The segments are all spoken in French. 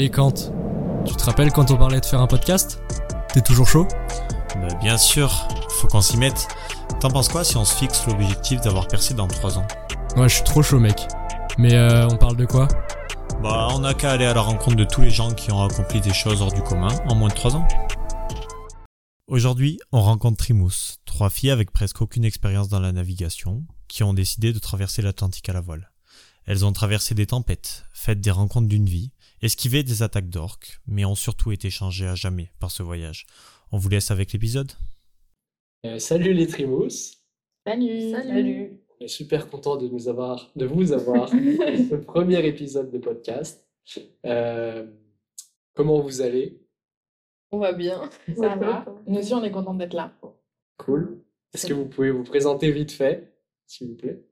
Et quand Tu te rappelles quand on parlait de faire un podcast? T'es toujours chaud? Bah, bien sûr, faut qu'on s'y mette. T'en penses quoi si on se fixe l'objectif d'avoir percé dans 3 ans? Ouais, je suis trop chaud, mec. Mais euh, on parle de quoi? Bah, on n'a qu'à aller à la rencontre de tous les gens qui ont accompli des choses hors du commun en moins de 3 ans. Aujourd'hui, on rencontre Trimous, trois filles avec presque aucune expérience dans la navigation, qui ont décidé de traverser l'Atlantique à la voile. Elles ont traversé des tempêtes, fait des rencontres d'une vie, esquivé des attaques d'orques, mais ont surtout été changées à jamais par ce voyage. On vous laisse avec l'épisode Euh, salut les Trimous, Salut. Salut. on est super content de nous avoir, de vous avoir ce premier épisode de podcast. Euh, comment vous allez? On va bien. Ça va. Nous aussi, on est contents d'être là. Cool. Est-ce que vous pouvez vous présenter vite fait, s'il vous plaît?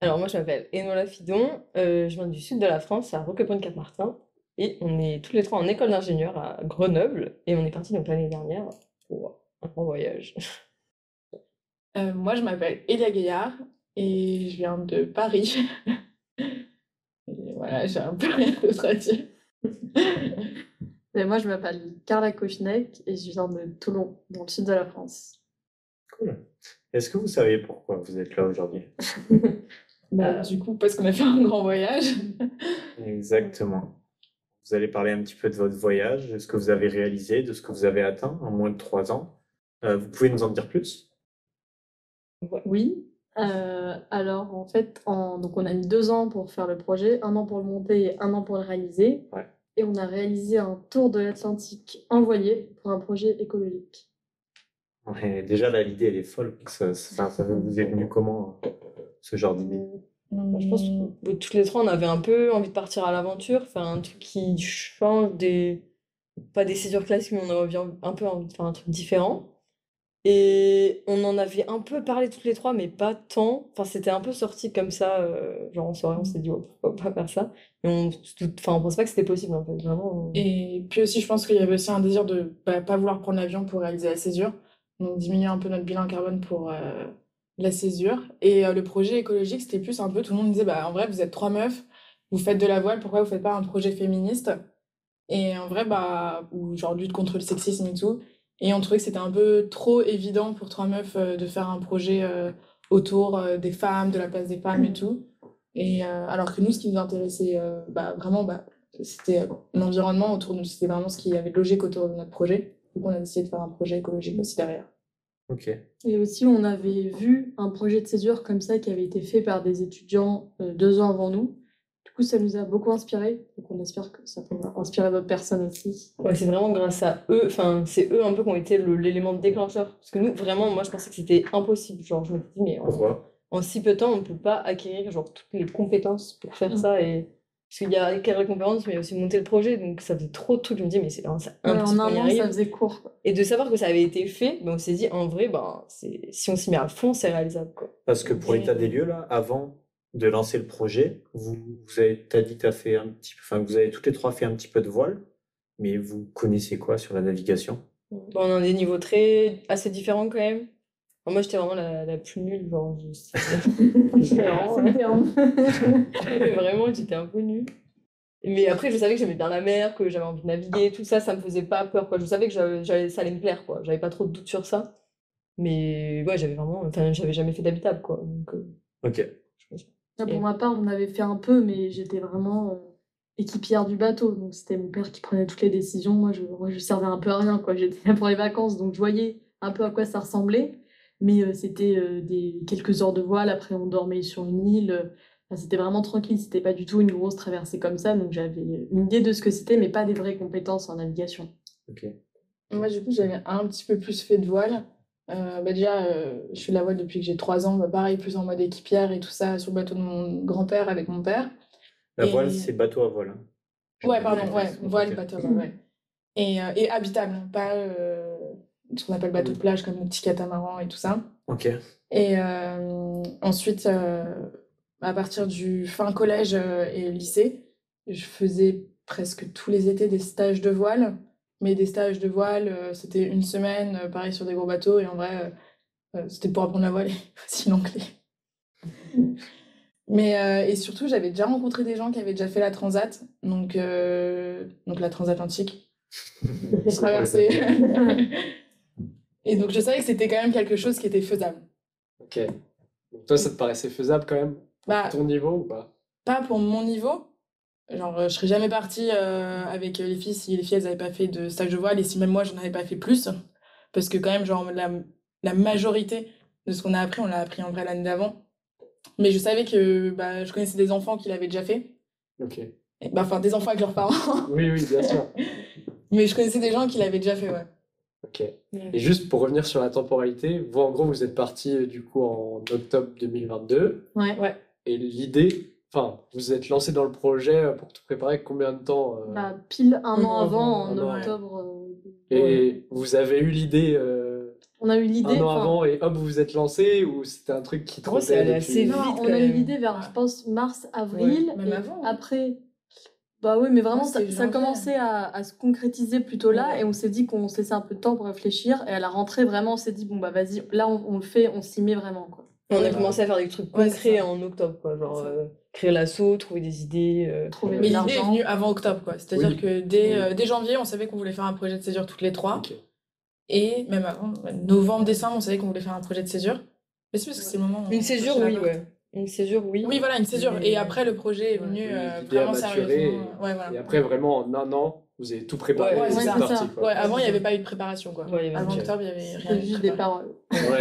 Alors moi je m'appelle Enola Fidon, euh, je viens du sud de la France, à Roquepointe-Cap-Martin, et on est tous les trois en école d'ingénieur à Grenoble, et on est partis donc l'année dernière pour un grand voyage. Euh, moi, je m'appelle Elia Gaillard et je viens de Paris. et voilà, j'ai un peu rien d'autre à dire. Et moi, je m'appelle Carla Kochnek et je viens de Toulon, dans le sud de la France. Cool. Est-ce que vous savez pourquoi vous êtes là aujourd'hui? Bah, du coup, parce qu'on a fait un grand voyage. Exactement. Vous allez parler un petit peu de votre voyage, de ce que vous avez réalisé, de ce que vous avez atteint en moins de 3 ans. Euh, vous pouvez nous en dire plus? Oui. euh, alors, en fait, en- donc on a mis deux ans pour faire le projet, un an pour le monter et un an pour le réaliser. Ouais. Et on a réalisé un tour de l'Atlantique envoyé pour un projet écologique. Ouais, Déjà, là, l'idée, elle est folle. Ça, ça, ça vous est venu comment, ce genre d'idée? Bah, je pense que toutes les trois on avait un peu envie de partir à l'aventure, faire un truc qui change des... Pas des césures classiques, mais on avait un peu envie de faire un truc différent. Et on en avait un peu parlé toutes les trois, mais pas tant. Enfin, c'était un peu sorti comme ça. euh, genre en soirée, on s'est dit, oh, pourquoi pas faire ça? Et on, enfin, on pensait pas que c'était possible, en fait. Vraiment. on- Et puis aussi, je pense qu'il y avait aussi un désir de bah, pas vouloir prendre l'avion pour réaliser la césure. Donc, diminuer un peu notre bilan carbone pour euh, la césure. Et euh, le projet écologique, c'était plus un peu, tout le monde disait, bah, en vrai, vous êtes trois meufs, vous faites de la voile, pourquoi vous faites pas un projet féministe? Et en vrai, bah, ou genre lutte contre le sexisme et tout. Et on trouvait que c'était un peu trop évident pour trois meufs euh, de faire un projet euh, autour des femmes, de la place des femmes et tout. Et alors que nous, ce qui nous intéressait bah, vraiment, bah, c'était l'environnement autour de nous. C'était vraiment ce qui avait logique autour de notre projet. Donc on a décidé de faire un projet écologique aussi derrière. Ok. Et aussi, on avait vu un projet de césure comme ça qui avait été fait par des étudiants euh, deux ans avant nous. Du coup, ça nous a beaucoup inspiré. Donc, on espère que ça pourra inspirer d'autres personnes aussi. Ouais, c'est vraiment grâce à eux, enfin, c'est eux un peu qui ont été l'élément déclencheur. Parce que nous, vraiment, moi, je pensais que c'était impossible. Genre, je me suis dit, mais en, Pourquoi? en si peu de temps, on ne peut pas acquérir genre, toutes les compétences pour faire Mm. ça. Et... Parce qu'il y a acquérir les compétences, mais il y a aussi monter le projet. Donc, ça faisait trop de trucs. Je me dis, mais c'est vraiment ça Ouais, impossible en un an, ça faisait court. quoi. Et de savoir que ça avait été fait, ben, on s'est dit, en vrai, ben, c'est- si on s'y met à fond, c'est réalisable. Quoi. Parce que pour l'état des lieux, là, avant de lancer le projet, vous, vous avez, t'as dit fait un petit, enfin, vous avez toutes les trois fait un petit peu de voile, mais vous connaissez quoi sur la navigation? Bon, on a des niveaux très assez différents quand même. Moi, j'étais vraiment la, la plus nulle. Genre, je- c'était vraiment, ouais. J'étais un peu nulle. Mais après, je savais que j'aimais bien la mer, que j'avais envie de naviguer, tout ça, ça me faisait pas peur, quoi. Je savais que j'avais- j'allais- ça allait me plaire, quoi. J'avais pas trop de doutes sur ça. Mais ouais, j'avais vraiment... Enfin, j'avais jamais fait d'habitable, quoi. Donc, euh, Ok. Ah, Pour ma part, on avait fait un peu, mais j'étais vraiment euh, équipière du bateau. Donc, c'était mon père qui prenait toutes les décisions. Moi, je, moi, je servais un peu à rien, quoi. J'étais là pour les vacances, donc je voyais un peu à quoi ça ressemblait. Mais euh, c'était euh, des quelques heures de voile. Après, on dormait sur une île. Enfin, c'était vraiment tranquille. C'était pas du tout une grosse traversée comme ça. Donc, j'avais une idée de ce que c'était, mais pas des vraies compétences en navigation. Ok. Moi, du coup, j'avais un petit peu plus fait de voile. Euh, bah déjà, euh, je fais de la voile depuis que j'ai 3 ans. Bah, pareil, plus en mode équipière et tout ça, sur le bateau de mon grand-père avec mon père. La Et- voile, c'est bateau à voile. hein. Ouais, pardon, ouais, voile, bateau, ouais. Et, euh, et habitable, pas euh, ce qu'on appelle bateau de plage comme le petit catamaran et tout ça. Ok. Et euh, ensuite, euh, à partir du fin collège euh, et lycée, je faisais presque tous les étés des stages de voile. Mais des stages de voile, c'était une semaine, pareil sur des gros bateaux. Et en vrai, c'était pour apprendre la voile et l'anglais. Mais euh, et surtout, j'avais déjà rencontré des gens qui avaient déjà fait la transat, donc euh, donc la transatlantique, traversée. et donc je savais que c'était quand même quelque chose qui était faisable. Ok. Donc toi, ça te paraissait faisable quand même Bah, ton niveau ou pas? pas pour mon niveau. Genre, euh, je serais jamais partie euh, avec les filles si les filles elles avaient pas fait de stage de voile et si même moi j'en avais pas fait plus. Parce que, quand même, genre, la, la majorité de ce qu'on a appris, on l'a appris en vrai l'année d'avant. Mais je savais que bah, je connaissais des enfants qui l'avaient déjà fait. Ok. Bah, Enfin, des enfants avec leurs parents. Oui, oui, bien sûr. Mais je connaissais des gens qui l'avaient déjà fait, ouais. Ok. Et juste pour revenir sur la temporalité, vous en gros vous êtes parti euh, du coup en octobre 2022 Ouais. Ouais. et l'idée, enfin vous êtes lancé dans le projet euh, pour tout préparer combien de temps euh, Bah, pile un an an avant, en un an, ouais. octobre. euh, Et vous avez eu l'idée euh, On a eu l'idée. un an avant et hop vous vous êtes lancé ou c'était un truc qui depuis- Non, vite, on a eu l'idée vers, je pense, mars, avril. Ouais, même et avant. Après, bah oui, mais vraiment, Ouais, ça, ça commencé à, à se concrétiser plutôt là. Ouais. Et on s'est dit qu'on se laissait un peu de temps pour réfléchir. Et à la rentrée, vraiment, on s'est dit, bon, bah vas-y, là, on, on le fait, on s'y met vraiment. Quoi. On a Ouais. commencé à faire des trucs concrets en octobre, quoi. Genre euh, créer l'assaut, trouver des idées. euh, Trouver Mais l'idée est venue avant octobre, quoi. C'est-à-dire Oui. que dès, Oui. euh, dès janvier, on savait qu'on voulait faire un projet de césure toutes les trois. Et même avant, novembre, décembre, on savait qu'on voulait faire un projet de césure. Mais c'est parce que c'est le moment. où Une césure, oui, ouais. Une césure, oui. Oui, voilà, une césure. Et après, le projet est Ouais. venu Oui, euh, vraiment maturé sérieusement. Ouais, voilà. Et après vraiment en un an vous avez tout préparé Ouais, et ouais, c'est c'est parti. ça. quoi. Ouais, avant, il n'y avait pas eu de préparation, quoi. Ouais, il y avait Avant octobre, il n'y avait rien de juste des. Ouais.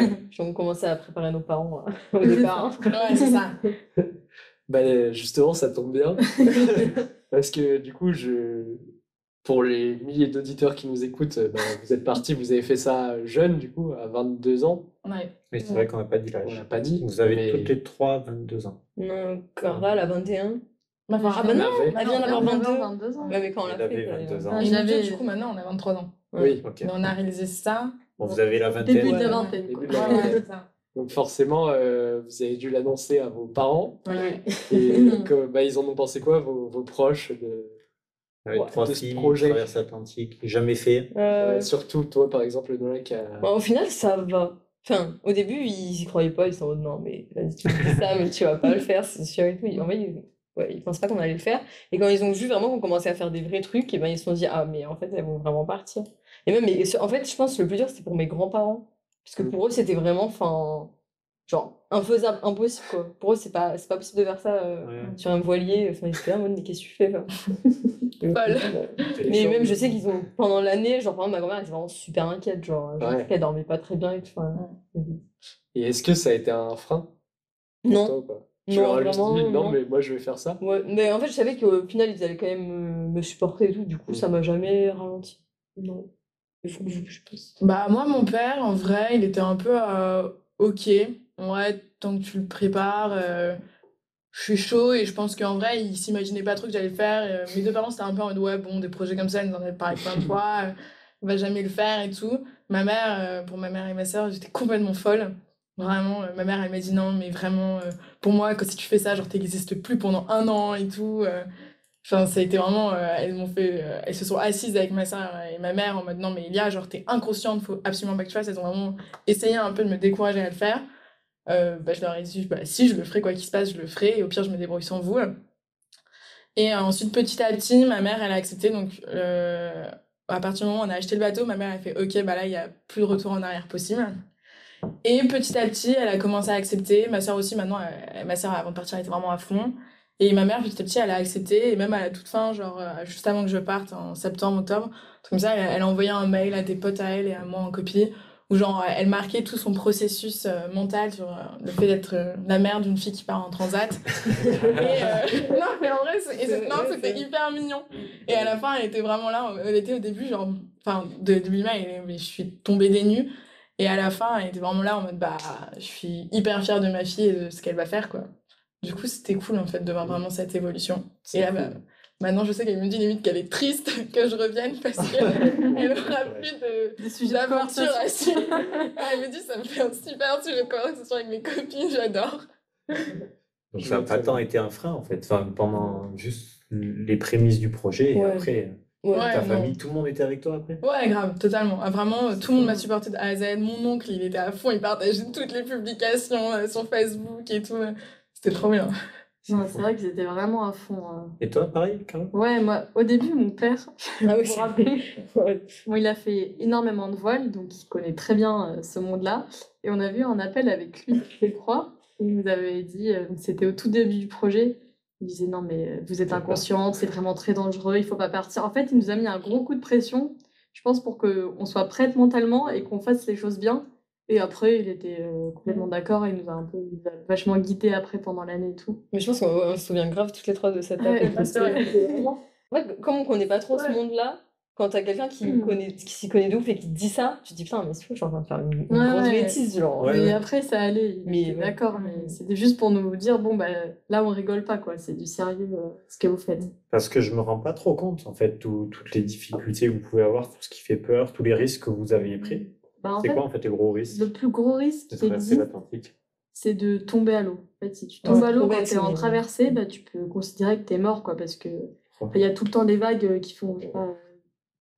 Puis on commençait à préparer nos parents euh, au départ. hein. Ouais, c'est ça. Bah, justement, ça tombe bien. Parce que du coup, je... pour les milliers d'auditeurs qui nous écoutent, euh, bah, vous êtes parti, vous avez fait ça jeune, du coup, à 22 ans. Ouais. Mais c'est vrai qu'on n'a pas dit On l'âge. l'a pas dit. Vous avez mais- toutes les trois 22 ans. Non, elle a 21. Bah, enfin, Ah bah non, avait- elle vient d'avoir on avait 22. 22 ans. Ouais, mais quand on l'a fait. avait quoi, 22 elle- ans. Et deux, du coup, maintenant, on a 23 ans. Oui. Ok. Mais on a réalisé ça. Bon, vous avez la vingtaine. Début de la vingtaine. Donc forcément, euh, vous avez dû l'annoncer à vos parents. Ouais. Et que, bah, ils en ont pensé quoi, vos, vos proches de... Avec Ouais, trois de ce filles, projet. traverse l'Atlantique, jamais fait. Euh, Surtout toi, par exemple, Nola, qui a... Bon, au final, ça va. Enfin, au début, ils y croyaient pas, ils sont en mode non, mais vas-y, tu me dis ça, mais tu vas pas le faire, c'est sûr et tout. En fait, ils, ouais, ils pensaient pas qu'on allait le faire. Et quand ils ont vu vraiment qu'on commençait à faire des vrais trucs, et ben ils se sont dit, ah, mais en fait, elles vont vraiment partir. Et même, mais, en fait, je pense que le plus dur, c'était pour mes grands-parents. Parce que pour eux, c'était vraiment, enfin, genre, infaisable, impossible, quoi. Pour eux, c'est pas, c'est pas possible de faire ça euh, Ouais. sur un voilier. Enfin, ils étaient là en mais qu'est-ce que tu fais, Folle. mais même, je sais qu'ils ont, pendant l'année, genre, par exemple, ma grand-mère, elle était vraiment super inquiète, genre, Ouais. qu'elle dormait pas très bien et tout. Et est-ce que ça a été un frein Non, toi Tu non, leur as juste vraiment, dit, non, non. mais moi, je vais faire ça. Ouais, mais en fait, je savais qu'au final, ils allaient quand même me, me supporter et tout, du coup, ça m'a jamais ralenti. Non. Il faut que je, je pense. Bah, moi, mon père, en vrai, il était un peu euh, OK. Ouais, tant que tu le prépares, euh, je suis chaud et je pense qu'en vrai, il s'imaginait pas trop que j'allais le faire. Euh, mes deux parents, c'était un peu en mode, ouais, bon, des projets comme ça, ils nous en avaient parlé plein de fois, euh, on va jamais le faire et tout. Ma mère, pour ma mère et ma soeur, j'étais complètement folle. Vraiment, ma mère, elle m'a dit non, mais vraiment, pour moi, quand si tu fais ça, genre, t'existes plus pendant un an et tout. Enfin, ça a été vraiment. elles m'ont fait. elles se sont assises avec ma soeur et ma mère en mode non, mais Elia, genre, t'es inconsciente, faut absolument pas que tu fasses. Elles ont vraiment essayé un peu de me décourager à le faire. Euh, bah, je leur ai dit, bah, si je le ferai, quoi qu'il se passe, je le ferai. Et au pire, je me débrouille sans vous. Et euh, ensuite, petit à petit, ma mère, elle a accepté. Donc, euh, à partir du moment où on a acheté le bateau, ma mère, a fait, ok, bah là, il n'y a plus de retour en arrière possible. Et petit à petit, elle a commencé à accepter. Ma soeur aussi, maintenant, ma soeur, avant de partir, était vraiment à fond. Et ma mère, petit à petit, elle a accepté. Et même à la toute fin, genre, juste avant que je parte, en septembre, octobre, comme ça, elle, elle a envoyé un mail à des potes à elle et à moi en copie, où genre, elle marquait tout son processus euh, mental sur euh, le fait d'être euh, la mère d'une fille qui part en transat. et, euh, non, mais en vrai, c'était hyper mignon. Et à la fin, elle était vraiment là. Elle était au début, genre, enfin, de début mai, elle- mais je suis tombée des nues. Et à la fin, elle était vraiment là en mode, bah, je suis hyper fière de ma fille et de ce qu'elle va faire, quoi. Du coup, c'était cool, en fait, de voir vraiment cette évolution. Et là, bah, maintenant, je sais qu'elle me dit limite qu'elle est triste que je revienne parce qu'elle aura plus de d'aventure à suivre. Elle me dit, ça me fait un super sujet de conversation avec mes copines, j'adore. Donc ça n'a pas tant été un frein en fait. Enfin, pendant juste les prémices du projet et après, Ouais. Ouais. ta non. famille, tout le monde était avec toi après? Ouais, grave, totalement. Ah, Vraiment, euh, tout le monde m'a supporté de A à Z. Mon oncle, il était à fond, il partageait toutes les publications euh, sur Facebook et tout. C'était trop bien. Non, c'est vrai que j'étais vraiment à fond. euh. Et toi, pareil, Caro Ouais, moi, au début, mon père, Ah oui, Ouais. Bon, il a fait énormément de voiles, donc il connaît très bien euh, ce monde-là. Et on a vu un appel avec lui, je crois. Il nous avait dit, euh, c'était au tout début du projet, il disait non mais euh, vous êtes inconsciente, c'est vraiment très dangereux, il faut pas partir. En fait, il nous a mis un gros coup de pression, je pense pour qu'on soit prête mentalement et qu'on fasse les choses bien. Et après, il était euh, complètement d'accord, il nous a un peu il nous a vachement guidé après pendant l'année et tout. Mais je pense qu'on on se souvient grave toutes les trois de cette Ouais, vraiment- En fait, comme on connaît pas trop ce Ouais. monde-là, quand t'as quelqu'un qui, Mm. connaît, qui s'y connaît de ouf et qui te dit ça, tu te dis putain, mais c'est fou, je suis en train de faire une, une Ouais, grosse ouais. bêtise. Genre. Ouais, mais ouais. après, ça allait, il Mais ouais. d'accord, mais c'était juste pour nous dire bon, bah là, on rigole pas, quoi, c'est du sérieux euh, ce que vous faites. Parce que je me rends pas trop compte, en fait, tout- toutes les difficultés que vous pouvez avoir, tout ce qui fait peur, tous les risques que vous aviez pris. Bah, C'est quoi, en fait, les gros risques le plus gros risque qui existe, c'est de tomber à l'eau. En fait, si tu tombes Ouais, à l'eau quand c'est- t'es en traversée, bah, tu peux considérer que t'es mort, quoi, parce que il y a tout le temps des vagues euh, qui font, je sais pas,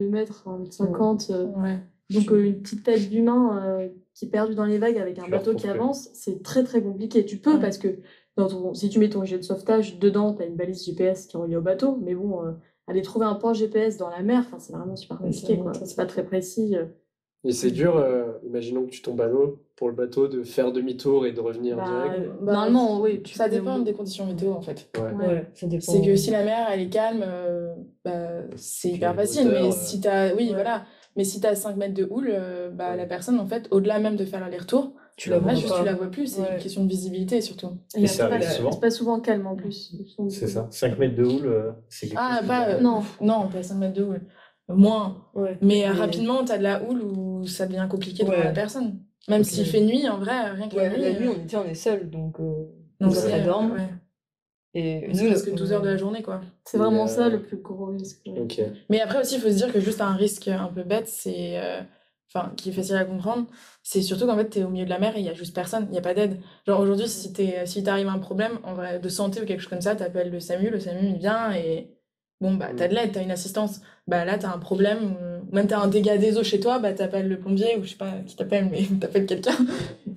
2 mètres, 1 mètre 50. euh, Ouais. donc, euh, une petite tête d'humain euh, qui est perdue dans les vagues avec un Tu bateau qui avance, c'est très très compliqué. Tu peux, Ouais. parce que dans ton, si tu mets ton gilet de sauvetage, dedans, t'as une balise GPS qui est reliée au bateau, mais bon, euh, aller trouver un point GPS dans la mer, enfin, c'est vraiment super compliqué, C'est pas très précis. Et c'est dur, euh, imaginons que tu tombes à l'eau, pour le bateau de faire demi-tour et de revenir Bah, direct. euh, Bah, normalement, oui. tu Ça dépend des conditions météo en fait. Ouais. Ouais. Ouais, ça dépend. C'est que si la mer elle est calme, euh, bah, c'est hyper facile. mais euh, si t'as, oui, Ouais. voilà. Mais si t'as 5 mètres de houle, euh, bah, Ouais. la personne en fait, au-delà même de faire l'aller-retour, tu la vois juste pas. tu la vois plus. C'est Ouais. une question de visibilité surtout. Et ça après, arrive c'est souvent pas souvent calme en plus. C'est ça 5 mètres de houle, c'est quelque Ah, chose pas, de- Non. non, pas 5 mètres de houle. Moins. Ouais. Mais Mais- rapidement, t'as de la houle où ça devient compliqué de Ouais. voir la personne. Même Ok. s'il fait nuit, en vrai, rien que Ouais, la nuit. la nuit, euh, on était, on est seul, donc. euh, donc on c'est- dorme. ouais. Et C'est nous, presque le- 12 heures de la journée, quoi. C'est vraiment Et, ça euh, le plus gros risque. Mais après aussi, il faut se dire que juste un risque un peu bête, c'est. euh, Enfin, qui est facile à comprendre, c'est surtout qu'en fait, t'es au milieu de la mer et il y a juste personne, il n'y a pas d'aide. Genre aujourd'hui, si t'es- si t'arrives un problème en vrai, de santé ou quelque chose comme ça, t'appelles le SAMU, le SAMU il vient et. Bon, bah, t'as de l'aide, t'as une assistance. Bah là, t'as un problème, même t'as un dégât des eaux chez toi, bah t'appelles le plombier ou je sais pas qui t'appelle, mais t'appelles quelqu'un.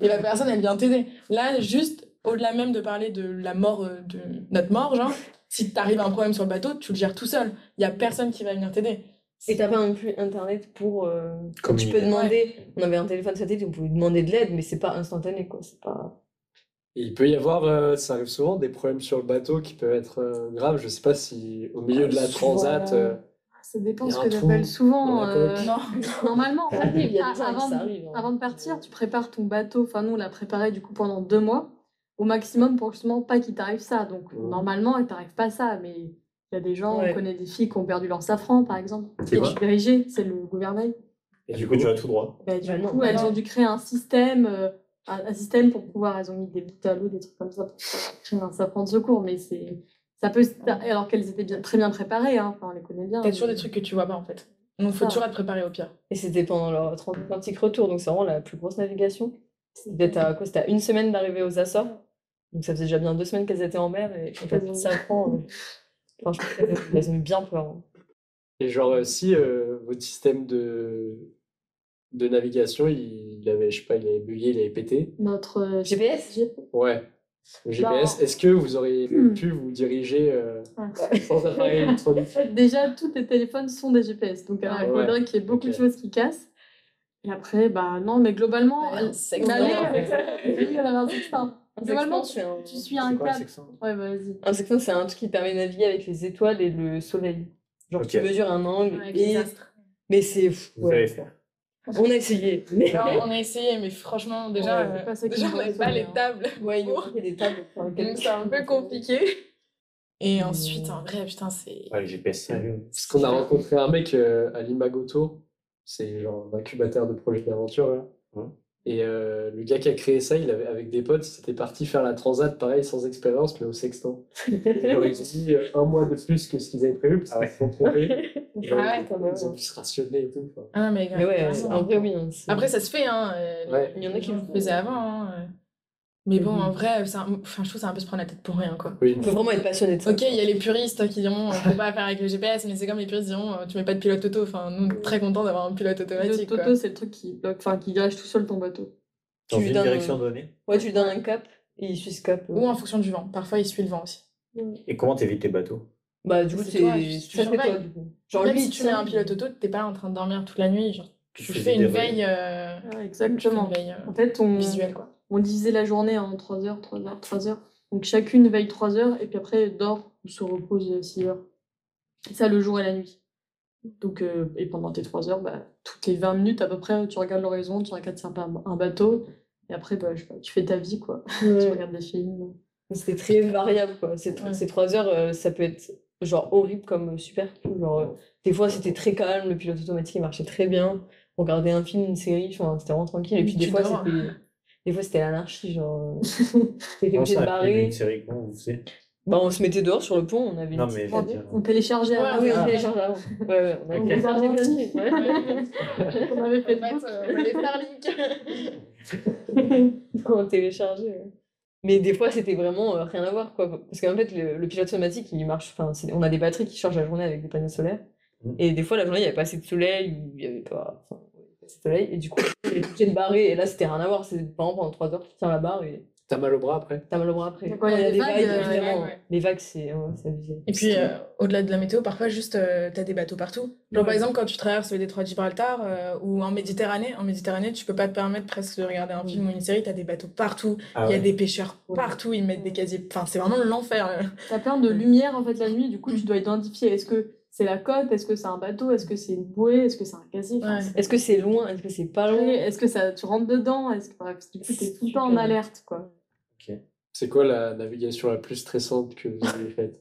Et la personne, elle vient t'aider. Là, juste, au-delà même de parler de la mort, euh, de notre mort, genre, si t'arrives à un problème sur le bateau, tu le gères tout seul. Il y a personne qui va venir t'aider. Et t'as pas non plus internet pour. euh, Tu peux demander. On avait un téléphone satellite, on pouvait demander de l'aide, mais c'est pas instantané, quoi. C'est pas. Et il peut y avoir, euh, ça arrive souvent, des problèmes sur le bateau qui peuvent être euh, graves. Je sais pas si au milieu de la Souvent. transat. Ça dépend ce que t'appelles souvent. euh. Normalement, Ça arrive, il y a des gens à qui avant, ça arrive. hein. avant de partir, tu prépares ton bateau. Enfin, nous, on l'a préparé du coup pendant deux mois au maximum pour justement pas qu'il t'arrive ça. Donc, normalement, il t'arrive pas ça. Mais il y a des gens, Ouais. on connaît des filles qui ont perdu leur safran, par exemple. C'est Et suis dirigée, c'est le gouvernail. Et du coup, tu as tout droit. Bah, du Bah coup, bah elles non. ont dû créer un système, euh, un, système pour pouvoir. Elles ont mis des bouts à l'eau, des trucs comme ça pour créer un safran de secours. Mais c'est. Ça peut, alors qu'elles étaient bien, très bien préparées, hein. enfin, on les connaît bien. T'as toujours mais- des trucs que tu vois pas en fait. Donc faut Ça. toujours être préparé au pire. Et c'était pendant leur transatlantique retour, donc c'est vraiment la plus grosse navigation. C'était à, quoi, c'était à une semaine d'arriver aux Açores. Donc ça faisait déjà bien deux semaines qu'elles étaient en mer et quand elles ont ça prend. euh, Franchement, elles- elles ont bien peur. hein. Et genre, euh, si euh, votre système de, de navigation, il, il avait, je sais pas, il avait bugué, il avait pété? Notre euh, GPS Ouais. Le GPS, Non. est-ce que vous auriez Hmm. pu vous diriger euh, Ouais. sans appareil électronique déjà, tous les téléphones sont des GPS. Donc, alors, il Ouais. faudrait qu'il y ait beaucoup de choses qui cassent. Et après, bah non, mais globalement, Ouais, euh, c'est un Globalement, tu, un- tu suis un câble. Ouais, bah, vas-y. Un sextant, c'est un truc qui permet de naviguer avec les étoiles et le soleil. Genre, tu Ok. mesures un angle. Et-. Mais c'est. ouais. On a essayé. Mais... On a essayé, mais franchement, déjà, Ouais, euh, pas ça déjà on n'avait pas les hein. tables. Ouais, il nous des tables. Donc c'est un peu compliqué. Et ensuite, en vrai, putain, c'est. Ouais, le GPS, sérieux. Parce qu'on a rencontré un mec euh, à l'Imagoto, c'est genre un incubateur de projet d'aventure. là. Et euh, le gars qui a créé ça, il avait, avec des potes, ils s'étaient partis faire la transat, pareil, sans expérience, mais au sextant. Ils ont dit euh, un mois de plus que ce qu'ils avaient prévu, parce Ah qu'ils se sont trompés. Ah ouais, ils, ont- ils ont dû se rationner et tout. enfin. Ah, mais, Mais ouais, en vrai, oui. hein, Après, ça se fait, hein. euh, Ouais. Il y en a qui le faisaient avant. hein. Mais bon, Mhm. en vrai, c'est un- enfin, je trouve que c'est un peu se prendre la tête pour rien, quoi. Oui. Il faut vraiment être passionné de ça. Ok, il y a les puristes qui diront on peut pas faire avec le GPS, mais c'est comme les puristes diront euh, tu mets pas de pilote auto. Enfin, nous, très contents d'avoir un pilote Le automatique. Toto, quoi. c'est le truc qui bloque, enfin, qui dirige tout seul ton bateau. Dans Tu une donnes- direction donnée. Ouais, tu lui donnes un cap Et il suit ce cap. euh. Ou en fonction du vent. Parfois, il suit le vent aussi. Et comment t'évites tes bateaux? Bah, du coup, C'est tu toi, du coup? Genre, Même lui, si tu mets un pilote auto, t'es pas en train de dormir toute la nuit. Genre, tu faisais fais une veille, euh, fais exactement. une veille euh, En fait, on, visuelle, quoi. On divisait la journée en 3 heures, 3 heures, 3 heures. Donc chacune veille 3 heures et puis après dort ou se repose 6 heures. Et ça le jour et la nuit. Donc, euh, et pendant tes 3 heures, bah, toutes les 20 minutes à peu près, tu regardes l'horizon, tu regardes un, un bateau. Et après, bah, je tu fais ta vie, quoi. tu Ouais. regardes des films. C'était très variable, quoi. Ces, Ouais. ces trois heures, euh, ça peut être genre horrible comme euh, super cool. Genre, euh, des fois, c'était très calme, le pilote automatique il marchait très bien. On regardait un film, une série, c'était vraiment tranquille. Et puis, Tu des fois, c'était. Des fois, c'était l'anarchie, genre. T'étais obligé de barrer. une série, comment vous faisiez Bah, on se mettait dehors sur le pont, on avait une Non, mais On, dire. on téléchargeait Ouais, Ah avant. oui, on téléchargeait avant. Ouais, ouais, on a On téléchargé téléchargeait la la nuit. Ouais, ouais. On avait fait fait, beaucoup. euh, les Starlink. on téléchargeait. ouais. Mais des fois, c'était vraiment euh, rien à voir, quoi. Parce qu'en fait, le, le pilote automatique, il marche. Enfin, on a des batteries qui chargent la journée avec des panneaux solaires. Mhm. Et des fois, la journée, il n'y avait pas assez de soleil, ou il n'y avait pas. Enfin, avait pas assez de soleil. Et du coup, on était obligé de barrer. Et là, c'était rien à voir. C'est vraiment pendant 3 heures, tu tiens la barre et T'as mal au bras après t'as mal au bras après. Quand il y a des vagues, évidemment. ouais, ouais. Les vagues, c'est abusé. Et puis, euh, au-delà de la météo, parfois, juste, euh, t'as des bateaux partout. Genre, par exemple, quand tu traverses le détroit de Gibraltar euh, ou en Méditerranée, en Méditerranée, tu peux pas te permettre presque de regarder un film ou une série, t'as des bateaux partout, Ah il y a des pêcheurs Ouais. partout, ils mettent des casiers. Enfin, c'est vraiment l'enfer. T'as plein de lumière en fait la nuit, du coup tu dois identifier est-ce que c'est la côte, est-ce que c'est un bateau, est-ce que c'est une bouée, est-ce que c'est un casier. Enfin, Ouais. c'est- Est-ce que c'est loin Est-ce que c'est pas loin Est-ce que ça, tu rentres dedans Est-ce que bref, du coup, t'es tout le temps en alerte quoi. C'est quoi la navigation la plus stressante que vous avez faite?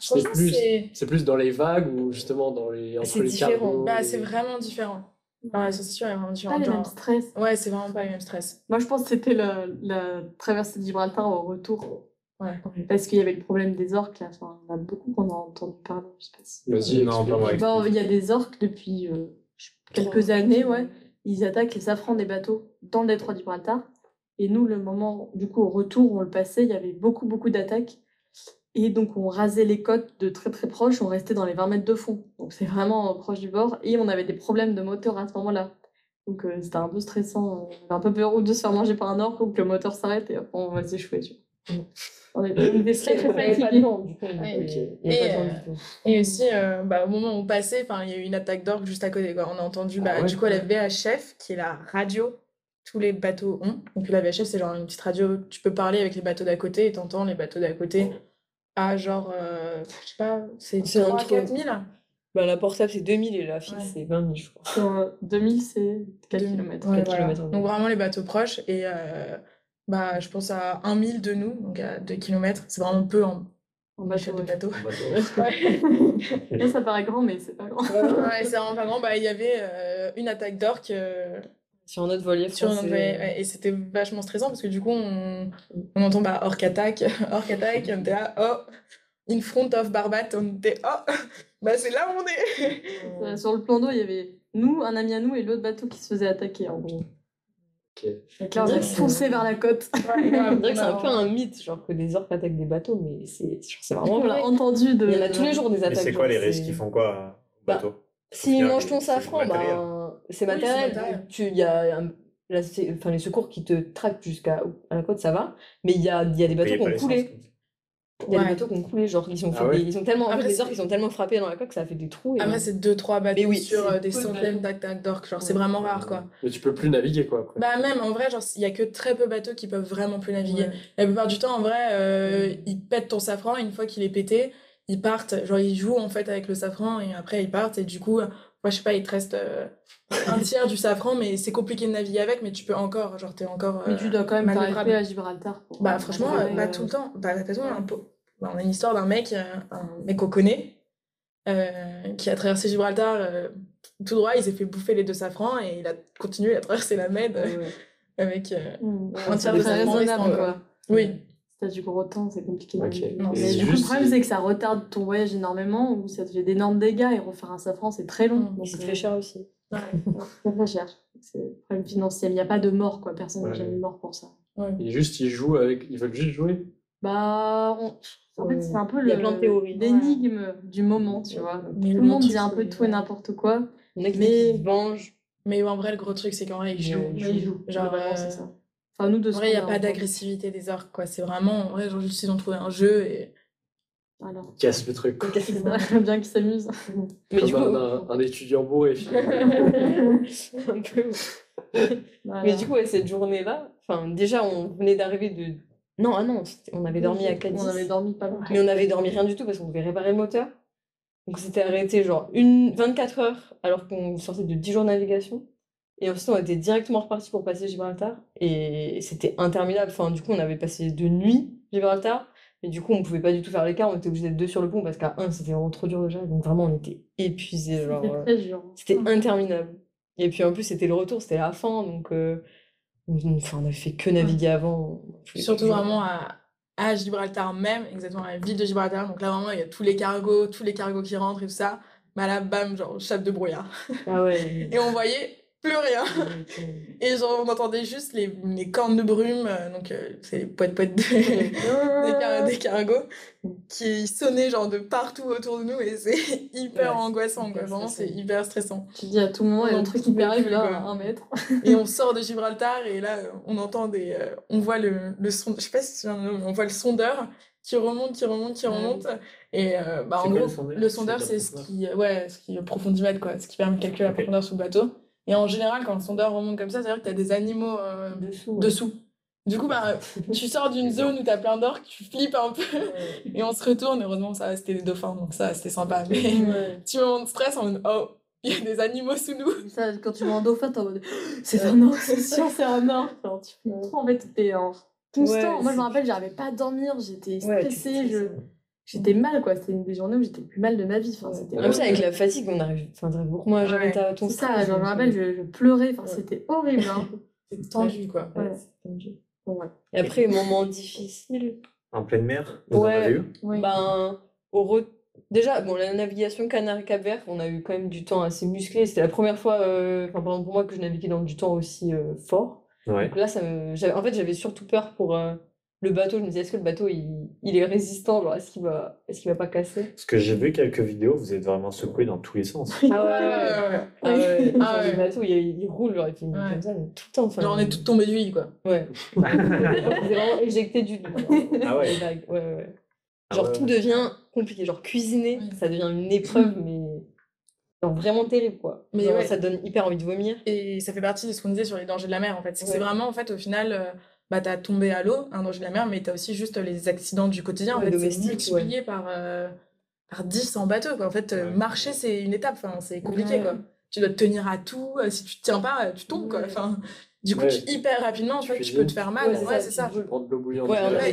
C'est plus, c'est c'est plus dans les vagues ou justement dans les, entre C'est les différent. bah, et- c'est vraiment différent. Ouais, ça, c'est sûr, c'est vraiment Pas différent. les mêmes stress. Ouais, c'est vraiment pas le même stress. Moi je pense que c'était la, la traversée de Gibraltar au retour. Ouais. Parce qu'il y avait le problème des orques là. Enfin, on a beaucoup qu'on a entendu parler. Je sais pas si- Vas-y, Non, pas moi. Bon, il y a des orques depuis euh, quelques années, ouais. Ils attaquent les safrans des bateaux dans le détroit de Gibraltar. Et nous, le moment, du coup, au retour, on le passait, il y avait beaucoup, beaucoup d'attaques. Et donc, on rasait les côtes de très, très proche, on restait dans les 20 mètres de fond. Donc, c'est vraiment euh, proche du bord. Et on avait des problèmes de moteur à ce moment-là. Donc, euh, c'était un peu stressant. On avait un peu peur ou de se faire manger par un orque ou que le moteur s'arrête et après, on va s'échouer. Tu vois. On on était très, très fatigués. Et, aussi, euh, bah, au moment où on passait, enfin, il y a eu une attaque d'orgue juste à côté. Quoi. On a entendu, bah, Ah ouais. du coup, la VHF, qui est la radio, tous les bateaux ont. Donc la VHF, c'est genre une petite radio, tu peux parler avec les bateaux d'à côté et t'entends les bateaux d'à côté à genre, euh, je sais pas, c'est C'est 3 entre- 4 000 Bah, la portable, c'est 2000 et la fixe, Ouais. c'est 20 000, je crois. Sur euh, 2000, c'est 4 2000. km. Ouais, quatre voilà. Donc vraiment les bateaux proches. Et euh, bah, je pense à 1 000 de nous, donc à 2 km. C'est vraiment peu en En échelle bateau, de bateau. Ouais. Là, ça paraît grand, mais c'est pas grand. Ouais, c'est vraiment pas grand. Bah, il y avait euh, une attaque d'orque. euh, Sur un autre voilier Sur un français. autre voilier, ouais, et c'était vachement stressant parce que du coup, on, on entend bah, orc attack, orc attack, on était là, oh, in front of Barbat, on était, oh, bah c'est là où on est. Sur le plan d'eau, il y avait nous, un ami à nous et l'autre bateau qui se faisait attaquer en gros. Donc là, on a Ouais. foncé vers la côte. Ouais, grave, On dirait que c'est un peu un mythe, genre que des orques attaquent des bateaux, mais c'est vraiment on l'a entendu de. Il y en a tous les jours des Mais attaques. c'est quoi les risques Ils font quoi au Bah, bateau S'ils mangent ton c'est safran, matériel. ben, c'est matériel. Il y a un- sé- enfin, les secours qui te traquent jusqu'à la côte, ça va. Mais il y a, il y a des bateaux qui ont coulé. Comme ça. Il y a Ouais. des bateaux qui ont coulé, genre ils sont, Ah ouais ils sont tellement, en fait, Après, les c'est- orques, ils sont tellement frappés dans la coque que ça a fait des trous. Et... Après, c'est 2-3 bateaux Mais oui, sur euh, des centaines bateaux. d'attaques d'orques, genre c'est vraiment rare quoi. Mais tu peux plus naviguer quoi. après. Bah, même en vrai, genre, il y a que très peu de bateaux qui peuvent vraiment plus naviguer. Ouais. La plupart du temps, en vrai, euh, ils pètent ton safran et une fois qu'il est pété, ils partent. Genre, ils jouent en fait avec le safran et après ils partent. Et du coup, moi, je sais pas, il te reste euh, un tiers du safran, mais c'est compliqué de naviguer avec, mais tu peux encore, genre, t'es encore. Mais euh, tu dois quand même t'arrêter à Gibraltar. pour- Bah, franchement, euh, aller, pas euh, tout le temps. Bah, de toute façon, un peu- bah, on a une histoire d'un mec, euh, un mec qu'on connaît, euh, qui a traversé Gibraltar euh, tout droit. Il s'est fait bouffer les deux safrans et il a continué à traverser la Med euh, Ouais, avec. euh, hmm, un tiers de c'est safran raisonnable quoi. Oui. T'as du gros temps, c'est compliqué. Non, Mais du coup, le problème, c'est que ça retarde ton voyage énormément ou ça te fait d'énormes dégâts et refaire un safran, c'est très long. Mm. Donc, C'est euh, très cher aussi. C'est très cher. C'est un problème financier. Il n'y a pas de mort, quoi. Personne n'est Ouais. jamais mort pour ça. Et juste, ils jouent avec. Ils veulent juste jouer? Bah, on- en fait, Ouais. c'est un peu l'énigme du moment, tu vois. Mais Tout le monde dit un peu tout et n'importe quoi. Mais- vengent. Mais en vrai, le gros truc, c'est qu'en vrai, ils jouent. Ouais, Mais ils jouent. Genre, euh, c'est ça. Enfin, nous, de En ce vrai, il n'y a pas d'agressivité des orques, quoi. C'est vraiment, en vrai, genre, juste ils ont trouvé un jeu et. Voilà. Casse le truc. quoi. Bien qu'ils s'amusent. Mais Comme du coup, un, un- un étudiant bourré. un peu. Voilà. Mais du coup, ouais, cette journée-là, enfin, déjà, on venait d'arriver de. Non, ah non, c'était- on avait dormi à Cadiz. On avait dormi pas longtemps. Mais on avait dormi rien du tout parce qu'on devait réparer le moteur. Donc on s'était arrêté genre une 24 heures alors qu'on sortait de 10 jours de navigation. Et ensuite on était directement reparti pour passer Gibraltar. Et c'était interminable. Enfin, du coup, on avait passé deux nuits Gibraltar. Mais du coup, on pouvait pas du tout faire l'écart. On était obligé d'être deux sur le pont parce qu'à un, c'était vraiment trop dur déjà. Donc vraiment, on était épuisés. Genre, C'était euh, très dur. c'était interminable. Et puis en plus, c'était le retour, c'était la fin. Donc euh, on, enfin, on avait fait que naviguer avant. on pouvait Surtout vraiment à, à Gibraltar même, exactement à la ville de Gibraltar. Donc là, vraiment, il y a tous les cargos, tous les cargos qui rentrent et tout ça. Mais là, bam, genre, chape de brouillard. Ah ouais. Et on voyait plus rien. Et genre, on entendait juste les, les cornes de brume, euh, donc euh, c'est les poètes-poètes de- des, car- des cargos, qui sonnaient genre de partout autour de nous et c'est hyper Ouais, angoissant, quoi. Vraiment, c'est hyper stressant. Tu dis à tout moment, il y a On un truc qui arrive là quoi. à un mètre. Et on sort de Gibraltar et là, on entend des. euh, on voit le, le son. Je sais pas si on voit le sondeur qui remonte, qui remonte, qui remonte. Et euh, bah, en quoi gros, le sondeur? le sondeur, C'est ce qui. Ouais, ce qui profondimètre, quoi. Ce qui permet de calculer la profondeur sous le bateau. Et en général, quand le sondeur remonte comme ça, c'est-à-dire que tu as des animaux euh, Dessous. ouais. dessous. Du coup, bah, tu sors d'une zone où tu as plein d'orques, tu flippes un peu. Et on se retourne, heureusement, ça, c'était des dauphins, donc ça, c'était sympa. Mais Ouais. petit moment de stress en mode, oh, il y a des animaux sous nous. Ça, quand tu vois un dauphin, t'es en mode c'est un or, c'est sûr, c'est un or. Genre, tu en fait, t'es en constant. Ouais, Moi, je me rappelle, j'arrivais pas à dormir, j'étais stressée, je... j'étais mal, quoi. C'était une des journées où j'étais le plus mal de ma vie. Enfin, c'était En plus, avec la fatigue, on arrive, enfin, t'arrives beaucoup moins à gérer Ouais. ta- ton C'est ça, je me rappelle, je, je pleurais, enfin, Ouais. c'était horrible. Hein. C'est tendu, quoi. ouais, Ouais. c'est tendu. Bon, ouais. Et après, moment difficile, En pleine mer, vous en Ouais. avez eu? Oui. ben, au re- déjà, bon, la navigation Canaries-Cap-Vert, on a eu quand même du temps assez musclé. C'était la première fois, euh, enfin, pour moi, que je naviguais dans du temps aussi euh, fort. Ouais. Donc là, ça me... en fait, j'avais surtout peur pour euh, le bateau. Je me disais, est-ce que le bateau, il, il est résistant genre, Est-ce qu'il va... Est qu'il va pas casser? Parce que j'ai vu quelques vidéos, vous êtes vraiment secoué dans tous les sens. Ah ouais, ouais, Ouais, ouais. ouais, ouais. Ah ouais, Ah le bateau, il, il roule, genre, il fait Ouais. comme ça, mais tout le temps. Enfin, Genre, on est toutes tombées d'huile, quoi. Ouais. C'est vraiment éjecté du genre, Ah ouais. Ouais, ouais. Ah Genre, ouais, tout devient compliqué. Genre, cuisiner, ça devient une épreuve, mais genre, vraiment terrible, quoi. Mais Genre, ouais. ça donne hyper envie de vomir. Et ça fait partie de ce qu'on disait sur les dangers de la mer, en fait. C'est Ouais. vraiment, en fait, au final, bah, t'as tombé à l'eau, un danger de la mer, mais t'as aussi juste les accidents du quotidien. En Ouais, fait, c'est domestiques, multiplié par, euh, par 10 en bateau, quoi. En fait, euh, Ouais. marcher, c'est une étape. Enfin, c'est compliqué, Ouais. quoi. Tu dois te tenir à tout. euh, Si tu te tiens pas, tu tombes, quoi. Enfin, du coup, Ouais. tu- hyper rapidement, tu vois, tu peux te faire mal. Ouais, c'est Ouais, ça, tu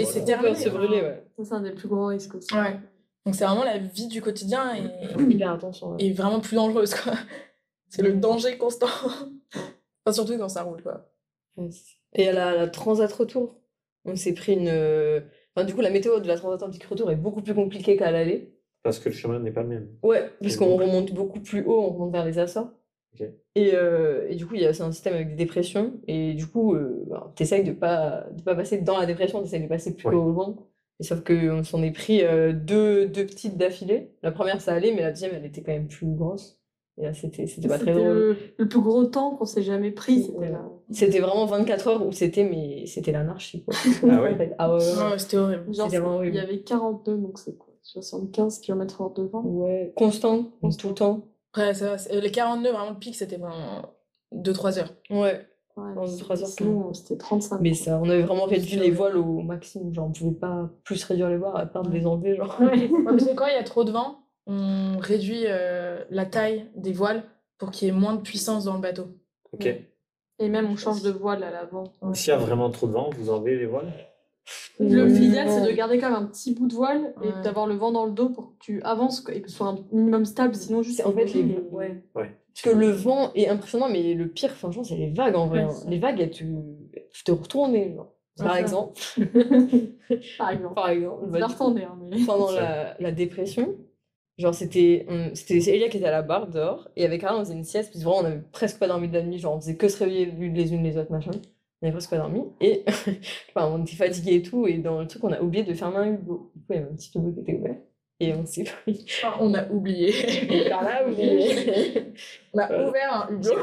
et c'est terminé, se hein. brûler, ouais. Ça, c'est un des plus gros risques aussi. Ouais. Donc, c'est vraiment la vie du quotidien et, attention. ouais. et vraiment plus dangereuse, quoi. C'est le danger constant. enfin, surtout quand ça roule, quoi. Et à la, la Transat Retour, on s'est pris une. euh, Enfin, du coup, la météo de la Transatlantique Retour est beaucoup plus compliquée qu'à l'aller. Parce que le chemin n'est pas le même. Ouais, parce qu'on remonte beaucoup plus haut, on remonte vers les Açores. Et, euh, et du coup, c'est un système avec des dépressions. Et du coup, euh, ben, t'essayes de pas, de pas passer dans la dépression, t'essayes de passer plus Ouais. au loin. Et sauf qu'on s'en est pris euh, deux, deux petites d'affilée. La première, ça allait, mais la deuxième, elle était quand même plus grosse. Et là, c'était c'était pas très C'était drôle. le, le plus gros temps qu'on s'est jamais pris. C'était Ouais. là. C'était vraiment 24 heures où c'était, mais c'était l'anarchie, quoi. Ah ouais. Ah ouais, ouais. Ouais, c'était horrible. Genre, C'était vraiment il y avait 42, donc c'est quoi? 75 km/h de vent. Ouais, constant, Constant. tout le temps. Après, ça, va, c'est- les 42, vraiment, le pic, c'était vraiment 2-3 heures. Ouais, Ouais, c'était- trois heures, sinon, c'était 35. mais ça, on avait vraiment réduit C'est les voiles au maximum. Genre, on pouvait pas plus réduire les voiles à part de les enlever, genre. Ouais. Ouais, parce que quand il y a trop de vent, on réduit euh, la taille des voiles pour qu'il y ait moins de puissance dans le bateau. Ok. Et même, on change de voile à l'avant. S'il y a vraiment trop de vent, vous enlevez les voiles? Le Ouais. L'idéal, c'est de garder quand même un petit bout de voile et d'avoir le vent dans le dos pour que tu avances et que ce soit un minimum stable. Sinon, juste. C'est en fait les. Ouais. Ouais. Parce que le vent est impressionnant, mais le pire, franchement, c'est les vagues en vrai. Ouais, hein. Les vagues, elles te, elles te retournent. Genre. Par exemple, Par exemple. par exemple, bah, retournez, hein, mais. pendant la, la dépression, genre c'était c'était Elia qui était à la barre dehors, et avec Carla on faisait une sieste, puis vraiment on avait presque pas dormi de la nuit, genre on faisait que se réveiller les unes les autres, machin. On avait presque pas dormi, et enfin, on était fatigués et tout, et dans le truc on a oublié de fermer un hublot. Du coup il y avait un petit hublot qui était ouvert. Et on s'est pris. Enfin, on a oublié. Carla, oui. on a ouvert un hublot.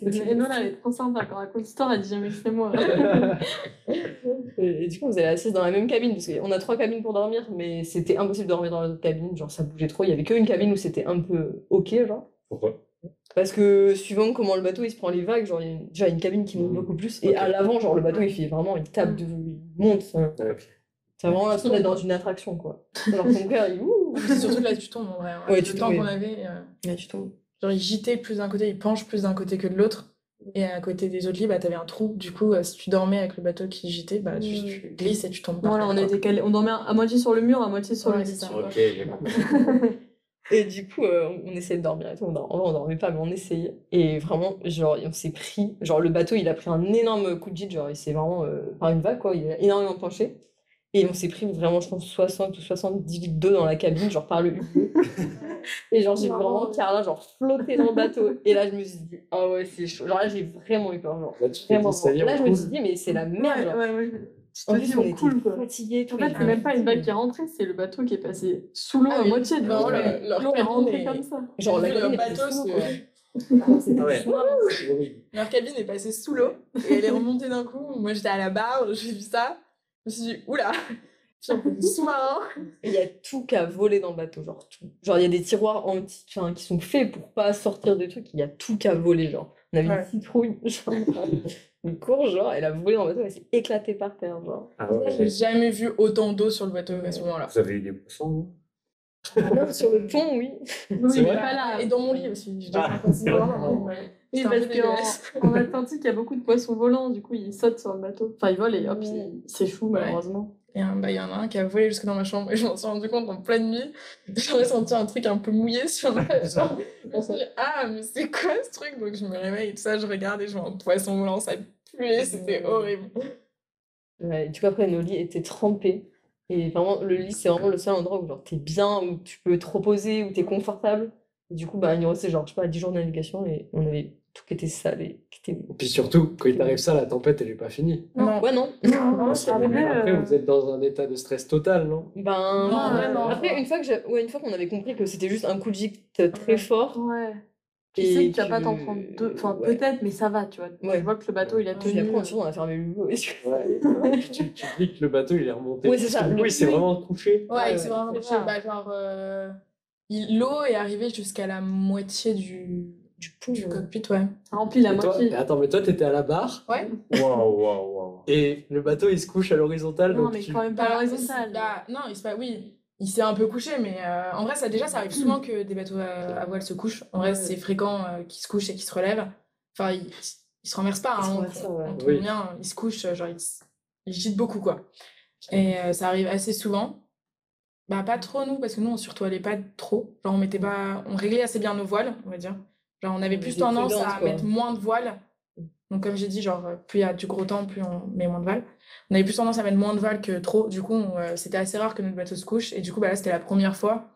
Et nous, elle est trop sympa quand elle raconte l'histoire, elle dit jamais que c'est moi. Et du coup, on s'est assise dans la même cabine, parce qu'on a trois cabines pour dormir, mais c'était impossible de dormir dans l'autre cabine, genre ça bougeait trop. Il y avait qu'une cabine où c'était un peu ok, genre. Pourquoi? Parce que suivant comment le bateau il se prend les vagues, genre il y a déjà une cabine qui monte beaucoup plus, et à l'avant, genre le bateau il fait vraiment, il tape, de, il monte. Ouais, ok. T'as vraiment l'impression d'être dans une attraction, quoi. Alors ton cœur, il ouh C'est surtout là, tu tombes en vrai. Ouais, le temps qu'on oui. avait, euh, Ouais, tu tombes. genre il gitait plus d'un côté, il penche plus d'un côté que de l'autre. Et à côté des autres lits, bah, t'avais un trou. Du coup, euh, si tu dormais avec le bateau qui gitait, bah, tu, tu glisses et tu tombes Voilà, on, était calé- on dormait à moitié sur le mur, à moitié sur Ouais, le lit. Ok, j'ai compris. Et du coup, euh, on essayait de dormir et tout. On dor- En vrai, on dormait pas, mais on essayait. Et vraiment, genre, on s'est pris. Genre, le bateau, il a pris un énorme coup de jet. Genre, il s'est vraiment. euh, par une vague, quoi. Il a énormément penché. Et on s'est pris vraiment, je pense, 60 ou 70 litres d'eau dans la cabine, genre par le hublot. Et genre, j'ai vraiment Carla, genre, flotté dans le bateau. Et là, je me suis dit, ah ouais, c'est chaud. Genre, là, j'ai vraiment eu peur. Genre, Là, tu vraiment. dit, Là, on je me suis dit, mais c'est la merde. Ouais, genre. ouais, ouais, je- Tu En te plus, dis, on était quoi. fatigués. En fait, c'est même pas une vague qui est rentrée, c'est le bateau qui est passé sous l'eau Ah à moitié. L'eau est rentrée comme ça. Genre, la Le bateau, c'est- Ah ouais. Leur cabine est passée sous l'eau et elle est remontée d'un coup. Moi j'étais à la barre, j'ai vu ça. Je me suis dit, oula, sous-marin. Il y a tout qui a volé dans le bateau, genre tout. Genre, il y a des tiroirs anti... enfin, qui sont faits pour pas sortir des trucs. Il y a tout qui a volé, genre. On avait Ouais. une citrouille, genre, une courge, genre, elle a volé dans le bateau, elle s'est éclatée par terre, genre. Ah ouais, J'ai jamais vu autant d'eau sur le bateau à ce moment-là. Vous avez eu des poissons, vous? Non, sur le pont, oui. Oui, C'est mais vrai? pas là. Et dans mon lit aussi. Je Ah. Oui, parce qu'en en Atlantique, il y a beaucoup de poissons volants, du coup, ils sautent sur le bateau. Enfin, ils volent et hop, ils s'échouent, Ouais. malheureusement. Et bah, il y en a un qui a volé jusque dans ma chambre et je m'en suis rendu compte en pleine nuit. J'aurais senti un truc un peu mouillé sur ma chambre. Je me suis dit, ah, mais c'est quoi ce truc? Donc je me réveille et tout ça, je regarde et je vois un poisson volant, ça puait, c'était horrible. Ouais, du coup, après, nos lits étaient trempés. Et vraiment, le lit, c'est vraiment le seul endroit où genre, t'es bien, où tu peux te reposer, où t'es confortable. Et du coup, bah, nous restait genre, je sais pas, 10 jours de navigation et on avait tout qui était sale et qui était. Et puis surtout, quand il t'arrive ça, la tempête, elle est pas finie. Non. Ouais, non. Non, c'est arrivé. Après, euh, vous êtes dans un état de stress total, non? Ben, Non, vraiment. Après, une fois que j'ai- ouais, une fois qu'on avait compris que c'était juste un coup de gicte très Ouais. fort, Ouais. Tu sais que tu vas pas t'en prendre deux. Enfin, ouais. peut-être, mais ça va, tu vois. Ouais. Tu vois que le bateau, il a puis tenu. après, ensuite, on a fermé le. Ouais. Puis tu, tu dis que le bateau, il est remonté. Ouais, c'est ça, Oui, c'est oui. vraiment couché. Ouais, c'est vraiment c'est couché. Bah, genre, euh, l'eau est arrivée jusqu'à la moitié du, Du pont. du cockpit, ouais. Ça remplit la moitié. attends, mais toi, t'étais à la barre Ouais. Waouh, waouh, waouh. et le bateau, il se couche à l'horizontale. Non, donc mais tu- quand même pas à Bah, l'horizontale. bah, non, il se pas, oui, il s'est un peu couché, mais euh, en vrai, ça déjà, ça arrive souvent que des bateaux à, à voile se couchent. En vrai, Ouais. c'est fréquent euh, qu'ils se couchent et qu'ils se relèvent. Enfin, ils, ils se renversent pas, Ils se hein, ouais. on, Oui. bien, ils se couchent, euh, genre, ils, ils gitent beaucoup, quoi. Et euh, ça arrive assez souvent. Bah, pas trop, nous, parce que nous, on surtoilait pas trop. Genre, on mettait pas, on réglait assez bien nos voiles, on va dire. Genre, on avait On plus tendance à quoi. mettre moins de voiles. Donc, comme j'ai dit, genre, plus il y a du gros temps, plus on met moins de voiles. On avait plus tendance à mettre moins de voiles que trop. Du coup, on, euh, c'était assez rare que notre bateau se couche. Et du coup, bah, là, c'était la première fois.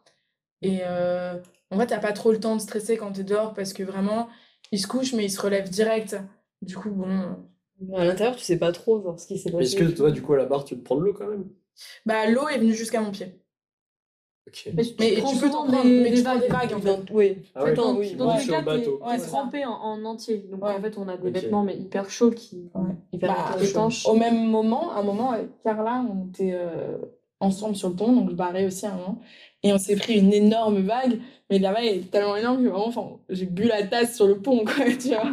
Et euh, en fait, t'as pas trop le temps de stresser quand t'es dehors parce que vraiment, il se couche, mais il se relève direct. Du coup, bon. À l'intérieur, tu sais pas trop genre, ce qui s'est passé. Est-ce que toi, du coup, à la barre, tu te prends de l'eau quand même? Bah, l'eau est venue jusqu'à mon pied. Ok. Mais tu, Mais prends tu peux t'en prendre, des, mais des vagues. vagues, en fait. Oui. Ah ouais. Dans, oui. dans ouais. tous les Sur cas, le bateau. t'es Ouais, trempé en, en entier. Donc Ouais. en fait, on a des Ok. vêtements mais hyper chauds qui. Hyper Bah, étanches. Au même moment, à un moment, avec Carla, on était euh, ensemble sur le pont, donc je barrais aussi à un moment. Et on s'est pris une énorme vague, mais la vague est tellement énorme que vraiment, enfin, j'ai bu la tasse sur le pont, quoi, tu vois.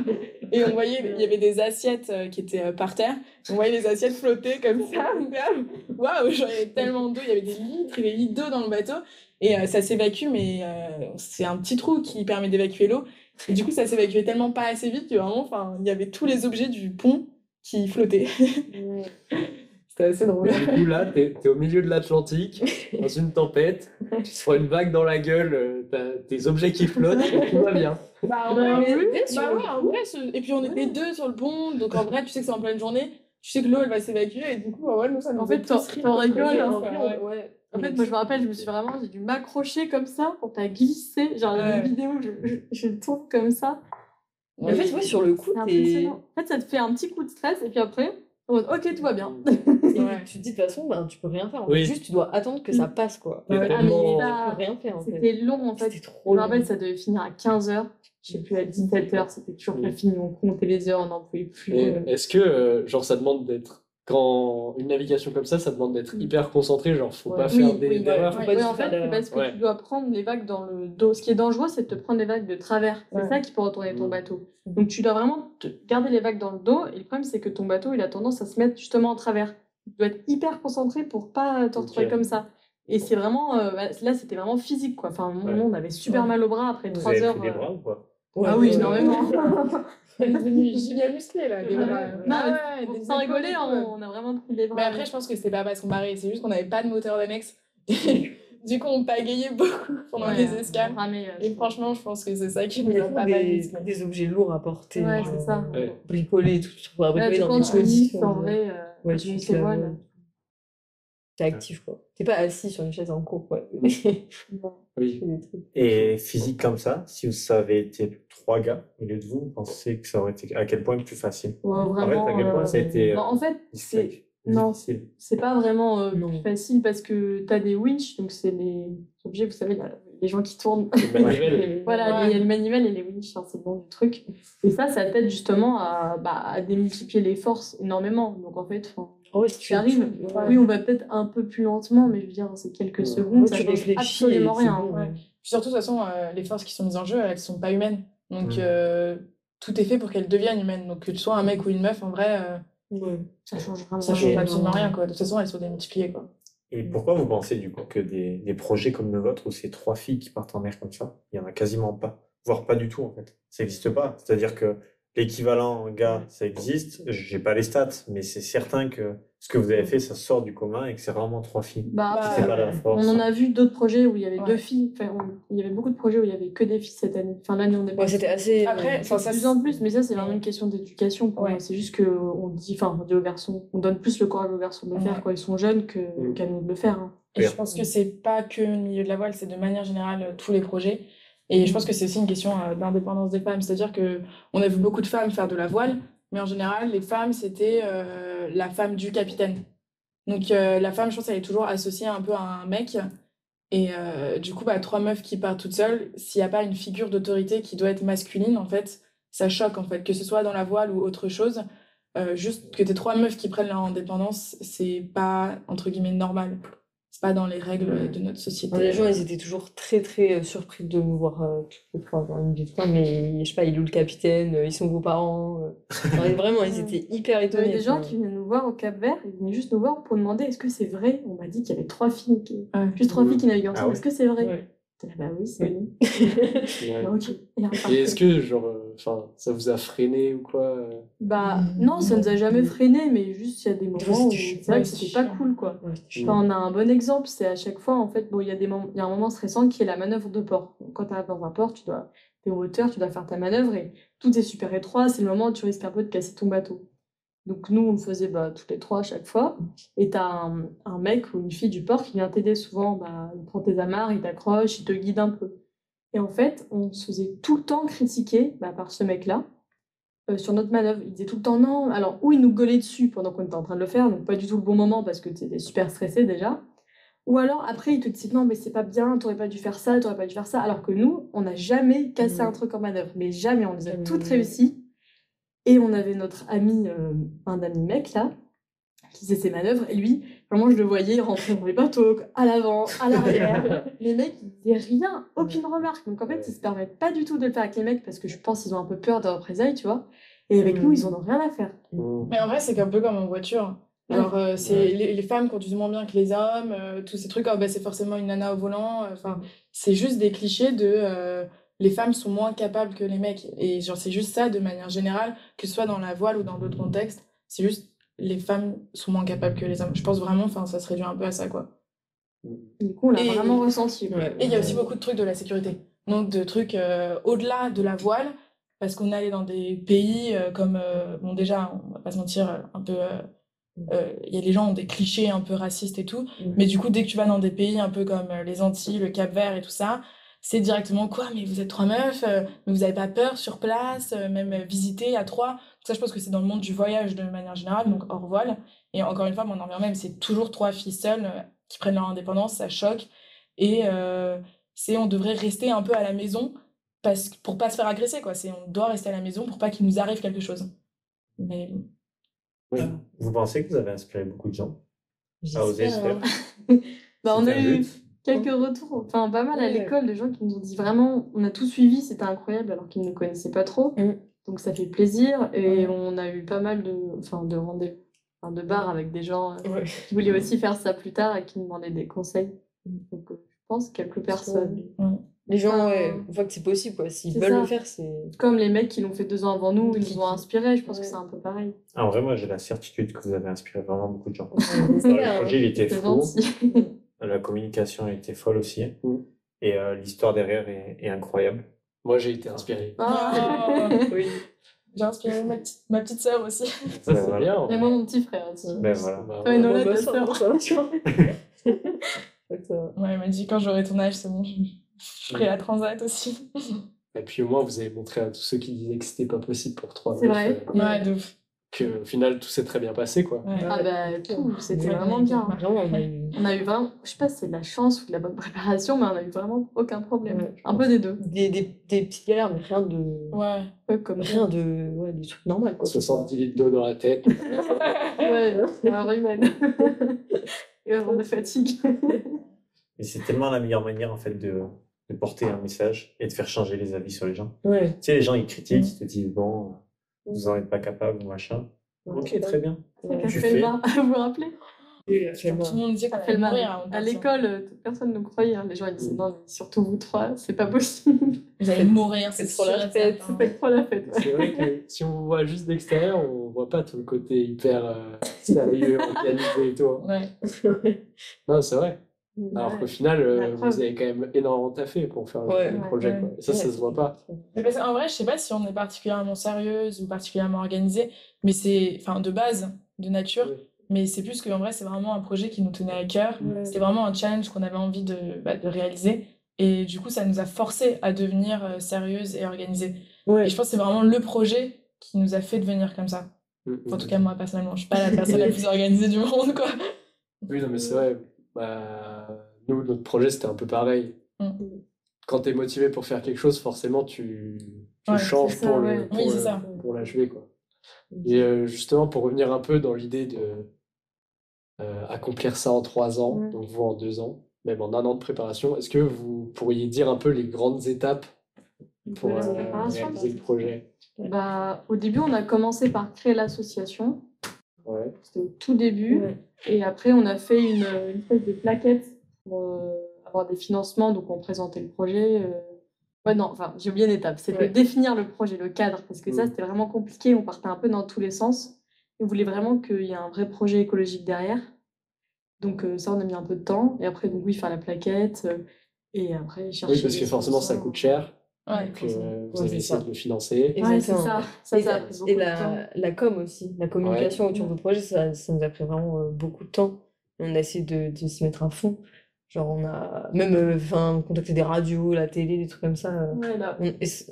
Et on voyait, il y avait des assiettes euh, qui étaient euh, par terre. On voyait les assiettes flotter comme ça. Waouh, genre, il y avait tellement d'eau, il y avait des litres et des litres d'eau dans le bateau. Et euh, ça s'évacue, mais euh, c'est un petit trou qui permet d'évacuer l'eau. Et du coup, ça s'évacuait tellement pas assez vite que vraiment, enfin, il y avait tous les objets du pont qui flottaient. C'était assez drôle. Du coup, là, t'es es au milieu de l'Atlantique, dans une tempête, tu te prends une vague dans la gueule, euh, t'as tes objets qui flottent, et tout va bien. Bah, en Bah vrai, bah ouais, en vrai, ce- et puis on était deux sur le pont, donc en vrai, tu sais que c'est en pleine journée, tu sais que l'eau elle va s'évacuer, et du coup, bah ouais, nous ça nous En fait fait, t'en- rigoles, hein. enfin, Ouais, ouais. ouais. En fait, moi je me rappelle, je me suis vraiment, j'ai dû m'accrocher comme ça pour pas glisser. Genre, Ouais. vidéo, je, je, je tourne comme ça. En fait, ouais, sur le coup, C'est t'es. impressionnant. En fait, ça te fait un petit coup de stress et puis après, En ok, tout va bien. Et Ouais. tu te dis de toute façon, ben, tu peux rien faire. en fait. Oui. Juste, tu dois attendre que ça passe, quoi. Mais Ah, mais tellement- ça- Tu peux rien faire, en fait. C'était long en fait. C'était Je trop me rappelle, long. ça devait finir à 15h. Je sais plus, à 17h, c'était toujours pas Oui. fini. On comptait les heures, on n'en pouvait plus. Et Euh, Est-ce que, euh, genre, ça demande d'être. Quand une navigation comme ça, ça demande d'être Mm. hyper concentré, genre, faut Ouais. pas Oui, faire des oui, faut Ouais, pas du en fait, parce que Ouais. tu dois prendre les vagues dans le dos. Ce qui est dangereux, c'est de te prendre les vagues de travers. C'est Ouais. ça qui peut retourner ton Mm. bateau. Donc tu dois vraiment te garder les vagues dans le dos. Et le problème, c'est que ton bateau, il a tendance à se mettre justement en travers. Tu dois être hyper concentré pour pas te retrouver comme ça. Et c'est vraiment. euh, bah, là, c'était vraiment physique, quoi. Enfin, Ouais. on avait super Ouais. mal au bras après trois heures. pris des euh, bras ou pas? Ouais, Ah oui, énormément. Elle est devenue giga musclée là. les Ouais. bras. Non, Ah mais ouais, des sans rigoler, tout, on, on a vraiment pris les bras. Mais après, je pense que c'était pas parce qu'on barrait, c'est juste qu'on n'avait pas de moteur d'annexe. du coup, on pagayait beaucoup pendant Ouais, les escales. euh, Et franchement, je pense que c'est ça qui nous a pas mal des, des objets lourds à porter. Ouais, genre, c'est ça. Ouais. Bricoler et tout. Tu pourrais Là, bricoler tu dans des tu lis, positions. en de- vrai, euh, Ouais, tu te- voilà. T'es actif, quoi. T'es pas assis sur une chaise en cours, quoi. Oui. Et physique comme ça, si vous avez été trois gars au milieu de vous, vous pensez que ça aurait été à quel point plus facile? Ouais, En fait, vraiment. à quel point ça a euh, été euh, non, en fait, c'est non. pas vraiment euh, Non. plus facile parce que tu as des winches, donc c'est les objets, vous savez, là, les gens qui tournent. Le manuel. Voilà, Ouais. il y a le manuel et les winches, hein, c'est le nom du truc. Et ça, ça t'aide justement à, bah, à démultiplier les forces énormément. Donc en fait, enfin, Oh, si tu arrives. tout- ouais. Oui, on va peut-être un peu plus lentement, mais je veux dire, c'est quelques Ouais. secondes, Ouais, ça réfléchis absolument rien. bon, ouais. ouais. Puis surtout, de toute façon, euh, les forces qui sont mises en jeu, elles sont pas humaines. Donc, Mm. euh, tout est fait pour qu'elles deviennent humaines. Donc, que tu sois un mec ou une meuf, en vrai, euh, Ouais. Ça change vraiment ça change absolument rien. Quoi. De toute façon, elles sont démultipliées. Quoi. Et pourquoi vous pensez du coup que des, des projets comme le vôtre où c'est trois filles qui partent en mer comme ça, il y en a quasiment pas, voire pas du tout en fait? Ça n'existe pas. C'est-à-dire que l'équivalent gars, ça existe. J'ai pas les stats, mais c'est certain que ce que vous avez fait, ça sort du commun et que c'est vraiment trois filles. Bah, Bah, après, C'est pas la force. On en a vu d'autres projets où il y avait Ouais. deux filles. Enfin, on- il y avait beaucoup de projets où il y avait que des filles cette année. Enfin, l'année, on est Ouais, c'était assez. Après, enfin, de ça, plus en plus, mais ça, c'est vraiment une question d'éducation. Ouais. C'est juste que on dit, enfin, on dit aux garçons, on donne plus le courage aux garçons de le faire quand ils sont jeunes que, Mm. qu'à nous de le faire. hein. Et je pense que c'est pas que le milieu de la voile, c'est de manière générale euh, tous les projets. Et je pense que c'est aussi une question euh, d'indépendance des femmes. C'est-à-dire que on a vu beaucoup de femmes faire de la voile, mais en général, les femmes, c'était euh, la femme du capitaine. Donc euh, la femme, je pense, elle est toujours associée un peu à un mec. Et du coup, bah, trois meufs qui partent toutes seules, s'il n'y a pas une figure d'autorité qui doit être masculine, en fait, ça choque, en fait, que ce soit dans la voile ou autre chose. Juste que tes trois meufs qui prennent leur indépendance, c'est pas, entre guillemets, normal. C'est pas dans les règles de notre société. Les gens, ils étaient toujours très très euh, surpris de nous voir euh, toutes les trois dans une vie de femme, mais je sais pas, il est où le capitaine, euh, ils sont vos parents. euh. Enfin, vraiment, ils étaient hyper Il y étonnés. avait des gens qui venaient nous voir au Cap Vert, ils venaient juste nous voir pour demander est-ce que c'est vrai? On m'a dit qu'il y avait trois filles, qui... Ouais. juste trois filles qui naviguaient ensemble. Ah ouais? Est-ce que c'est vrai? Ouais. Bah oui, c'est Oui. Et Et est-ce que, genre, euh, enfin, ça vous a freiné ou quoi euh Bah Mm. non, ça nous a jamais freiné, mais juste il y a des moments où c'était c'est vrai que c'était pas cool quoi. Ouais, c'était Enfin, on a un bon exemple, c'est à chaque fois en fait, bon, il y a des moments, il y a un moment stressant qui est la manœuvre de port. Donc, quand tu arrives dans un port, tu dois, t'es en hauteur, tu dois faire ta manœuvre et tout est super étroit, c'est le moment où tu risques un peu de casser ton bateau. Donc nous, on le faisait bah, toutes les trois à chaque fois. Et t'as un, un mec ou une fille du port qui vient t'aider souvent, bah, il prend tes amarres, il t'accroche, il te guide un peu. Et en fait, on se faisait tout le temps critiquer bah, par ce mec-là euh, sur notre manœuvre. Il disait tout le temps non. Alors, ou il nous gueulait dessus pendant qu'on était en train de le faire, donc pas du tout le bon moment parce que tu étais super stressé déjà. Ou alors après, il te dit non, mais c'est pas bien, t'aurais pas dû faire ça, t'aurais pas dû faire ça. Alors que nous, on n'a jamais cassé Mhm. un truc en manœuvre, mais jamais, on les a Jamais. toutes réussies. Et on avait notre ami, euh, un ami mec là, qui faisait ses manœuvres, et lui, vraiment, je le voyais rentrer dans les bateaux, à l'avant, à l'arrière. les mecs, ils disaient rien, aucune remarque. Donc en fait, ils se permettent pas du tout de le faire avec les mecs parce que je pense qu'ils ont un peu peur de représailles, tu vois. Et avec Mhm. nous, ils en ont rien à faire. Mais en vrai, c'est un peu comme en voiture. Alors, euh, c'est les, les femmes conduisent moins bien que les hommes, euh, tous ces trucs, ah, bah, c'est forcément une nana au volant. euh, Enfin, c'est juste des clichés de euh, les femmes sont moins capables que les mecs. Et genre, c'est juste ça de manière générale, que ce soit dans la voile ou dans d'autres contextes. C'est juste les femmes sont moins capables que les hommes. Je pense vraiment, enfin, ça se réduit un peu à ça, quoi. Du coup, on l'a vraiment ressenti. Ouais. Et il y a aussi beaucoup de trucs de la sécurité. Donc, de trucs euh, au-delà de la voile, parce qu'on allait dans des pays euh, comme, euh, bon, déjà, on va pas se mentir, un peu. Il y a les gens ont des clichés un peu racistes et tout. Mhm. Mais du coup, dès que tu vas dans des pays un peu comme les Antilles, le Cap Vert et tout ça, c'est directement quoi, mais vous êtes trois meufs, euh, mais vous avez pas peur sur place, euh, même euh, visiter à trois. Ça, je pense que c'est dans le monde du voyage de manière générale, donc hors voile. Et encore une fois, mon environnement même, c'est toujours trois filles seules euh, qui prennent leur indépendance, ça choque. Et euh, c'est on devrait rester un peu à la maison parce, pour pas se faire agresser, quoi. C'est on doit rester à la maison pour pas qu'il nous arrive quelque chose. Mais Oui. Vous pensez que vous avez inspiré beaucoup de gens? À oser se J'espère, faire hein. Bah, on a eu but. Quelques retours, enfin pas mal à l'école, de gens qui nous ont dit vraiment, on a tout suivi, c'était incroyable alors qu'ils ne nous connaissaient pas trop. Mm. Donc ça fait plaisir et Ouais. on a eu pas mal de, enfin, de rendez enfin, de bars avec des gens euh, Ouais. qui voulaient aussi faire ça plus tard et qui nous demandaient des conseils. Donc euh, je pense quelques personnes. Les gens, Enfin, ouais, on voit que c'est possible, quoi. S'ils veulent ça. le faire, c'est. Comme les mecs qui l'ont fait deux ans avant nous, ils nous ont inspirés, je pense que c'est un peu pareil. Ah, En vrai, moi, j'ai la certitude que vous avez inspiré vraiment beaucoup de gens. Le projet, il était fou. La communication était folle aussi. Mm. Et euh, l'histoire derrière est, est incroyable. Moi, j'ai été inspiré. Ah. Oui. j'ai inspiré ma petite, ma petite sœur aussi. Ça, Ben c'est voilà. bien. Et moi, mon petit frère aussi. Ben voilà. Bah, Toi, bah, ta ça sœur. va. Ouais, elle m'a dit quand j'aurai ton âge, c'est bon, je, je ferai la transat aussi. Et puis au moins, vous avez montré à tous ceux qui disaient que c'était pas possible pour trois C'est vrai. euh, Ouais, de ouf. Que au final, tout s'est très bien passé, quoi. Ouais. Ah bah tout, c'était Ouais, vraiment bien. Vraiment, on a eu On a eu vraiment, je sais pas si c'est de la chance ou de la bonne préparation, mais on a eu vraiment aucun problème. Ouais, Un peu des deux. des, des, des petites galères, mais rien de. Ouais. Ouais, comme Rien de. Ouais, du truc normal, quoi. 70 litres d'eau dans la tête. Ouais, erreur humaine. erreur de fatigue. Et c'est tellement la meilleure manière, en fait, de, de porter un message et de faire changer les avis sur les gens. Ouais. Tu sais, les gens, ils critiquent, ils te disent, bon, vous en êtes pas capable, ou machin. Ok, très bien. C'est Tu Felma, vous vous rappelez? Tout le monde disait qu'on allait mourir de À l'école, euh, personne ne croyait. hein. Les gens ils disaient non, mais surtout vous trois, c'est pas possible. Vous allez mourir, c'est C'est trop la fête. Faites trop la fête. C'est vrai que si on vous voit juste d'extérieur, on voit pas tout le côté hyper euh, sérieux, organisé et tout. hein. Ouais. Non, c'est vrai. Alors qu'au final, euh, vous avez quand même énormément taffé pour faire le- Ouais. le projet. Ouais. quoi. Et ça, ça Ouais. se voit pas. Mais parce qu'en vrai, je sais pas si on est particulièrement sérieuse ou particulièrement organisée, mais c'est, enfin, de base, de nature. Mais c'est plus qu'en vrai, c'est vraiment un projet qui nous tenait à cœur. Ouais. C'était vraiment un challenge qu'on avait envie de, bah, de réaliser. Et du coup, ça nous a forcé à devenir euh, sérieuse et organisée. Ouais. Et je pense que c'est vraiment le projet qui nous a fait devenir comme ça. En tout cas, moi, personnellement, je suis pas la personne la plus organisée du monde, quoi. Oui, non, mais c'est vrai. Bah, nous, notre projet, c'était un peu pareil. Mm. Quand tu es motivé pour faire quelque chose, forcément, tu, tu Ouais, changes ça, pour, le, ouais. pour, Oui, c'est le- ça. pour l'achever. Quoi. Et euh, justement, pour revenir un peu dans l'idée de euh, accomplir ça en trois ans, Ouais. donc vous en deux ans, même en un an de préparation, est-ce que vous pourriez dire un peu les grandes étapes pour euh, réaliser le projet? Bah, au début, on a commencé par créer l'association. ouais. C'était au tout début. Ouais. Et après, on a fait une, une espèce de plaquette pour euh, avoir des financements. Donc, on présentait le projet. euh. Ouais, non, enfin, j'ai oublié une étape. C'est Ouais. de définir le projet, le cadre. Parce que ça, Mm. c'était vraiment compliqué. On partait un peu dans tous les sens. On voulait vraiment qu'il y ait un vrai projet écologique derrière. Donc, euh, ça, on a mis un peu de temps. Et après, donc, oui, faire la plaquette. euh, et après, chercher. Oui, parce que forcément, ça coûte cher. Ouais, Donc, euh, vous Ouais, avez essayé ça. de le financer. Ouais, c'est Exactement. ça. Ça, et ça la, et com aussi, la communication autour du projet, ça, ça nous a pris vraiment euh, beaucoup de temps. On a essayé de, de s'y mettre à fond. Genre, on a même euh, enfin, contacté des radios, la télé, des trucs comme ça. euh, Ouais, là.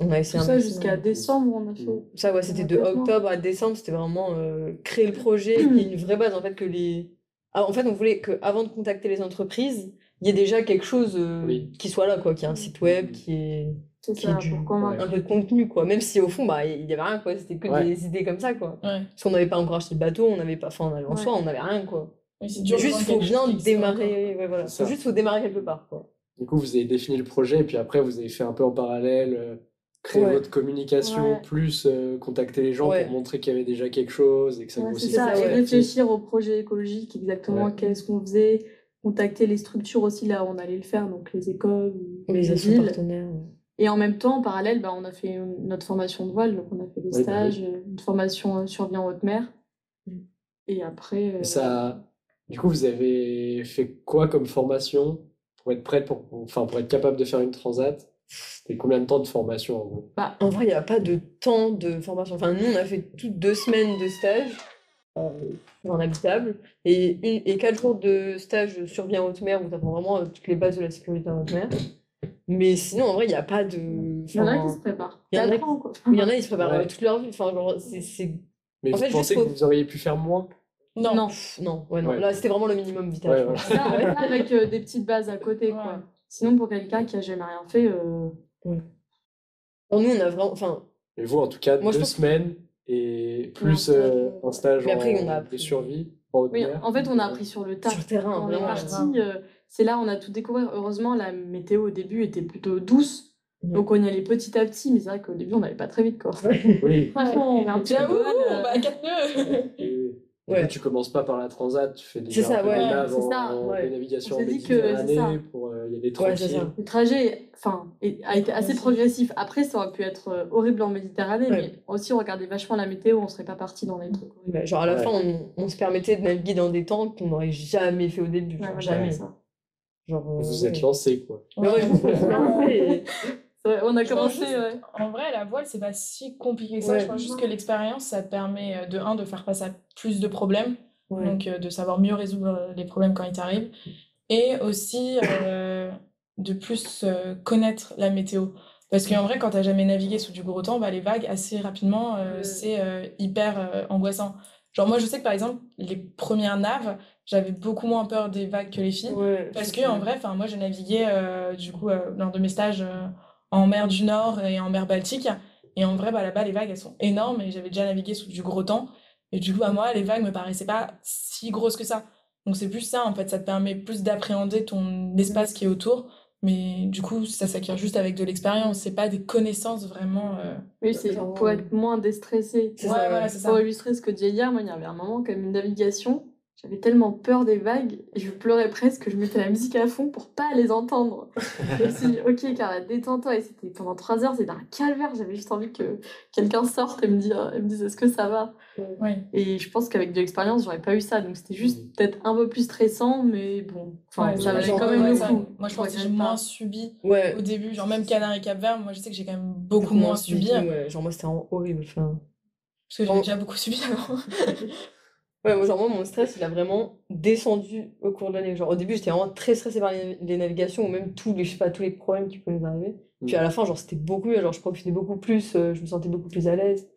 On, a essayé Tout un ça jusqu'à décembre, on a fait. Ça, ouais, c'était de octobre à décembre, c'était vraiment euh, créer le projet, et puis une vraie base, en fait, que les... Ah, en fait, on voulait qu'avant de contacter les entreprises, il y ait déjà quelque chose euh, Oui. qui soit là, quoi, qui ait un site web, qui ait C'est qui ça, est du- un peu de contenu, quoi. Même si, au fond, bah, il y avait rien, quoi. C'était que Ouais. des idées comme ça, quoi. Ouais. Parce qu'on n'avait pas encore acheté le bateau, on n'avait pas... Enfin, on avait- en Ouais. soi, on n'avait rien, quoi. Oui, c'est dur Juste, faut bien démarrer, ouais, voilà. Juste, faut démarrer quelque part, quoi. Du coup, vous avez défini le projet et puis après, vous avez fait un peu en parallèle, euh, créer Ouais. votre communication, Ouais. plus euh, contacter les gens Ouais. pour montrer qu'il y avait déjà quelque chose et que ça Ouais, vous c'est aussi ça, ça, et réfléchir au projet écologique, exactement Ouais. qu'est-ce qu'on faisait, contacter les structures aussi là où on allait le faire, donc les écoles, ou Les villes. partenaires. ouais. Et en même temps, en parallèle, bah, on a fait notre formation de voile, donc on a fait des bah stages, euh, une formation euh, survie en haute mer. Mm. Et après, euh, Et ça, du coup, vous avez fait quoi comme formation pour être prête, pour, enfin, pour être capable de faire une transat? C'était combien de temps de formation en gros? Bah, en vrai, il n'y a pas de temps de formation. Enfin, nous, on a fait toutes deux semaines de stage euh, en habitable et, une, et quatre jours de stage survie en haute mer où tu apprends vraiment euh, toutes les bases de la sécurité en haute mer. Mais sinon, en vrai, il n'y a pas de. Il y en a qui se préparent. il y en a qui- se préparent Ouais. euh, toute leur vie. Enfin, genre, c'est. Mais En vous fait, pensez que vous auriez pu faire moins? Non. Non, pff, non, ouais, non. Ouais. Là, c'était vraiment le minimum vital. Ouais, je ouais. pense. Ça, ouais, avec euh, des petites bases à côté, quoi. Sinon, pour quelqu'un qui a jamais rien fait, euh, Bon, nous, on a vraiment. Enfin, Mais vous, en tout cas, Moi, deux semaines et plus un stage, euh, un stage Mais après, en- on a de appris. survie en oui, en fait, on a appris sur le tas. sur le terrain, On est parti, euh, c'est là on a tout découvert. Heureusement, la météo au début était plutôt douce. Ouais. Donc on y allait petit à petit, mais c'est vrai qu'au début on n'allait pas très vite quoi. Oui. Franchement, on est un petit peu J'avoue, bonne, euh, bah, quatre nœuds. Ouais. tu commences pas par la transat, tu fais déjà C'est ça, un peu ouais, des naves c'est en, ça, ouais. des navigations On en Méditerranée ça. pour euh, y aller tranquille. Le trajet enfin, a été assez progressif. Après, ça aurait pu être euh, horrible en Méditerranée, Ouais. mais aussi on regardait vachement la météo, on serait pas parti dans les trucs. genre, à la Ouais. fin, on, on se permettait de naviguer dans des temps qu'on n'aurait jamais fait au début. Ouais, genre, jamais. ça. Genre, euh, Vous êtes lancé, quoi. Mais ouais, vous êtes lancés. Vrai, on a Je commencé. juste- ouais. En vrai, la voile, c'est pas si compliqué que ça. Ouais. Je pense juste que l'expérience, ça te permet euh, de un de faire face à plus de problèmes, Ouais. donc euh, de savoir mieux résoudre euh, les problèmes quand ils t'arrivent, et aussi euh, de plus euh, connaître la météo. Parce qu'en vrai, quand t'as jamais navigué sous du gros temps, bah, les vagues, assez rapidement, c'est hyper angoissant. Genre, moi, je sais que par exemple, les premières naves, j'avais beaucoup moins peur des vagues que les filles. Ouais. Parce que en vrai, enfin moi j'ai navigué euh, du coup euh, lors de mes stages en mer du Nord et en mer Baltique et en vrai bah là-bas les vagues elles sont énormes et j'avais déjà navigué sous du gros temps et du coup à moi les vagues me paraissaient pas si grosses que ça. Donc c'est plus ça en fait, ça te permet plus d'appréhender ton espace qui est autour mais du coup ça s'acquiert juste avec de l'expérience, c'est pas des connaissances vraiment euh, Oui, c'est Genre, pour être moins déstressé. C'est ouais, ça, voilà, ouais. c'est ça. Pour illustrer ce que disait hier, moi, il y avait un moment, comme une navigation, j'avais tellement peur des vagues, et je pleurais presque, que je mettais la musique à fond pour pas les entendre. je me suis dit, ok, Carla, détends-toi. Et c'était pendant trois heures, c'était un calvaire. J'avais juste envie que quelqu'un sorte et me dise, et me dise est-ce que ça va? Et je pense qu'avec de l'expérience, j'aurais pas eu ça. Donc c'était juste peut-être un peu plus stressant, mais bon, enfin, Ouais, ça valait quand même ouais, le ça- coup. Moi je pense que j'ai moins pas. subi Ouais. au début, genre même Canaries Cap Vert, moi je sais que j'ai quand même beaucoup moins subi Ouais, genre moi c'était horrible. Enfin... parce que j'ai déjà beaucoup subi avant. Ouais, moi, genre moi mon stress il a vraiment descendu au cours de l'année. Genre au début j'étais vraiment très stressée par les, les navigations ou même tous les, je sais pas, tous les problèmes qui pouvaient nous arriver. Puis Mm. à la fin genre c'était beaucoup mieux, genre je profitais beaucoup plus, euh, je me sentais beaucoup plus à l'aise.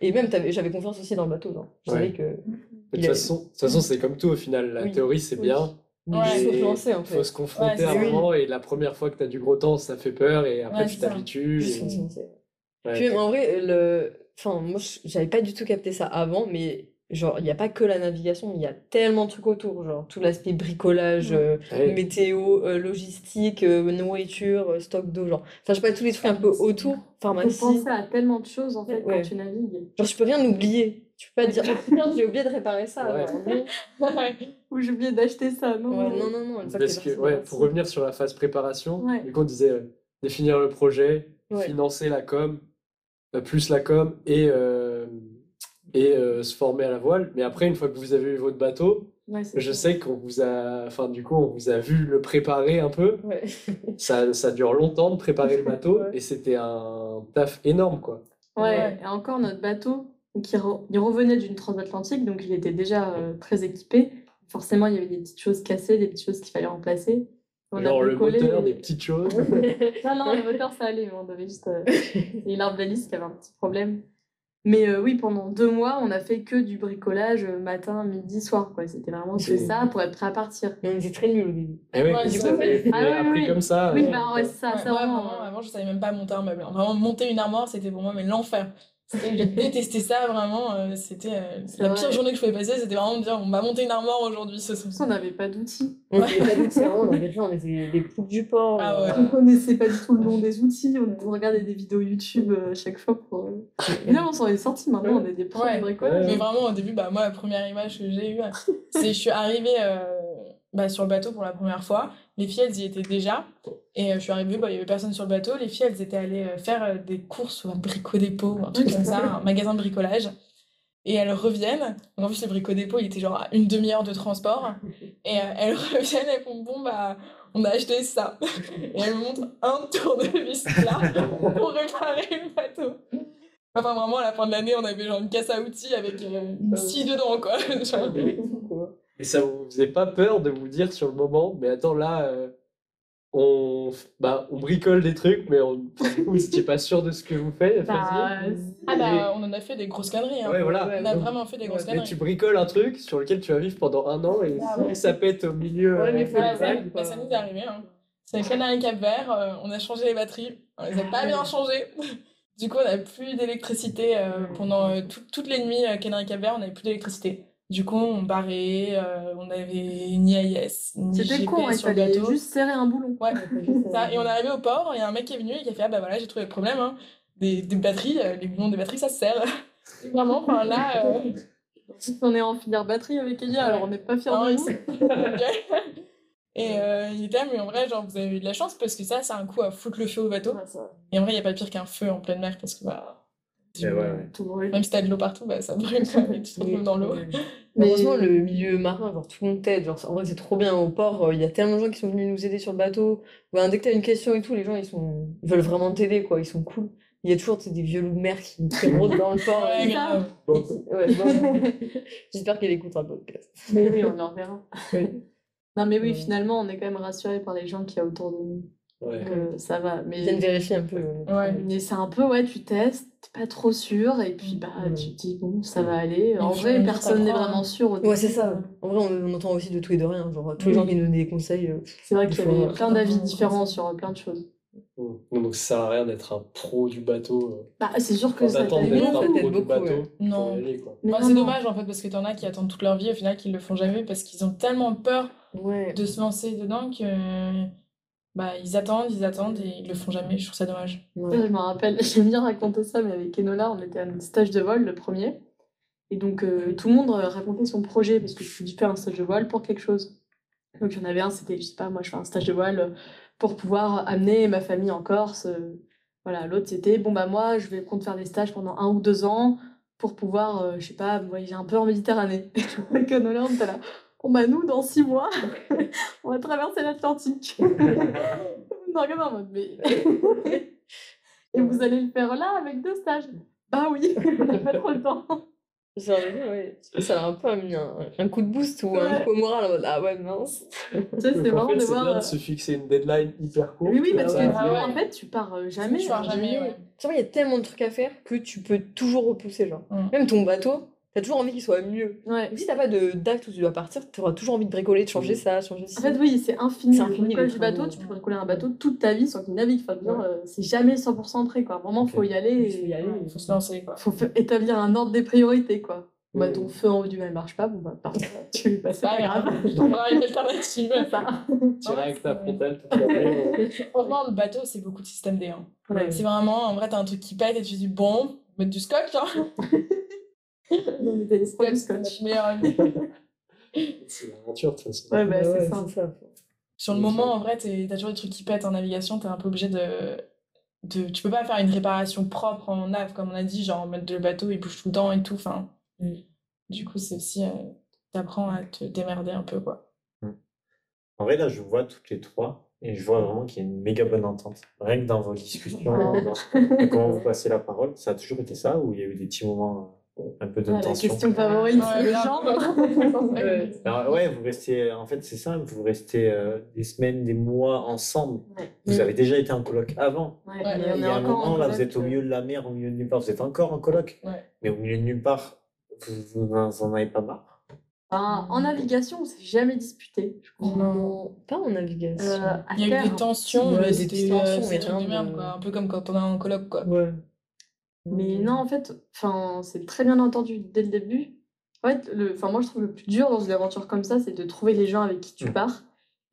Et même j'avais confiance aussi dans le bateau. Genre. Je Ouais. savais que De toute façon, de toute façon, c'est comme tout au final. La Oui. théorie, c'est Oui. bien. mais Ouais. il faut se lancer en Il fait. faut se confronter Ouais, à un moment et la première fois que tu as du gros temps, ça fait peur et après Ouais, tu t'habitues. Et- Puis en vrai, le... enfin, moi j'avais pas du tout capté ça avant, mais genre il n'y a pas que la navigation, il y a tellement de trucs autour, genre tout l'aspect bricolage, euh, Ouais. météo, euh, logistique, euh, nourriture, euh, stock d'eau, genre. Enfin, je sais pas, tous les trucs un peu autour, Faut pharmacie. penser à tellement de choses en fait Ouais. quand tu navigues. Genre, je peux rien oublier. Tu peux pas dire, oh j'ai oublié de réparer ça. Ouais. Ou j'ai oublié d'acheter ça, non Ouais, non. non, non, Parce que, ouais, pour revenir sur la phase préparation, Ouais. du coup, on disait euh, définir le projet, Ouais. financer la com, euh, plus la com et, euh, et euh, se former à la voile. Mais après, une fois que vous avez eu votre bateau, Ouais, je ça. sais qu'on vous a, enfin, du coup, on vous a vu le préparer un peu. Ouais. Ça, ça dure longtemps de préparer le bateau Ouais. et c'était un taf énorme, quoi. Ouais, Ouais. et encore notre bateau, donc, il, re- il revenait d'une transatlantique, donc il était déjà euh, très équipé. Forcément, il y avait des petites choses cassées, des petites choses qu'il fallait remplacer. On a Genre le moteur, des petites choses. Non, non, le moteur, ça allait, mais on avait juste. Euh... et l'arbre d'hélice qui avait un petit problème. Mais euh, oui, pendant deux mois, on a fait que du bricolage euh, matin, midi, soir. quoi. C'était vraiment que C'est- ça pour être prêt à partir. Mais on était très nuls au début. Eh oui, Ouais, c'est à vrai. fait. Ah appris oui. comme ça. Oui, euh, bah ouais, c'est ça, Ouais, c'est moi, vraiment. vraiment, avant, je savais même pas monter un meuble. Vraiment, monter une armoire, c'était pour moi mais l'enfer. J'ai détesté ça, vraiment. euh, c'était euh, la vrai. pire journée que je pouvais passer. C'était vraiment de dire on va monter une armoire aujourd'hui ce soir. on n'avait pas d'outils. On était pas d'outils, on avait on était des poupes du port. Ah ouais. euh, On connaissait pas du tout le nom des outils. On, on regardait des vidéos YouTube euh, à chaque fois pour. euh, Et là, on s'en est sorti. Maintenant, on est des pros Ouais. Mais vraiment, au début, bah, moi, la première image que j'ai eue, c'est je suis arrivée euh, bah, sur le bateau pour la première fois. Les filles, elles y étaient déjà. Et euh, je suis arrivée, bah, il y avait personne sur le bateau. Les filles, elles étaient allées euh, faire euh, des courses au Brico Dépôt, un truc comme ça, un magasin de bricolage. Et elles reviennent. Donc, en plus, le Brico Dépôt, il était genre à une demi-heure de transport. Et elles reviennent, elles font Bon, bah, on a acheté ça. Et elles me montrent un tournevis plat pour réparer le bateau. Enfin, vraiment, à la fin de l'année, on avait genre une casse à outils avec une scie dedans, quoi. Genre, quoi. Et ça vous faisait pas peur de vous dire sur le moment, mais attends, là, euh, on, bah, on bricole des trucs, mais on, vous n'étiez pas sûr de ce que vous faites. Bah. Ah bah, on en a fait des grosses conneries. Hein. Ouais, voilà. On a vraiment fait des grosses Mais conneries. tu bricoles un truc sur lequel tu vas vivre pendant un an et, Ah ouais. ça pète au milieu. Ouais, mais euh, faut Ouais, ça, vague. bah, ça nous est arrivé. Hein. C'est Canary Cap Vert, euh, on a changé les batteries, on les a pas bien changées. Du coup, on n'avait plus d'électricité euh, pendant euh, tout- toutes les nuits. à Canary Cap Vert, on n'avait plus d'électricité. Du coup, on barrait, euh, on avait ni AIS, ni C'était con, il sur le fallait bateau. juste serrer un boulon. Ouais, ça. Et on est arrivé au port, il y a un mec qui est venu et qui a fait Ah bah voilà, j'ai trouvé le problème. Hein. Des, des batteries, euh, les boulons des batteries, ça se serre. Vraiment, enfin là. euh, On est en filière batterie avec Elia, alors on n'est pas fiers Ah de nous. Et euh, il était là, mais en vrai, genre, vous avez eu de la chance parce que ça, c'est un coup à foutre le feu au bateau. Ouais, Et en vrai, il n'y a pas pire qu'un feu en pleine mer parce que, bah, Eh ouais, ouais. tout brûle. même si t'as de l'eau partout, bah, ça brûle quand même tu te retrouves dans l'eau. Mais heureusement, le milieu marin, genre tout le monde t'aide. Genre, en vrai, c'est trop bien au port. euh, Il y a tellement de gens qui sont venus nous aider sur le bateau. Ouais, dès que t'as une question et tout, les gens ils sont, ils veulent vraiment t'aider quoi. Ils sont cool. Il y a toujours tu des vieux loups de mer qui, qui rôdent dans le port. Ouais, grave. Ouais, bon. J'espère qu'elle écoutera le podcast. Mais oui, on leur verra. Oui. Non, mais oui, Ouais. finalement, on est quand même rassurés par les gens qu'il y a autour de nous. Ouais. que ça va. Ils viennent Mais, vérifier un peu. euh, Ouais. mais c'est un peu, ouais, tu testes, t'es pas trop sûr, et puis bah, Ouais. tu te dis, bon, ça va aller. En et vrai, personne n'est vraiment sûr. au Ouais, c'est ça. En vrai, on, on entend aussi de tout et de rien. Genre, tous les gens qui nous donnent des conseils. euh, C'est vrai qu'il y avait plein d'avis différents sur euh, plein de choses. Mm. Donc ça sert à rien d'être un pro du bateau. euh, Bah, c'est sûr que ça t'aide d'être beaucoup, un ça pro t'aide du beaucoup, bateau, ouais. Non. Bah, c'est dommage en fait parce que t'en as qui attendent toute leur vie au final qui le font jamais parce qu'ils ont tellement peur Ouais. de se lancer dedans que bah ils attendent, ils attendent et ils le font jamais. Je trouve ça dommage. Ouais, je me rappelle, j'aime bien raconter ça, mais avec Enola, on était à un stage de vol, le premier. Et donc, euh, tout le monde euh, racontait son projet, parce que tu faire un stage de voile pour quelque chose. Donc, il y en avait un, c'était, je sais pas, moi, je fais un stage de voile euh, pour pouvoir amener ma famille en Corse. euh, voilà, l'autre, c'était, bon, bah, moi, je vais compte faire des stages pendant un ou deux ans pour pouvoir, euh, je sais pas, voyager un peu en Méditerranée. Avec Enola, on était là. Bon, bah, nous, dans six mois, on va traverser l'Atlantique. on regarde en mode, mais. Et vous allez le faire là avec deux stages? Bah oui, on n'a pas trop le temps. Ça, ouais. ça a un peu mis un, un coup de boost ou un coup au moral en mode Ah ouais, mince. Tu sais, c'est marrant fait, de c'est voir. bien euh, de se fixer une deadline hyper courte. Oui, oui, parce que Ah ouais. en fait, tu pars euh, jamais. Tu pars jamais, ouais. Tu vois, il y a tellement de trucs à faire que tu peux toujours repousser. Genre. Mm. Même ton bateau, t'as toujours envie qu'il soit mieux. Ouais. Si t'as pas de date où tu dois partir, t'auras toujours envie de bricoler, de changer ça, changer ci. En fait, oui, c'est infini. C'est Le infini, les du bateau, tu peux bricoler un bateau toute ta vie sans qu'il navigue. Enfin, dire, euh, c'est jamais 100% prêt, quoi. Vraiment, faut y aller. Il faut y et- aller. Il faut se lancer quoi. faut fa- établir un ordre des priorités, quoi. Bah, Mm. ton feu en haut du mal marche pas, bon, bah, pardon, tu bah, c'est pas Pas grave. je trouverai une alternative. Ça. Tirer avec ta frontale toute la. Franchement, le bateau, c'est beaucoup de système D. hein. Ouais. C'est vraiment, en vrai, t'as un truc qui pète et tu te dis, bon, mettre du scotch, hein. Non, mais t'as des Scotch, c'est scotch. l'aventure, de toute façon. Ouais, bah, c'est Ouais, ça. Sur le moment, en vrai, t'as toujours des trucs qui pètent en navigation, t'es un peu obligé de, de. Tu peux pas faire une réparation propre en nav, comme on a dit, genre mettre le bateau, il bouge tout le temps et tout. Enfin, Mm. Du coup, c'est aussi. euh, T'apprends à te démerder un peu, quoi. En vrai, là, je vois toutes les trois et je vois vraiment qu'il y a une méga bonne entente. Rien que dans vos discussions, dans comment vous passez la parole, ça a toujours été ça ou il y a eu des petits moments euh, un peu de Ah, la tension question favorite, c'est le grave. genre. Ouais. Alors, ouais, vous restez, en fait, c'est simple, vous restez euh, des semaines, des mois ensemble. Ouais. Vous avez déjà été en coloc avant. Ouais, Ouais, mais Il on y a un moment, en là, vous êtes au euh, milieu de la mer, au milieu de nulle part. Vous êtes encore en coloc. Ouais. Mais au milieu de nulle part, vous, vous n'en en avez pas marre. Enfin, en navigation, on s'est jamais disputé. je crois. Non, pas en navigation. Euh, Il y a eu des tensions, Ouais, mais des tensions, euh, mais des trucs rien de merde, quoi. Un peu comme quand on est en coloc, quoi. Ouais. Mais non, en fait, enfin, c'est très bien entendu dès le début. En fait, le, enfin, moi, je trouve le plus dur dans une aventure comme ça, c'est de trouver les gens avec qui tu Mm. pars.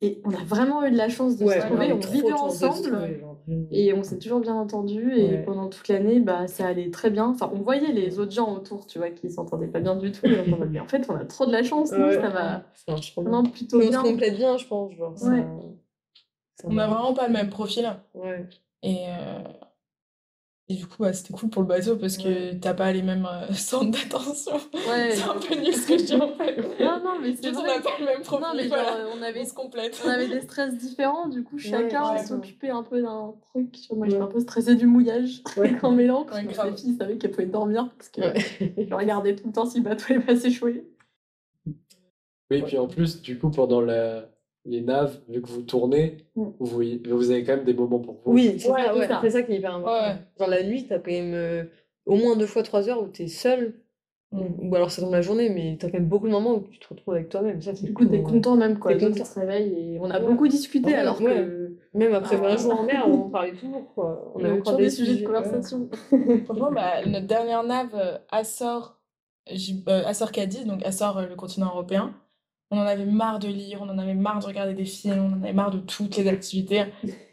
Et on a vraiment eu de la chance de Ouais, se trouver. on On vivait ensemble. trouver, genre, vraiment. Et on s'est toujours bien entendu. Et Ouais. pendant toute l'année, bah, ça allait très bien. Enfin, on voyait les autres gens autour, tu vois, qui s'entendaient pas bien du tout. Et on mais en fait, on a trop de la chance, nous, Ouais. ça va bien. vraiment plutôt Mais on se bien. complète bien, je pense. Genre, ça- Ouais. ça On a va. vraiment pas le même profil. Ouais. Et, euh, et du coup, bah, c'était cool pour le bateau parce que t'as pas les mêmes euh, centres d'attention. Ouais. C'est un peu nul ce que je dis en fait. Non, non, mais c'est on n'a pas le même profil. Non, mais genre, voilà. euh, on avait On se complète. On avait des stress différents, du coup, chacun ouais. s'occupait un peu d'un truc. Moi, j'étais un peu stressée du mouillage Ouais. quand mélange. Ouais, Ouais, grave. les filles savaient qu'elles pouvaient dormir parce que Ouais. je regardais tout le temps si le bateau est pas s'échouer. Oui, puis en plus, du coup, pendant la, les naves, vu que vous tournez, Mm. vous, voyez- vous avez quand même des moments pour vous. Oui, c'est Ouais, ça, c'est ouais, ça. ça qui est hyper important. Ouais. Genre la nuit, t'as quand même euh, au moins deux fois trois heures où t'es seul. Mm. Ou alors ça tombe la journée, mais t'as quand même beaucoup de moments où tu te retrouves avec toi-même. Ça, c'est Du coup, t'es cool. content même, quoi. Content. réveilles et on a Ouais. beaucoup discuté, Ouais, alors ouais. que... Même après Ah. 20 jours en mer, on parlait toujours, quoi. On a toujours des sujets de conversation. Franchement, bah, notre dernière nave, euh, J- euh, Açor Cadiz, donc Açor, euh, le continent européen, on en avait marre de lire, on en avait marre de regarder des films, on en avait marre de toutes les activités.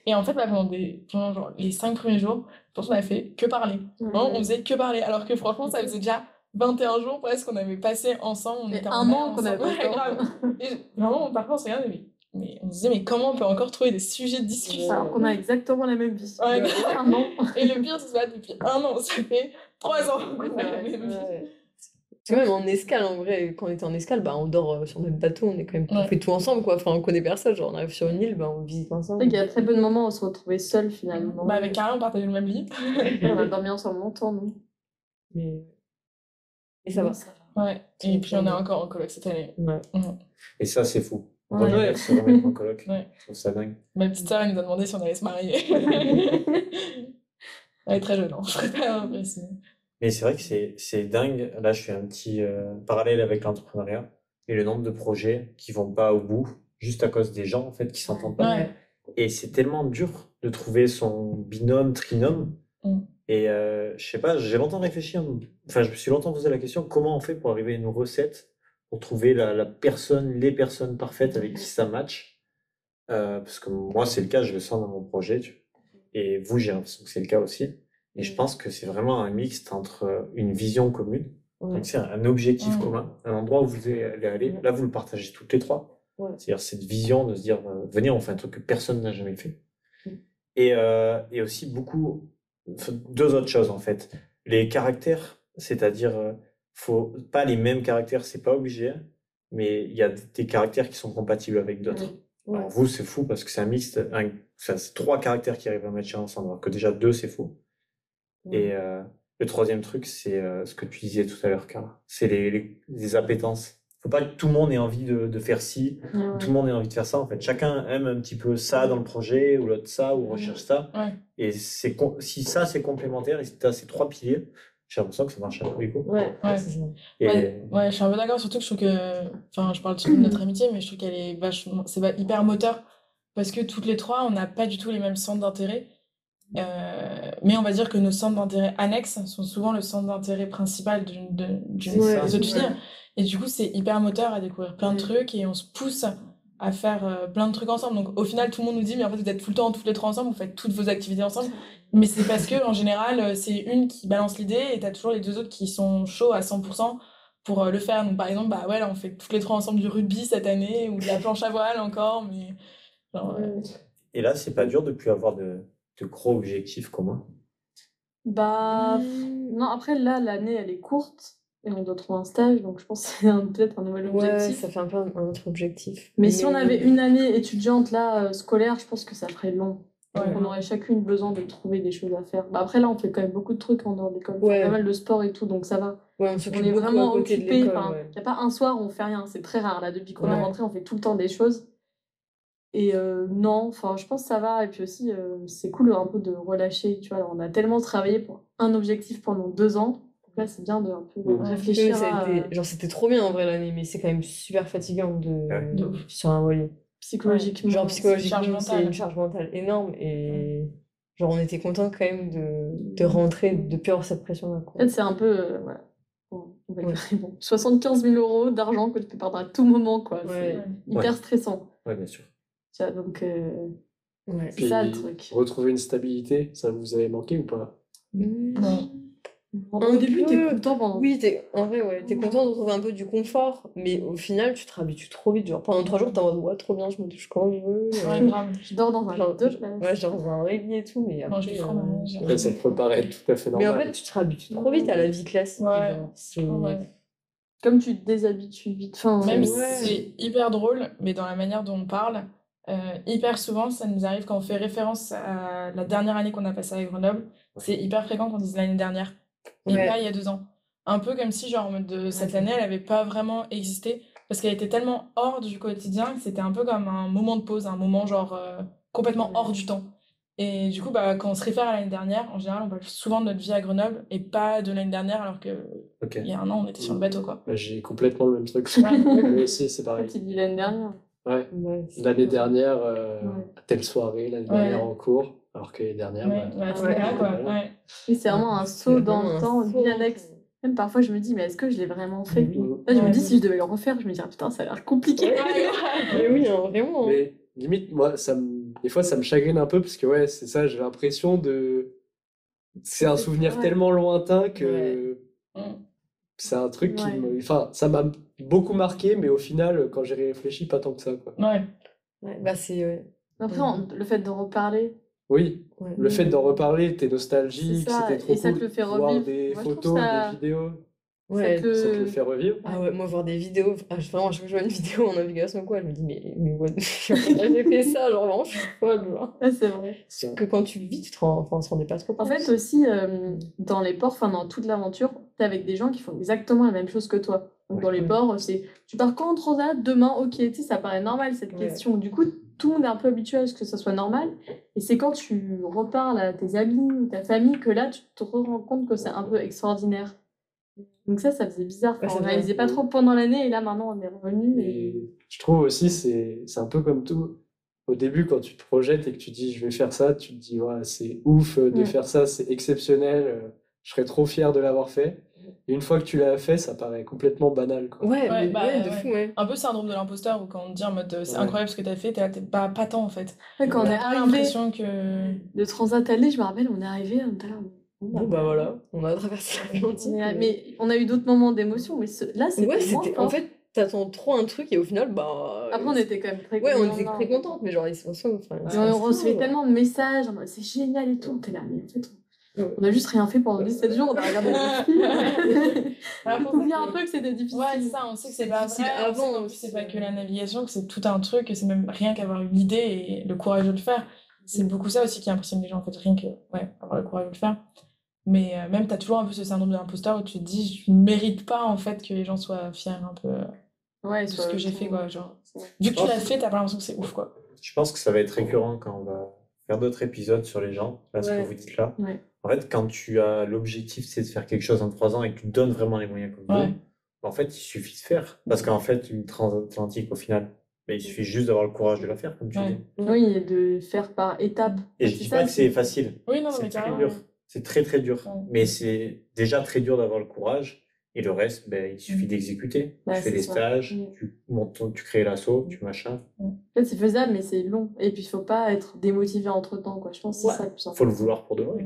Et en fait, bah, pendant, des, pendant genre, les cinq premiers jours, je pense qu'on a fait que parler. Vraiment, on faisait que parler. Alors que franchement, ça faisait déjà 21 jours presque qu'on avait passé ensemble. On était un an qu'on avait pas Ouais, le temps. grave. Et je- vraiment, parfois, on se regardait, mais, mais on se disait, mais comment on peut encore trouver des sujets de discussion? Alors qu'on a exactement la même vie. Ouais, Euh, un an. Et le pire, c'est ça, depuis un an, ça fait trois ans qu'on a la même vie. Ouais. Parce que même en escale, en vrai, quand on était en escale, bah, on dort euh, sur notre bateau, on est quand même, on Ouais. fait tout ensemble, quoi. Enfin, on connaît personne, genre on arrive sur une île, bah, on visite ensemble. qu'il y a très peu de moments où on se retrouvait seul finalement. Bah, avec Carla, on partageait le même lit. on a dormi ensemble longtemps, nous. Mais... Et ça va. Ouais. Et puis, on est encore en coloc cette année. Ouais. Et ça, c'est fou. Ouais. Revenir se remettre en coloc. Ouais. Je trouve ça dingue. Ma petite sœur, elle nous a demandé si on allait se marier. elle est très jeune, hein. je serais pas impressionnée. Mais c'est vrai que c'est c'est dingue. Là, je fais un petit euh, parallèle avec l'entrepreneuriat et le nombre de projets qui vont pas au bout juste à cause des gens en fait qui s'entendent pas. Ouais. Et c'est tellement dur de trouver son binôme, trinôme. Mm. Et euh, je sais pas, j'ai longtemps réfléchi. hein. Enfin, je me suis longtemps posé la question comment on fait pour arriver à une recette pour trouver la, la personne, les personnes parfaites avec qui ça match. Euh, parce que moi, c'est le cas, je le sens dans mon projet. tu vois. Et vous, j'ai l'impression que c'est le cas aussi. Et Mm. je pense que c'est vraiment un mixte entre euh, une vision commune, Ouais. donc c'est un, objectif Ouais. commun, un endroit où vous allez aller. Là, vous le partagez toutes les trois. Ouais. C'est-à-dire cette vision de se dire, euh, venez, on fait un truc que personne n'a jamais fait. Mm. Et, euh, et aussi beaucoup, deux autres choses en fait. Les caractères, c'est-à-dire, euh, faut pas les mêmes caractères, c'est pas obligé, mais il y a des caractères qui sont compatibles avec d'autres. Ouais. Alors vous, c'est fou parce que c'est un mixte, un- c'est trois caractères qui arrivent à matcher ensemble, alors que déjà deux, c'est fou. Et euh, le troisième truc, c'est euh, ce que tu disais tout à l'heure, Carla. C'est les, les, les appétences. Faut pas que tout le monde ait envie de, de faire ci, Ouais. tout le monde ait envie de faire ça. En fait, chacun aime un petit peu ça dans le projet, ou l'autre ça, ou recherche ça. Ouais. Et c'est si ça, c'est complémentaire, et si tu as ces trois piliers, j'ai l'impression que ça marche à tous les coups. Ouais, Ouais. c'est ça. Et Ouais, ouais, je suis un peu d'accord, surtout que je trouve que. Enfin, je parle surtout de notre amitié, mais je trouve qu'elle est vachement. C'est hyper moteur. Parce que toutes les trois, on n'a pas du tout les mêmes centres d'intérêt. Euh, mais on va dire que nos centres d'intérêt annexes sont souvent le centre d'intérêt principal d'une de- d'une C'est des ça. autres filles. Ouais. Et du coup, c'est hyper moteur à découvrir plein de Ouais. trucs et on se pousse à faire euh, plein de trucs ensemble. Donc au final, tout le monde nous dit, mais en fait, vous êtes tout le temps toutes les trois ensemble, vous faites toutes vos activités ensemble. Mais c'est parce que, en général, euh, c'est une qui balance l'idée et t'as toujours les deux autres qui sont chauds à 100% pour euh, le faire. Donc par exemple, bah ouais, là, on fait toutes les trois ensemble du rugby cette année ou de la planche à voile encore, mais. genre, Et là, c'est pas dur de plus avoir de, de gros objectifs communs? Bah, non, après, là, l'année, elle est courte et on doit trouver un stage, donc je pense que c'est peut-être un nouvel Ouais, objectif. ça fait un peu un, un autre objectif. Mais si on avait une année étudiante, là, euh, scolaire, je pense que ça ferait long. Ouais. On aurait chacune besoin de trouver des choses à faire. Bah, après, là, on fait quand même beaucoup de trucs en dehors de l'école. On fait Ouais. Pas mal de sport et tout, donc ça va. Ouais, on est vraiment occupé. Il ouais. n'y a pas un soir où on fait rien. C'est très rare. Là, depuis qu'on est Ouais. rentré, on fait tout le temps des choses. Et euh, non, enfin, je pense que ça va. Et puis aussi, euh, c'est cool un peu de relâcher. Tu vois, on a tellement travaillé pour un objectif pendant deux ans. Donc là, c'est bien de un peu réfléchir à, été- euh, Genre, c'était trop bien en vrai l'année, mais c'est quand même super fatigant de... Ouais. De ouf. sur un voilier. psychologiquement. Genre, c'est une charge psychologiquement, c'est mentale. une charge mentale énorme et genre, on était content quand même de, de rentrer, de plus avoir cette pression-là. En fait, c'est un peu. euh, on va dire, bon, 75 000 euros d'argent que tu peux perdre à tout moment, quoi. Ouais. C'est hyper Ouais. stressant. Ouais, bien sûr. Tu vois, donc, euh, Ouais. c'est ça le truc. retrouver une stabilité, ça vous avait manqué ou pas? Non. Au début, t'es content pendant. Oui, t'es, en vrai, ouais, t'es content de retrouver un peu du confort, mais au final, tu te réhabitues trop vite. Genre, pendant trois jours, t'es en mode, ouais, trop bien, je me touche quand je veux. Ouais, euh, grave. Je dors dans un genre, lit de place. ouais, genre dans un oreiller et tout, mais après. Euh, Après, ça peut paraître tout à fait Mais normal. en fait, tu te réhabitues trop vite à la vie classique. Ouais. genre, Ouais. Comme tu te déshabitues vite. Enfin, Même ouais. si c'est hyper drôle, mais dans la manière dont on parle, euh, hyper souvent, ça nous arrive quand on fait référence à la dernière année qu'on a passée à Grenoble, c'est hyper fréquent qu'on dise l'année dernière, et Ouais. pas il y a deux ans. Un peu comme si, genre, de, cette année, elle avait pas vraiment existé. parce qu'elle était tellement hors du quotidien que c'était un peu comme un moment de pause, un moment genre euh, complètement hors du temps. Et du coup, bah, quand on se réfère à l'année dernière, en général, on parle souvent de notre vie à Grenoble et pas de l'année dernière, alors que il y a un an, on était sur le bateau, quoi. Bah, J'ai complètement le même truc. Ouais. Moi aussi, c'est pareil. tu dis l'année dernière. Ouais. L'année dernière, euh, Ouais. telle soirée, l'année Ouais. dernière en cours, alors que l'année dernière, Ouais, bah, c'est vraiment un saut dans le temps, Alex. Même parfois, je me dis, mais est-ce que je l'ai vraiment fait Oui. Là, je me dis, si je devais le refaire, je me dirais, putain, ça a l'air compliqué. Mais oui, hein, vraiment. hein. Mais limite, moi, ça me... des fois, ça me chagrine un peu parce que, ouais, c'est ça, j'ai l'impression de. C'est un souvenir Ouais. tellement lointain que c'est un truc qui me. Enfin, ça m'a beaucoup marqué, mais au final, quand j'ai réfléchi, pas tant que ça, quoi. Ouais. Ouais, bah c'est. ouais. Après, on- le fait d'en reparler, Oui, Ouais. le fait d'en reparler, t'es nostalgique, c'était trop et ça te cool. le fait Voir revivre. des Moi, photos, ça- des vidéos, Ouais. ça te ça te le fait revivre. Ah ouais, moi voir des vidéos, ah, vraiment, à chaque fois que je vois une vidéo en navigation ou quoi, je me dis, mais, mais what j'ai fait ça, genre vraiment, je suis folle. Ouais, c'est vrai. Ça- Que quand tu vis, tu te rends, enfin, on se rendait pas trop En fait, aussi, euh, dans les ports, enfin, dans toute l'aventure, t'es avec des gens qui font exactement la même chose que toi. Donc, dans les Ouais. ports, c'est tu pars quand en transat Demain, ok, tu sais, ça paraît normal cette question. Du coup, tout le monde est un peu habitué à ce que ça soit normal. Et c'est quand tu reparles à tes amis ou ta famille que là, tu te rends compte que c'est un peu extraordinaire. Donc, ça, ça faisait bizarre. Ouais, Enfin, c'est on réalisait pas trop pendant l'année et là, maintenant, on est revenu. Et... Et je trouve aussi, c'est c'est un peu comme tout. Au début, quand tu te projettes et que tu dis je vais faire ça, tu te dis ouais, c'est ouf euh, de Ouais. faire ça, c'est exceptionnel, euh, je serais trop fier de l'avoir fait. Et une fois que tu l'as fait, ça paraît complètement banal. Quoi. Ouais, Ouais, mais bah, ouais, de ouais. fou, ouais. Un peu syndrome de l'imposteur où quand on te dit en mode c'est Ouais. incroyable ce que t'as fait, t'es là, t'es pas, pas tant en fait. Ouais, quand on pas arrivé l'impression que. de Transat aller, je me rappelle, on est arrivé, on était là. Bon, Bon, bah voilà, on a traversé l'Atlantique. On est- mais on a eu d'autres moments d'émotion, mais ce- là, c'était ouais, c'était. fort. En fait, t'attends trop un truc et au final, bah. Après, on était quand même très Ouais, on contents. était très contentes, mais genre, ils sont enfin, on recevait tellement de messages, c'est génial et tout. On était là, mais en fait, on- a juste rien fait pendant 17 jours, on a regardé des. Alors, On un peu que c'était difficile. Ouais, c'est ça, on sait que c'est pas difficile vrai, avant c'est pas que la navigation, que c'est tout un truc, que c'est même rien qu'avoir eu l'idée et le courage de le faire. C'est beaucoup ça aussi qui impressionne les gens, en fait, rien que ouais, avoir le courage de le faire. Mais euh, même, t'as toujours un peu ce syndrome de l'imposteur où tu te dis, je ne mérite pas, en fait, que les gens soient fiers un peu euh, Ouais, de sur ce que j'ai fait, quoi. Genre, vu que tu l'as fait, t'as pas l'impression que c'est ouf, quoi. Je pense que ça va être récurrent quand on va faire d'autres épisodes sur les gens, là, ce Ouais. que vous dites là. Ouais. En fait, quand tu as l'objectif, c'est de faire quelque chose en trois ans et que tu donnes vraiment les moyens comme Ouais. vous, en fait, il suffit de faire. Parce qu'en fait, une transatlantique, au final, ben, il suffit juste d'avoir le courage de la faire, comme tu Ouais. dis. Oui, et de faire par étapes. Et je dis pas que c'est facile. Oui, non, C'est mais très carrément. dur. C'est très très dur. Ouais. Mais c'est déjà très dur d'avoir le courage. Et le reste, ben, il suffit d'exécuter. Ouais, tu fais des ça. stages, Mm. tu montes ton- tu crées l'assaut, tu machin. En fait, c'est faisable, mais c'est long. Et puis, il faut pas être démotivé entre temps, quoi. Je pense que c'est ça le plus Faut le vouloir pour de vrai.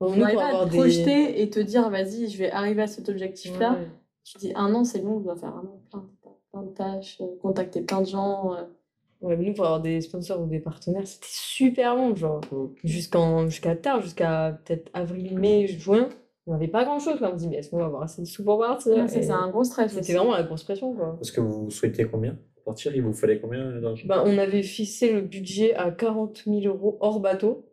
On n'arrive pas à avoir te des- projeter et te dire, vas-y, je vais arriver à cet objectif-là. Ouais. Tu dis, un an, c'est long, je dois faire vraiment plein de, plein de tâches, euh, contacter plein de gens. euh. Ouais, mais nous, pour avoir des sponsors ou des partenaires, c'était super long, genre. Jusqu'en, jusqu'à tard, jusqu'à peut-être avril, mai, juin. On n'avait pas grand chose. On me dit, mais est-ce qu'on va avoir assez de sous pour partir? Ouais, c'est un gros stress. C'était vraiment la grosse pression, quoi. Parce que vous souhaitez combien pour partir? Il vous fallait combien d'argent? Ben, on avait fixé le budget à 40 000 euros hors bateau,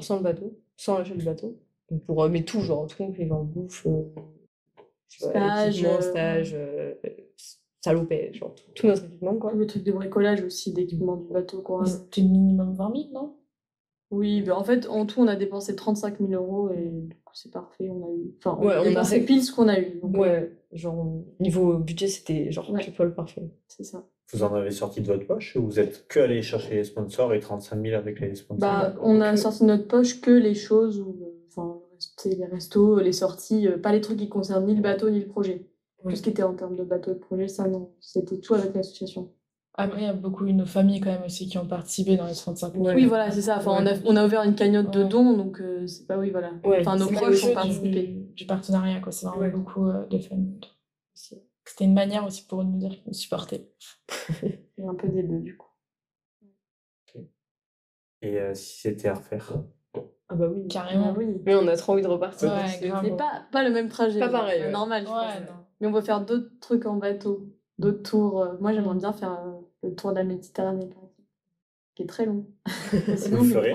sans le bateau, sans l'achat du bateau. Donc pour, euh, mais tout, genre, tout compris, genre bouffe, euh, je sais pas, Stage, équipement, euh, stage, euh, salopette, genre tout, tout notre équipement, quoi. Le truc de bricolage aussi, d'équipement du bateau, quoi. C'était minimum 20 000, non? Oui, ben en fait, en tout, on a dépensé 35 000 euros et du coup, c'est parfait. On a eu. Enfin, on Ouais, a dépensé pile ce qu'on a eu. Donc, euh, Ouais, genre, niveau budget, c'était genre Ouais. poil parfait. c'est ça. Vous en avez sorti de votre poche ou vous êtes que allé chercher les sponsors et 35 000 avec les sponsors? Bah, on a sorti de notre poche que les choses où. euh, Enfin, le reste, c'est les restos, les sorties, euh, pas les trucs qui concernent ni le bateau ni le projet. Tout ce qui était en termes de bateau et de projet, ça, non. C'était tout avec l'association. Après, il y a beaucoup de nos familles quand même aussi qui ont participé dans les 35 000. Ouais. Oui, voilà, c'est ça. Enfin, on, a, on a ouvert une cagnotte de dons, donc euh, c'est pas, oui, voilà. Ouais, enfin, nos proches ont participé. du, du partenariat, quoi. C'est vraiment Ouais. beaucoup euh, de familles. C'était une manière aussi pour eux de nous dire qu'ils nous supportaient. Et un peu des deux, du coup. Et euh, si c'était à refaire? Ah bah oui. Carrément. Ah oui. Mais on a trop envie de repartir. Ouais, C'est- pas, pas le même trajet. Pas pareil, normal, je Ouais, pense. non. Mais on va faire d'autres trucs en bateau, d'autres tours. euh, Moi, j'aimerais bien faire euh, le tour de la Méditerranée, par exemple, qui est très long. Sinon, Vous ferez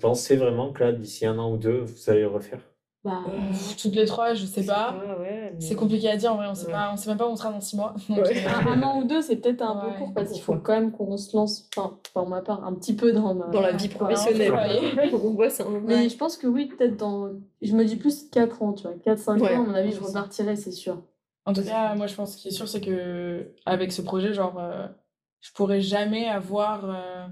pensez vraiment que là, d'ici un an ou deux, vous allez le refaire? Bah, Pff, Toutes les trois, je sais pas. ouais, mais- C'est compliqué à dire en vrai, on sait Ouais. pas, on sait même pas où on sera dans six mois. Donc, Ouais. euh, un an ou deux, c'est peut-être un Ouais. peu court parce qu'il faut quand même qu'on se lance, enfin, pour ma part, un petit peu dans ma... Dans la vie professionnelle. Mais je pense que oui, peut-être dans. Je me dis plus 4 ans, tu vois. 4-5 Ouais. ans, à mon avis, je repartirai, c'est sûr. En tout cas, moi, je pense qu'il est sûr, c'est que avec ce projet, genre, euh, je pourrais jamais avoir euh,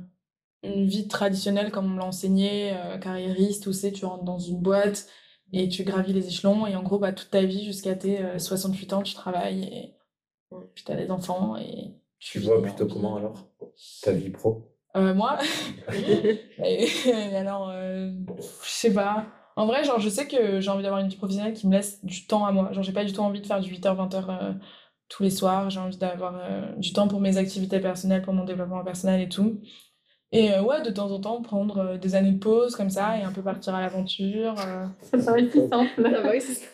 une vie traditionnelle comme on me l'a enseigné, euh, carriériste, où c'est, tu rentres dans une boîte et tu gravis les échelons, et en gros, bah, toute ta vie, jusqu'à tes euh, 68 ans, tu travailles, et puis t'as des enfants, et Tu vois plutôt comment alors? Ta vie pro? Euh, moi? Et, et alors, euh, je sais pas. En vrai, genre, je sais que j'ai envie d'avoir une vie professionnelle qui me laisse du temps à moi. Genre, j'ai pas du tout envie de faire du 8h, 20h euh, tous les soirs. J'ai envie d'avoir euh, du temps pour mes activités personnelles, pour mon développement personnel et tout. Et euh, ouais, de temps en temps, prendre euh, des années de pause comme ça et un peu partir à l'aventure. euh. Ça paraît si simple.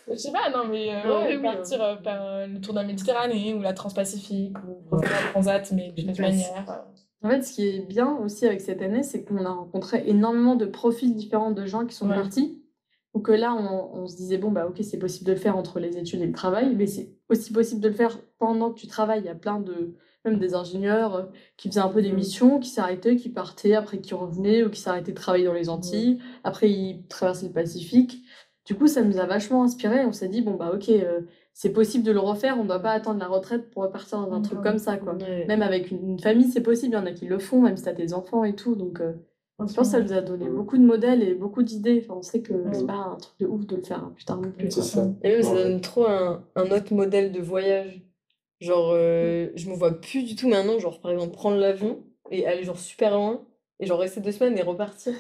Je sais pas, non, mais euh, Ouais, oui, partir euh, faire euh, le tour de la Méditerranée ou la Transpacifique ou la Transat, mais d'une autre manière. En fait, ce qui est bien aussi avec cette année, c'est qu'on a rencontré énormément de profils différents de gens qui sont Ouais. partis. Donc euh, là, on, on se disait, bon, bah ok, c'est possible de le faire entre les études et le travail, mais c'est aussi possible de le faire pendant que tu travailles. Il y a plein de, même des ingénieurs euh, qui faisaient un peu des Mm. missions, qui s'arrêtaient, qui partaient, après qui revenaient, ou qui s'arrêtaient de travailler dans les Antilles, après ils traversaient le Pacifique. Du coup, ça nous a vachement inspiré. On s'est dit, bon, bah ok, euh, c'est possible de le refaire, on ne doit pas attendre la retraite pour repartir dans un truc comme ça, quoi. Même avec une, famille, c'est possible. Il y en a qui le font, même si t'as des enfants et tout. Donc, euh, je pense que ça nous a donné beaucoup de modèles et beaucoup d'idées. Enfin, on sait que c'est pas un truc de ouf de le faire hein, plus tard non plus. Ça. Et même, ça donne trop un, un autre modèle de voyage. Genre, euh, je me vois plus du tout maintenant, genre, par exemple, prendre l'avion et aller, genre, super loin, et genre, rester deux semaines et repartir.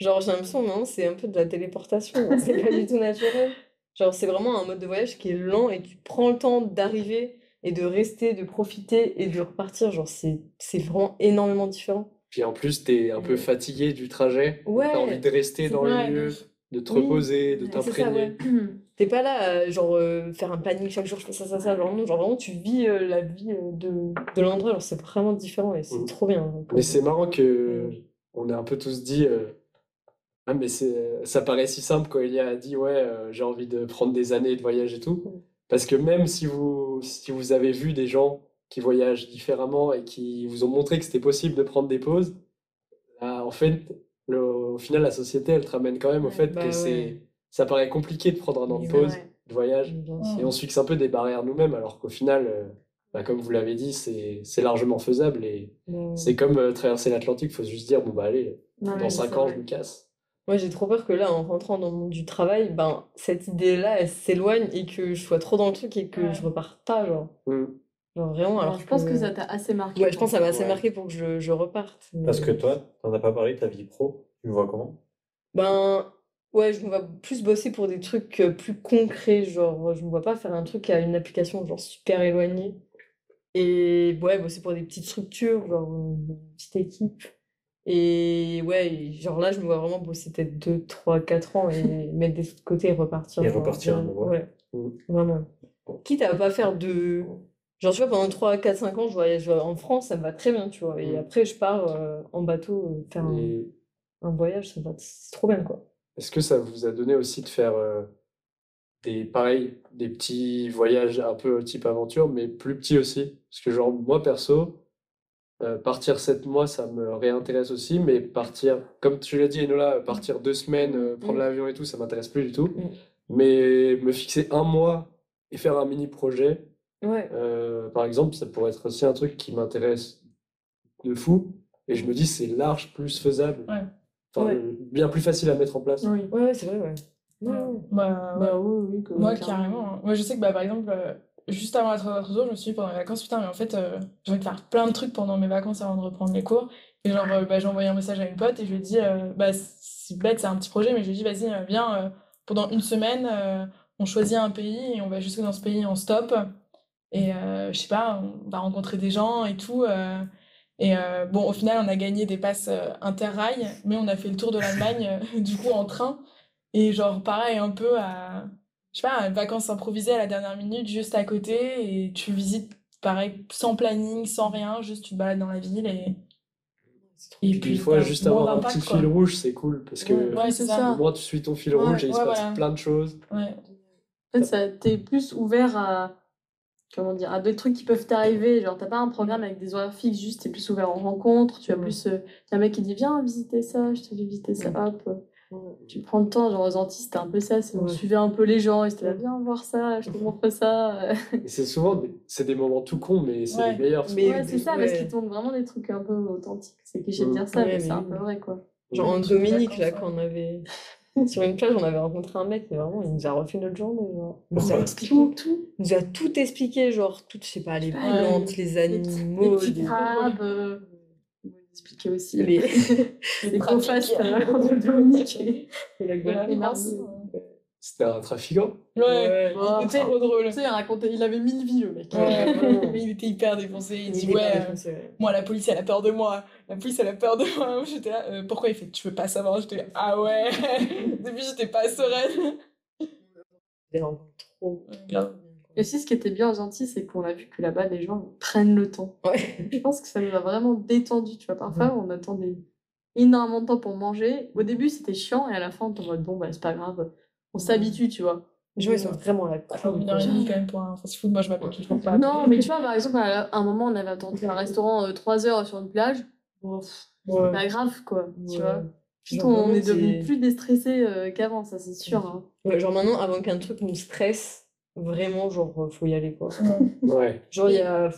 Genre, j'ai l'impression, maintenant, c'est un peu de la téléportation, hein, c'est pas du tout naturel. Genre, c'est vraiment un mode de voyage qui est lent et tu prends le temps d'arriver et de rester, de profiter et de repartir. Genre, c'est c'est vraiment énormément différent. Puis en plus, t'es un peu fatigué du trajet. Ouais. T'as envie de rester dans le lieu, de te Oui. reposer, de t'imprégner. ouais. T'es pas là, euh, genre, euh, faire un planning chaque jour, je fais ça, ça, ça. Genre, non, genre, vraiment, tu vis euh, la vie euh, de, de l'endroit. Genre, c'est vraiment différent et c'est Mhm. trop bien. Mais c'est marrant que on a un peu tous dit euh, ah mais c'est ça paraît si simple quand Elia a dit ouais euh, j'ai envie de prendre des années de voyage et tout parce que même si vous si vous avez vu des gens qui voyagent différemment et qui vous ont montré que c'était possible de prendre des pauses là, en fait le- au final la société elle te ramène quand même au Ouais, fait bah que ouais. c'est ça paraît compliqué de prendre un an de pause ouais. de voyage sûr. et on se fixe un peu des barrières nous-mêmes alors qu'au final euh, bah, comme vous l'avez dit c'est c'est largement faisable et Ouais. c'est comme euh, traverser l'Atlantique, il faut juste dire, bon bah allez, Non, dans mais 5 c'est ans, vrai. je me casse. Moi, j'ai trop peur que là, en rentrant dans le monde du travail, ben, cette idée-là, elle s'éloigne et que je sois trop dans le truc et que Ouais. je reparte pas, genre. Mm. Genre, vraiment, alors je pense que ça t'a assez marqué. Ouais, je pense que ça m'a assez Ouais. marqué pour que je, je reparte. mais- Parce que toi, t'en as pas parlé, ta vie pro, tu le vois comment? Ben, ouais, je me vois plus bosser pour des trucs euh, plus concrets, genre, je me vois pas faire un truc à une application, genre, super éloignée. Et ouais, bosser pour des petites structures, genre, une petite équipe. Et ouais, genre là, je me vois vraiment bosser peut-être 2, 3, 4 ans et mettre des sous de côté et repartir. Et genre, repartir à bien- nouveau. Ouais, Mm. vraiment. Quitte à pas faire de. Genre, tu vois, pendant 3, 4, 5 ans, je voyage en France, ça me va très bien, tu vois. Et Mm. après, je pars euh, en bateau euh, faire un, Et un voyage, ça me va, c'est trop bien, quoi. est-ce que ça vous a donné aussi de faire euh, des, pareil, des petits voyages un peu type aventure, mais plus petits aussi? Parce que genre, moi perso, euh, partir 7 mois, ça me réintéresse aussi, mais partir, comme tu l'as dit, Enola, partir deux semaines, prendre Mm. l'avion et tout, ça m'intéresse plus du tout. Mm. Mais me fixer un mois et faire un mini projet, Ouais. Euh, par exemple, ça pourrait être aussi un truc qui m'intéresse de fou. Et je me dis, c'est large, plus faisable. Ouais. Enfin, Ouais. euh, bien plus facile à mettre en place. Oui. Ouais, ouais, c'est vrai, ouais. Ouais, ouais. Bah, Bah oui, oui. Moi, carrément. hein. Moi, je sais que, bah, par exemple, euh, juste avant d'être notre retour, je me suis dit pendant les vacances, putain, mais en fait, euh, j'ai envie de faire plein de trucs pendant mes vacances avant de reprendre les cours. Et genre, euh, bah, j'ai envoyé un message à une pote et je lui ai dit, euh, bah, c'est bête, c'est un petit projet, mais je lui ai dit, vas-y, viens, euh, pendant une semaine, euh, on choisit un pays et on va jusque dans ce pays en stop. Et euh, je sais pas, on va rencontrer des gens et tout. euh, et euh, bon, au final, on a gagné des passes euh, interrail, mais on a fait le tour de l'Allemagne, du coup, en train. Et genre, pareil, un peu à, je sais pas, vacances improvisées à la dernière minute, juste à côté, et tu visites, pareil, sans planning, sans rien, juste tu te balades dans la ville et Et Puis puis, des fois, juste avoir un petit quoi. fil rouge, c'est cool parce que Ouais, c'est ça. au moins tu suis ton fil Ouais, rouge et il se ouais, passe voilà. plein de choses. Ouais. En fait, ça t'es plus ouvert à comment dire à des trucs qui peuvent t'arriver. Genre, t'as pas un programme avec des horaires fixes, juste t'es plus ouvert en rencontres. Tu as Ouais. plus euh, y a un mec qui dit viens visiter ça, je te fais visiter ça, hop. Ouais. Tu prends le temps, genre aux Antilles, c'était un peu ça, c'est on suivait un peu les gens, et c'était là, viens voir ça, je te montre ça. C'est souvent des, c'est des moments tout cons, mais c'est Ouais. les meilleurs. Mais- ouais, c'est ça, parce qu'ils tournent vraiment des trucs un peu authentiques. C'est cliché de Mm. dire ça, Ouais, mais mais c'est un peu vrai, quoi. Genre en Dominique, là, quand on avait. Sur une plage, on avait rencontré un mec, mais vraiment, il nous a refait notre journée. Genre. Il nous a Tout, tout. Il nous a tout expliqué, genre, tout, je sais pas, les plantes, les Les, animaux, les les- crabes. euh, expliqué aussi les. les go-fast euh, entre Dominique et, et la. C'était un trafiquant. Ouais. Oh, C'était trop drôle. Tu sais, il racontait, il avait mille vies, le mec. Ouais, mais il était hyper défoncé. Il Il dit Ouais, euh, défoncé, ouais. moi la police elle a peur de moi. La police elle a peur de moi. J'étais là, euh, pourquoi il fait Tu veux pas savoir? J'étais là, ah ouais. Depuis j'étais pas sereine. Des rencontres trop. Et aussi, ce qui était bien aux Antilles, c'est qu'on a vu que là-bas, les gens prennent le temps. Ouais. Je pense que ça nous a vraiment détendu. Tu vois, parfois, on attendait énormément de temps pour manger. Au début, c'était chiant, et à la fin, on était en mode bon, bah, c'est pas grave. On s'habitue, tu vois. Les gens, ils sont vraiment là. Heure et demie quand même pour un fast food. Moi je m'appelle toujours pas. Non, mais tu vois, par exemple, à un moment, on avait attendu un restaurant 3 heures sur une plage. Bon, c'est pas grave, quoi. Tu Ouais. vois. Juste, Genre, on est devenu plus déstressé euh, qu'avant, ça, c'est sûr. hein. Ouais, genre maintenant, avant qu'un truc nous stresse, vraiment, genre, euh, faut y aller, quoi. Ouais. Genre, il y a.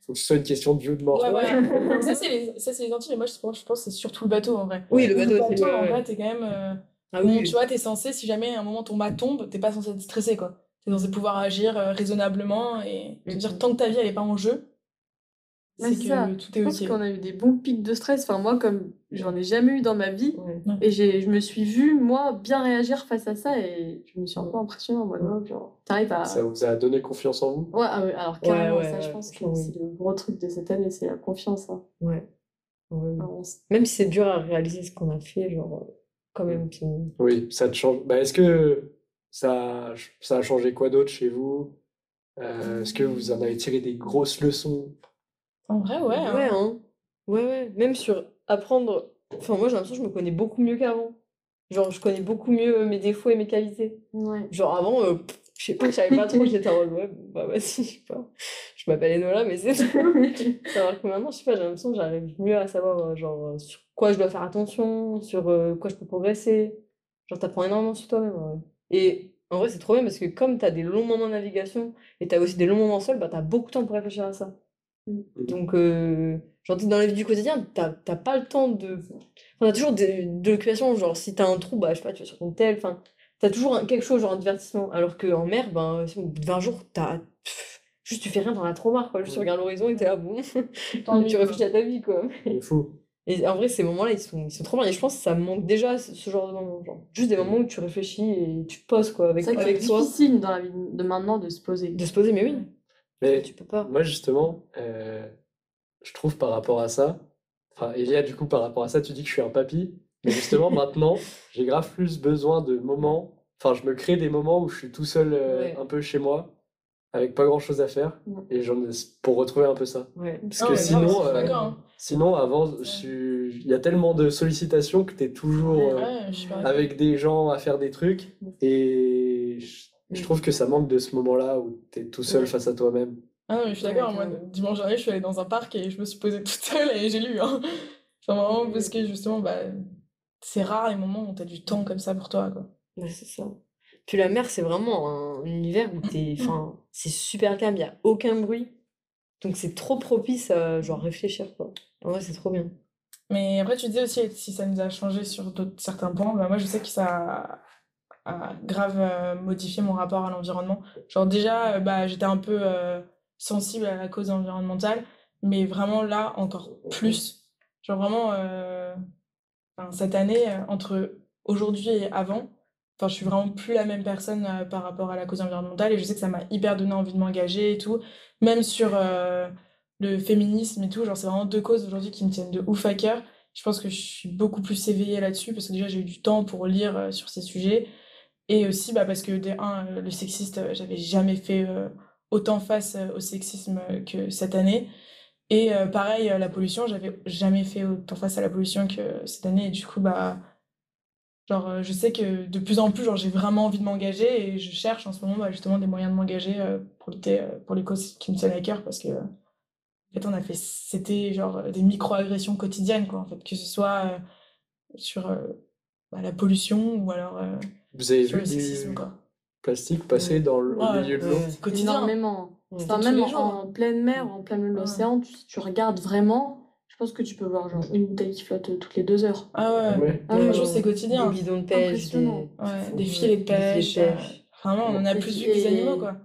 Faut que ce soit une question de vie ou de mort. Ouais, ouais. ça, c'est les, ça, c'est les Antilles, mais moi, je pense, je pense que c'est surtout le bateau en vrai. Oui, le bateau, c'est. en ouais, ouais. vrai, t'es quand même. Ah bon, oui, tu vois, t'es censé, si jamais à un moment ton mât tombe, t'es pas censé être stressé, quoi. T'es censé pouvoir agir euh, raisonnablement et te dire Mhm. tant que ta vie elle est pas en jeu, c'est que ça. tout Je est pense ok. qu'on a eu des bons pics de stress. Enfin, moi, comme j'en ai jamais eu dans ma vie, Ouais. et j'ai, je me suis vue, moi, bien réagir face à ça, et je me suis un peu impressionnée en mode, genre, t'arrives à. Ça vous a donné confiance en vous? Ouais, ah ouais, alors carrément, ouais, ça, je ouais, pense que c'est le gros truc de cette année, c'est la confiance. hein. Ouais. Enfin, on Même si c'est dur à réaliser ce qu'on a fait, genre, euh, quand même, c'est- Oui, ça te change. Bah, est-ce que ça, a- ça a changé quoi d'autre chez vous? Euh, Est-ce que vous en avez tiré des grosses leçons? En vrai, ouais. hein. Ouais, hein. Ouais, ouais. Même sur apprendre. Enfin, moi, j'ai l'impression que je me connais beaucoup mieux qu'avant. Genre, je connais beaucoup mieux mes défauts et mes qualités. Ouais. Genre, avant, euh, je sais pas, je savais pas trop, j'étais en mode, ouais, bah, vas-y, je sais pas. Je m'appelle Enola, mais c'est tout. Alors que maintenant, je sais pas, j'ai l'impression que j'arrive mieux à savoir, euh, genre, euh, sur quoi je dois faire attention, sur euh, quoi je peux progresser. Genre, t'apprends énormément sur toi-même. Et en vrai, c'est trop bien parce que comme t'as des longs moments de navigation et t'as aussi des longs moments seuls, bah, t'as beaucoup de temps pour réfléchir à ça. Donc, euh, genre, dans la vie du quotidien, t'as t'as pas le temps de. Enfin, t'as toujours des- de l'occupation, genre, si t'as un trou, bah, je sais pas, tu vas sur ton tel, enfin, t'as toujours un- quelque chose, genre, un divertissement. Alors qu'en mer, ben, au bout de 20 jours, t'as. Juste, tu fais rien, t'en as trop marre, quoi. Juste, tu regardes l'horizon et t'es là, bon. tu réfléchis à ta vie, quoi. C'est fou. Et en vrai, ces moments-là, ils sont, ils sont trop bien. Et je pense que ça me manque déjà, ce genre de moments. Genre, juste des moments où tu réfléchis et tu te poses, quoi, avec, C'est avec c'est toi. difficile dans la vie de maintenant de se poser. De se poser, mais oui, Mais tu peux pas. moi, justement, euh, je trouve par rapport à ça, enfin, Elia, du coup, par rapport à ça, tu dis que je suis un papy, mais justement, maintenant, j'ai grave plus besoin de moments, enfin, je me crée des moments où je suis tout seul euh, Ouais. un peu chez moi, avec pas grand chose à faire, Ouais. et j'en pour retrouver un peu ça. Ouais. Parce que sinon, euh. Sinon, avant, il y a tellement de sollicitations que tu es toujours euh, Ouais, avec des gens à faire des trucs, et je, je trouve que ça manque de ce moment-là où tu es tout seul Ouais. face à toi-même. Ah non, mais je suis d'accord. Ouais, Moi, dimanche dernier, je suis allée dans un parc et je me suis posée toute seule et j'ai lu. Hein. Enfin, vraiment, parce que justement, bah, c'est rare les moments où t'as du temps comme ça pour toi. Quoi. Ouais, c'est ça. Puis la mer, c'est vraiment un univers où t'es. Enfin, c'est super calme, il n'y a aucun bruit. Donc c'est trop propice à genre réfléchir, quoi. En vrai, c'est trop bien. Mais après, tu disais aussi si ça nous a changé sur certains points. Bah, moi, je sais que ça a, grave euh, modifié mon rapport à l'environnement. Genre, déjà, euh, bah, j'étais un peu euh, sensible à la cause environnementale, mais vraiment là, encore plus. Genre, vraiment, cette année, entre aujourd'hui et avant, enfin, je suis vraiment plus la même personne euh, par rapport à la cause environnementale et je sais que ça m'a hyper donné envie de m'engager et tout. Même sur euh, le féminisme et tout, genre, c'est vraiment deux causes aujourd'hui qui me tiennent de ouf à cœur. Je pense que je suis beaucoup plus éveillée là-dessus parce que déjà j'ai eu du temps pour lire euh, sur ces sujets. Et aussi bah, parce que, de un, le sexiste, j'avais jamais fait autant face au sexisme que cette année. Et pareil, la pollution, j'avais jamais fait autant face à la pollution que cette année. Et du coup, bah, genre, euh, je sais que de plus en plus, genre, j'ai vraiment envie de m'engager et je cherche en ce moment bah, justement des moyens de m'engager euh, pour lutter euh, pour les causes qui me tiennent à cœur parce que, en fait, on a fait, c'était genre des micro-agressions quotidiennes, quoi, en fait, que ce soit euh, sur euh, bah, la pollution ou alors euh, Vous avez sur vu le du sexisme, quoi. plastique passer dans le, au Ouais, milieu de l'eau? C'est quotidien. Énormément. Ouais. Enfin, même en, pleine mer, en plein milieu de Ouais. l'océan, tu, tu regardes vraiment, je pense que tu peux voir genre une bouteille qui flotte euh, toutes les deux heures. Ah ouais, Ouais. Ah ouais, c'est quotidien. Des bidons de pêche, des, Impressionnant. Ouais, des filets de pêche. Vraiment, on en a plus vu que les animaux, quoi.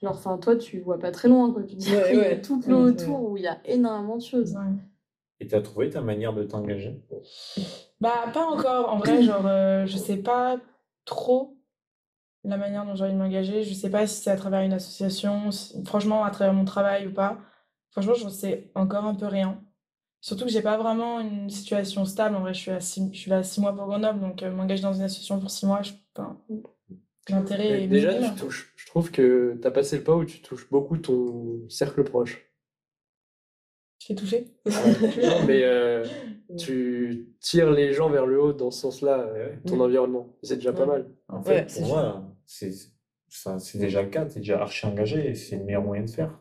Genre, enfin, toi, tu vois pas très loin, quoi. Tu dis, Ouais, il y a l'eau Ouais, autour où il y a énormément de choses. Ouais. Et t'as trouvé ta manière de t'engager? Bah, pas encore. En vrai, genre, euh, je sais pas trop la manière dont j'ai envie de m'engager. Je sais pas si c'est à travers une association, si- franchement, à travers mon travail ou pas. Franchement, je sais encore un peu rien. Surtout que j'ai pas vraiment une situation stable. En vrai, je suis, à six, je suis là à six mois pour Grenoble, donc euh, m'engager dans une association pour six mois, je, enfin, l'intérêt est déjà, minime. tu touches. Je trouve que tu as passé le pas où tu touches beaucoup ton cercle proche. Tu fais toucher. Non, mais euh, tu tires les gens vers le haut dans ce sens-là, euh, ton environnement. C'est déjà pas mal. En fait, c'est Pour moi, c'est c'est déjà le cas, t'es déjà archi engagé et c'est le meilleur moyen de faire.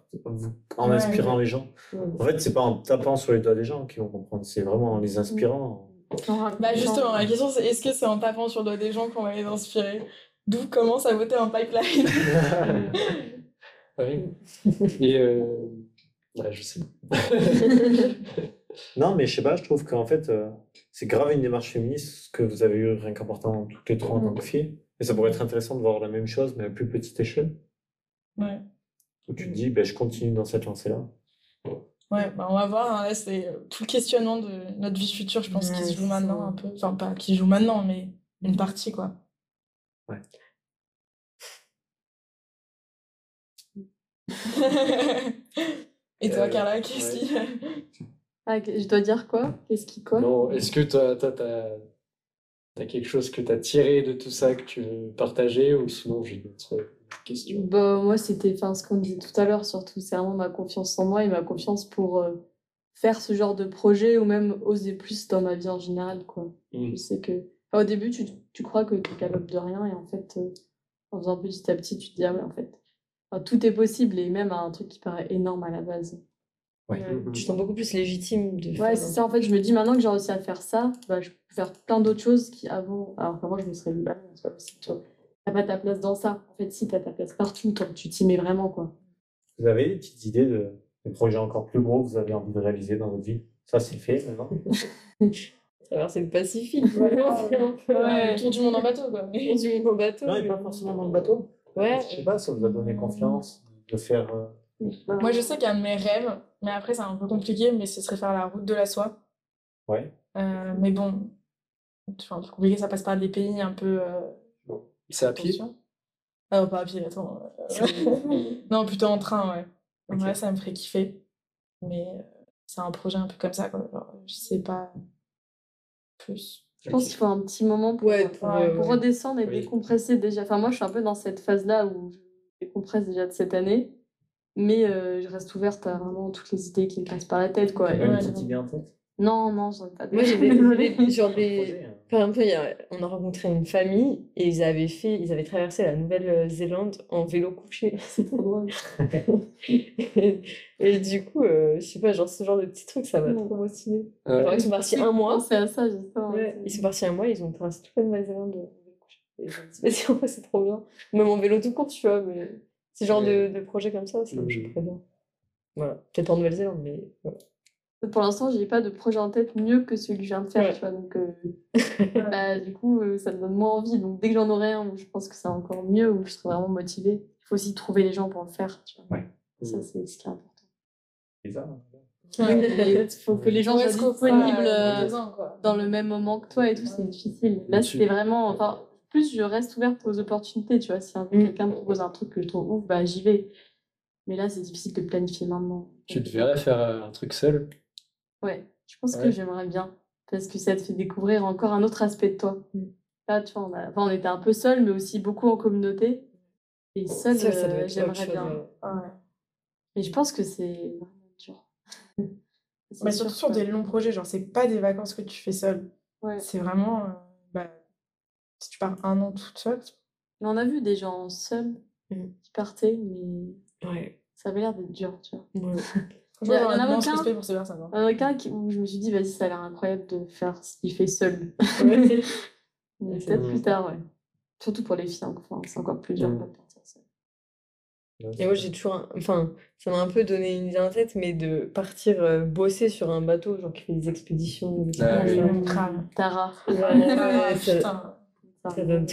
En Ouais, inspirant les gens. Ouais. En fait, c'est pas en tapant sur les doigts des gens qu'ils vont comprendre, c'est vraiment en les inspirant. Bah justement, la question c'est est-ce que c'est en tapant sur le doigt des gens qu'on va les inspirer? D'où commence à voter en pipeline? Oui. Et euh, ouais, je sais. Non, mais je sais pas, je trouve qu'en fait, euh, c'est grave une démarche féministe ce que vous avez eu rien qu'en portant toutes les trois en tant que filles. Et ça pourrait être intéressant de voir la même chose, mais à plus petite échelle. Ouais, Où tu te dis, ben, je continue dans cette lancée-là. ouais bah on va voir. hein, Là, c'est euh, tout le questionnement de notre vie future, je pense, qui se joue maintenant un peu. Enfin, pas qui se joue maintenant, mais une partie, quoi. Ouais. Et toi, Euh, Carla, qu'est-ce ouais. qui. Ah, je dois dire quoi? Qu'est-ce qui quoi? Non, est-ce que toi, toi, t'as as quelque chose que tu as tiré de tout ça que tu veux partager ou sinon j'ai d'autres questions? Bah, moi, c'était ce qu'on disait tout à l'heure, surtout, c'est vraiment ma confiance en moi et ma confiance pour euh, faire ce genre de projet ou même oser plus dans ma vie en général, quoi. Mm. Je sais que, enfin, au début, tu, tu crois que tu es capable de rien et en fait, euh, en faisant petit à petit, tu te dis, ah ouais, en fait, enfin, tout est possible et même un truc qui paraît énorme à la base. Ouais. Ouais. Tu te sens beaucoup plus légitime de Ouais, c'est ça, en fait, je me dis maintenant que j'ai réussi à faire ça, bah, je peux faire plein d'autres choses qui avant, alors qu'avant, je me serais dit, bah, non, c'est pas possible, tu. T'as pas ta place dans ça. En fait, si, t'as ta place partout, toi, tu t'y mets vraiment, quoi. Vous avez des petites idées de, de projets encore plus gros que vous avez envie de réaliser dans votre vie? Ça, c'est fait maintenant. traverser le Pacifique. Peu Ouais. Le tour du monde en bateau, quoi. tour du monde en bateau. Non, mais- pas forcément dans le bateau. Ouais. Je sais pas, ça vous a donné confiance de faire. euh, Moi, je sais qu'un de mes rêves, mais après, c'est un peu compliqué, mais ce serait faire la route de la soie. Ouais. Euh, mais bon, c'est un peu compliqué, ça passe par des pays un peu. euh, C'est à pied? Ah, pas à pied, attends. euh, non, plutôt en train, ouais. En Ok. vrai, ça me ferait kiffer. Mais euh, c'est un projet un peu comme ça, quoi. Genre, je sais pas plus. Je pense qu'il faut un petit moment pour, Ouais, pour, pour euh, ouais. redescendre et Oui. décompresser déjà. Enfin, moi, je suis un peu dans cette phase-là où je décompresse déjà de cette année. Mais euh, je reste ouverte à vraiment toutes les idées qui me passent par la tête, quoi. Pas une ouais, petite idée en tête Non, non, j'en ai pas de Moi, j'ai des, genre des, hein. Par exemple, on a rencontré une famille et ils avaient fait, ils avaient traversé la Nouvelle-Zélande en vélo couché. C'est trop drôle. et, et du coup, euh, je sais pas, genre ce genre de petits trucs, ça m'a Ouais. trop motivé. Ouais. Genre, ils sont partis un mois. C'est à ça, justement. Ouais, ils sont partis un mois, ils ont traversé toute la Nouvelle-Zélande en vélo couché. Et je me dis, vas-y, en vrai, c'est trop bien. Même en vélo tout court, tu vois, mais ce genre de, de projet comme ça, ça me Mhm. chaufferait bien. Voilà, peut-être en Nouvelle-Zélande, mais voilà. Pour l'instant, j'ai pas de projet en tête mieux que celui que je viens de faire, Ouais. tu vois. Donc, euh, bah, du coup, euh, ça me donne moins envie. Donc, dès que j'en aurai un je pense que c'est encore mieux, où je serai vraiment motivée, il faut aussi trouver les gens pour le faire, tu vois. Ouais. Ça, c'est ce qui est important. C'est ça. hein. Il faut que les gens soient disponibles euh, quoi. dans le même moment que toi et tout, c'est difficile. Là, Tu- c'était vraiment. Enfin, plus je reste ouverte aux opportunités, tu vois. Si un- Mm. quelqu'un me propose un truc que je trouve ouf, bah j'y vais. Mais là, c'est difficile de planifier maintenant. Tu te verrais faire euh, un truc seul? Ouais, je pense Ouais. que j'aimerais bien. Parce que ça te fait découvrir encore un autre aspect de toi. Mm. Là, tu vois, on, a... enfin, on était un peu seuls, mais aussi beaucoup en communauté. Et seul, Ça, ça doit euh, j'aimerais bien. ouais. Je pense que c'est dur. Mais sûr surtout sur des longs projets, genre c'est pas des vacances que tu fais seule. Ouais. C'est vraiment, euh, bah, si tu pars un an toute seule, Mais on a vu des gens seuls Mhm. qui partaient, mais Ouais. ça avait l'air d'être dur, tu vois. Ouais. Il y en a un aucun- pour ces personnes. hein. Il y en a qu'un qui- où je me suis dit, vas-y, ça a l'air incroyable de faire ce qu'il fait seul. Ouais. Peut-être plus tard, ouais. Surtout pour les filles, enfin, c'est encore plus dur Mhm. de partir seule. Et moi, j'ai toujours. un- Enfin, ça m'a un peu donné une idée en tête, mais de partir euh, bosser sur un bateau, genre qui fait des expéditions. des Ah oui. Ouais, grave. Tara. Ah, ouais, ça donne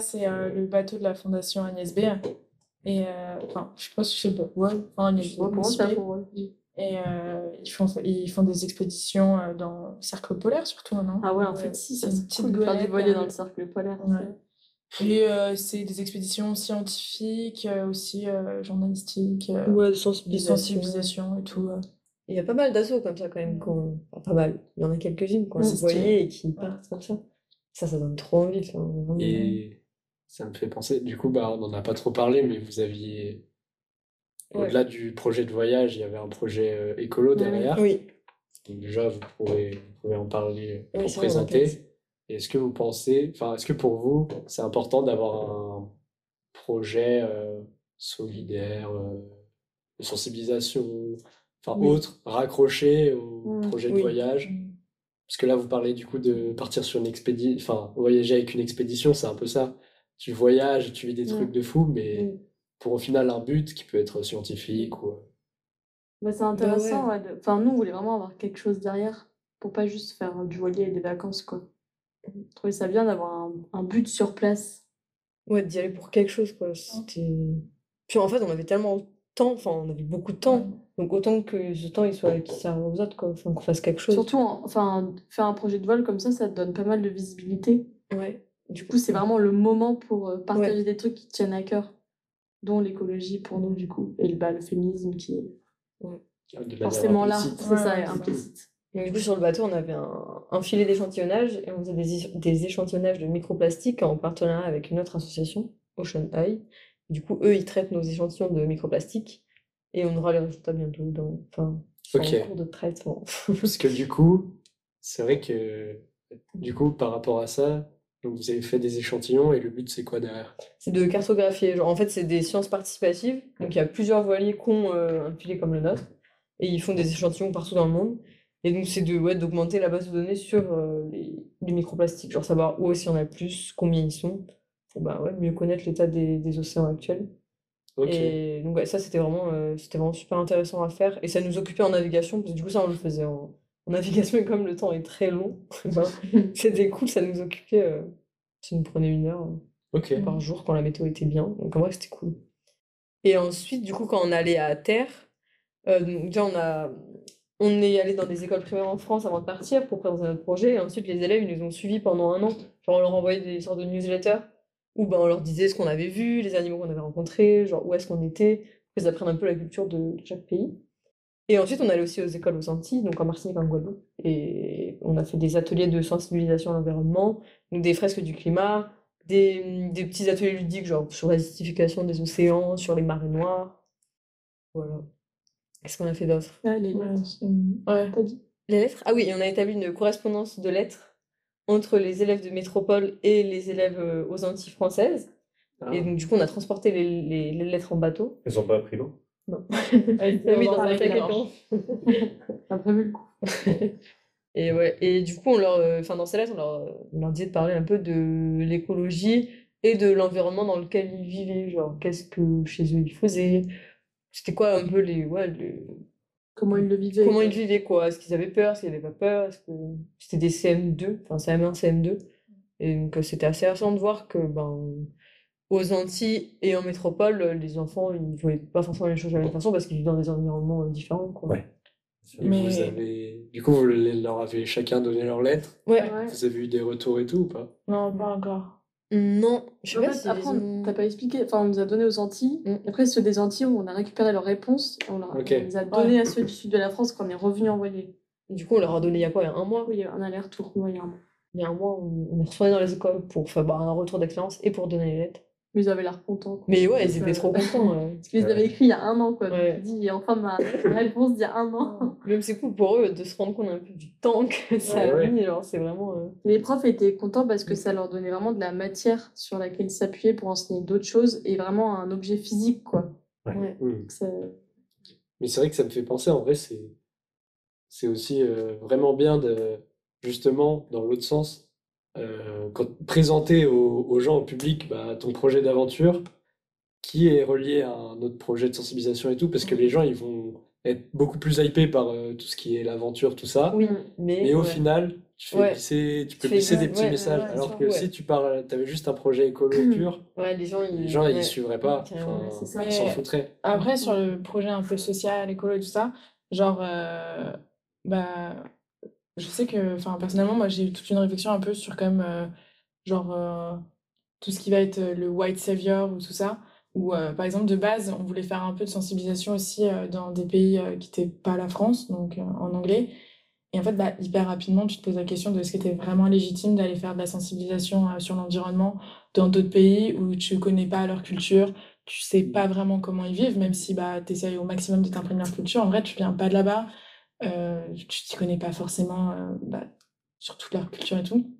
C'est euh, le bateau de la fondation Agnès B. Et euh, enfin, je pense, je sais pas, ouais, enfin, Agnès B. Et euh, ils, font, ils font des expéditions euh, dans le cercle polaire, surtout, non? Ah ouais, en Ouais, fait, si, c'est ça une petite cool de faire du goélette, voilier euh, dans le cercle polaire. Ouais. Et euh, c'est des expéditions scientifiques, euh, aussi euh, journalistiques, Ouais, de des sensibilisation. sensibilisations et tout. Il y a pas mal d'assauts comme ça quand même. enfin, pas mal. Il y en a quelques-unes qu'on voyait et qui partent comme ça. Ça, ça donne trop envie. enfin. Et ça me fait penser, du coup, bah, on n'en a pas trop parlé, mais vous aviez, Ouais. au-delà du projet de voyage, il y avait un projet euh, écolo derrière. Oui. Donc déjà, vous pourrez, vous pouvez en parler pour présenter. Est-ce que vous pensez, enfin, est-ce que pour vous, c'est important d'avoir un projet euh, solidaire, euh, de sensibilisation, enfin Oui. autre, raccroché au Mm, projet de oui. voyage? Parce que là, vous parlez du coup de partir sur une expédition, enfin, voyager avec une expédition, c'est un peu ça. Tu voyages, tu vis des trucs Mm. de fou, mais Mm. pour au final un but qui peut être scientifique ou. Bah, c'est intéressant, ouais. de- Enfin, nous, on voulait vraiment avoir quelque chose derrière pour pas juste faire du voilier et des vacances, quoi. Je trouvais ça bien d'avoir un, un but sur place. Ouais, d'y aller pour quelque chose, quoi. C'était. Puis en fait, on avait tellement de temps, enfin, on avait beaucoup de temps. Donc autant que ce temps, il soit qu'il serve aux autres, quoi. Enfin, qu'on fasse quelque chose. Surtout, en- enfin, faire un projet de vol comme ça, ça te donne pas mal de visibilité. Ouais. Du coup, c'est vraiment le moment pour euh, partager des trucs qui te tiennent à cœur, dont l'écologie pour nous, du coup, et le, bah, le féminisme qui est manière forcément là. C'est Ouais, ça, implicite. Du coup, sur le bateau, on avait un, un filet d'échantillonnage et on faisait des, des échantillonnages de microplastiques en partenariat avec une autre association, Ocean Eye. Du coup, eux, ils traitent nos échantillons de microplastiques et on aura les résultats bientôt dans, enfin, sont Ok. en cours de traitement. Parce que du coup, c'est vrai que du coup, par rapport à ça, donc vous avez fait des échantillons et le but c'est quoi derrière? C'est de cartographier. Genre, en fait, c'est des sciences participatives. Donc, il y a plusieurs voiliers qui ont euh, un filet comme le nôtre. Et ils font des échantillons partout dans le monde. Et donc, c'est de, ouais, d'augmenter la base de données sur euh, les, les microplastiques. Genre, savoir où est-ce qu'il y en a plus, combien ils sont. Pour bah, ouais, mieux connaître l'état des, des océans actuels. Et donc, ouais, ça, c'était vraiment, euh, c'était vraiment super intéressant à faire. Et ça nous occupait en navigation. Parce que du coup, ça, on le faisait en, en navigation. Et comme le temps est très long, ben, c'était cool. Ça nous occupait. euh, ça nous prenait une heure. euh, par jour quand la météo était bien. Donc en vrai, c'était cool. Et ensuite, du coup, quand on allait à terre, euh, donc, déjà, on a... On est allé dans des écoles primaires en France avant de partir pour présenter notre projet. Et ensuite, les élèves, ils nous ont suivis pendant un an. Genre, on leur envoyait des sortes de newsletters où ben, on leur disait ce qu'on avait vu, les animaux qu'on avait rencontrés, genre où est-ce qu'on était, pour qu'ils apprennent un peu la culture de, de chaque pays. Et ensuite, on allait aussi aux écoles aux Antilles, donc en Martinique, en Guadeloupe. Et on a fait des ateliers de sensibilisation à l'environnement, donc des fresques du climat, des, des petits ateliers ludiques, genre sur l'acidification des océans, sur les marées noires. Voilà. Qu'est-ce qu'on a fait d'autre? Ouais, les Ouais, lettres. Les lettres? Ah oui, on a établi une correspondance de lettres entre les élèves de métropole et les élèves euh, aux Antilles françaises. Ah. Et donc, du coup, on a transporté les, les- les lettres en bateau. Ils ont pas appris l'eau. Non. Ah oui, dans on un sac à dos. T'as prévu le coup. Et ouais, et du coup, on leur, euh, enfin, dans ces lettres, on leur, on leur disait de parler un peu de l'écologie et de l'environnement dans lequel ils vivaient. Genre, qu'est-ce que chez eux ils faisaient? C'était quoi un peu les, ouais, les- Comment ils le vivaient. comment quoi. ils vivaient, quoi Est-ce qu'ils avaient peur Est-ce qu'ils n'avaient pas peur Est-ce que c'était des CM2, enfin CM1, CM2 Et donc, euh, c'était assez intéressant de voir que, ben, aux Antilles et en métropole, les enfants, ils ne voyaient pas forcément les choses de la même façon parce qu'ils vivent dans des environnements euh, différents, quoi. Ouais. Mais- vous avez, du coup, vous leur avez chacun donné leur lettre. Ouais. Vous avez eu des retours et tout ou pas? Non, pas encore. Non, je sais En pas fait, si après, on- ont- t'as pas expliqué. Enfin, on nous a donné aux Antilles. Mm. Et après, ceux des Antilles, on a récupéré leurs réponses. et On, leur- on les a donné à ceux du sud de la France qu'on est revenu envoyer. Du coup, on leur a donné il y a quoi? Il y a un mois? Oui, il y a un aller-retour. Moi, il y a un mois. Il y a un mois, on on est retourné dans les écoles pour faire bah, un retour d'expérience et pour donner les lettres. Mais ils avaient l'air contents. quoi. Mais ouais, ils étaient trop contents. ouais. Parce qu'ils les avaient écrits il y a un an, quoi. Ouais. dis, enfin, ma réponse d'il y a un an. Même c'est cool pour eux de se rendre compte un peu du temps que ça a Ouais. mis. Genre, c'est vraiment. euh, Les profs étaient contents parce que ça leur donnait vraiment de la matière sur laquelle s'appuyer pour enseigner d'autres choses et vraiment un objet physique, quoi. Mm. Ça- Mais c'est vrai que ça me fait penser, en vrai, c'est c'est aussi euh, vraiment bien de, justement, dans l'autre sens, euh, quand présenter aux, aux gens, au public, bah, ton projet d'aventure qui est relié à un autre projet de sensibilisation et tout, parce que les gens, ils vont être beaucoup plus hypés par euh, tout ce qui est l'aventure, tout ça. Oui, mais. Mais au ouais. final, tu fais Ouais. glisser, tu peux Tu glisser des petits ouais, messages, alors sûr, que si tu parles, avais juste un projet écolo pur, les gens, ils. les gens, ils ouais. suivraient pas. Enfin, ils s'en foutraient. Après, sur le projet un peu social, écolo et tout ça, genre, euh, bah, je sais que, enfin, personnellement, moi, j'ai eu toute une réflexion un peu sur, quand euh, genre, euh, tout ce qui va être euh, le white savior ou tout ça. Ou, par exemple, de base, on voulait faire un peu de sensibilisation aussi dans des pays qui n'étaient pas la France, donc en anglais. Et en fait, bah, hyper rapidement, tu te poses la question de est-ce que c'était vraiment légitime d'aller faire de la sensibilisation sur l'environnement dans d'autres pays où tu connais pas leur culture, tu sais pas vraiment comment ils vivent, même si bah, tu essayes au maximum de t'imprégner leur culture. En vrai, tu viens pas de là-bas, euh, tu t'y connais pas forcément euh, bah, sur toute leur culture et tout.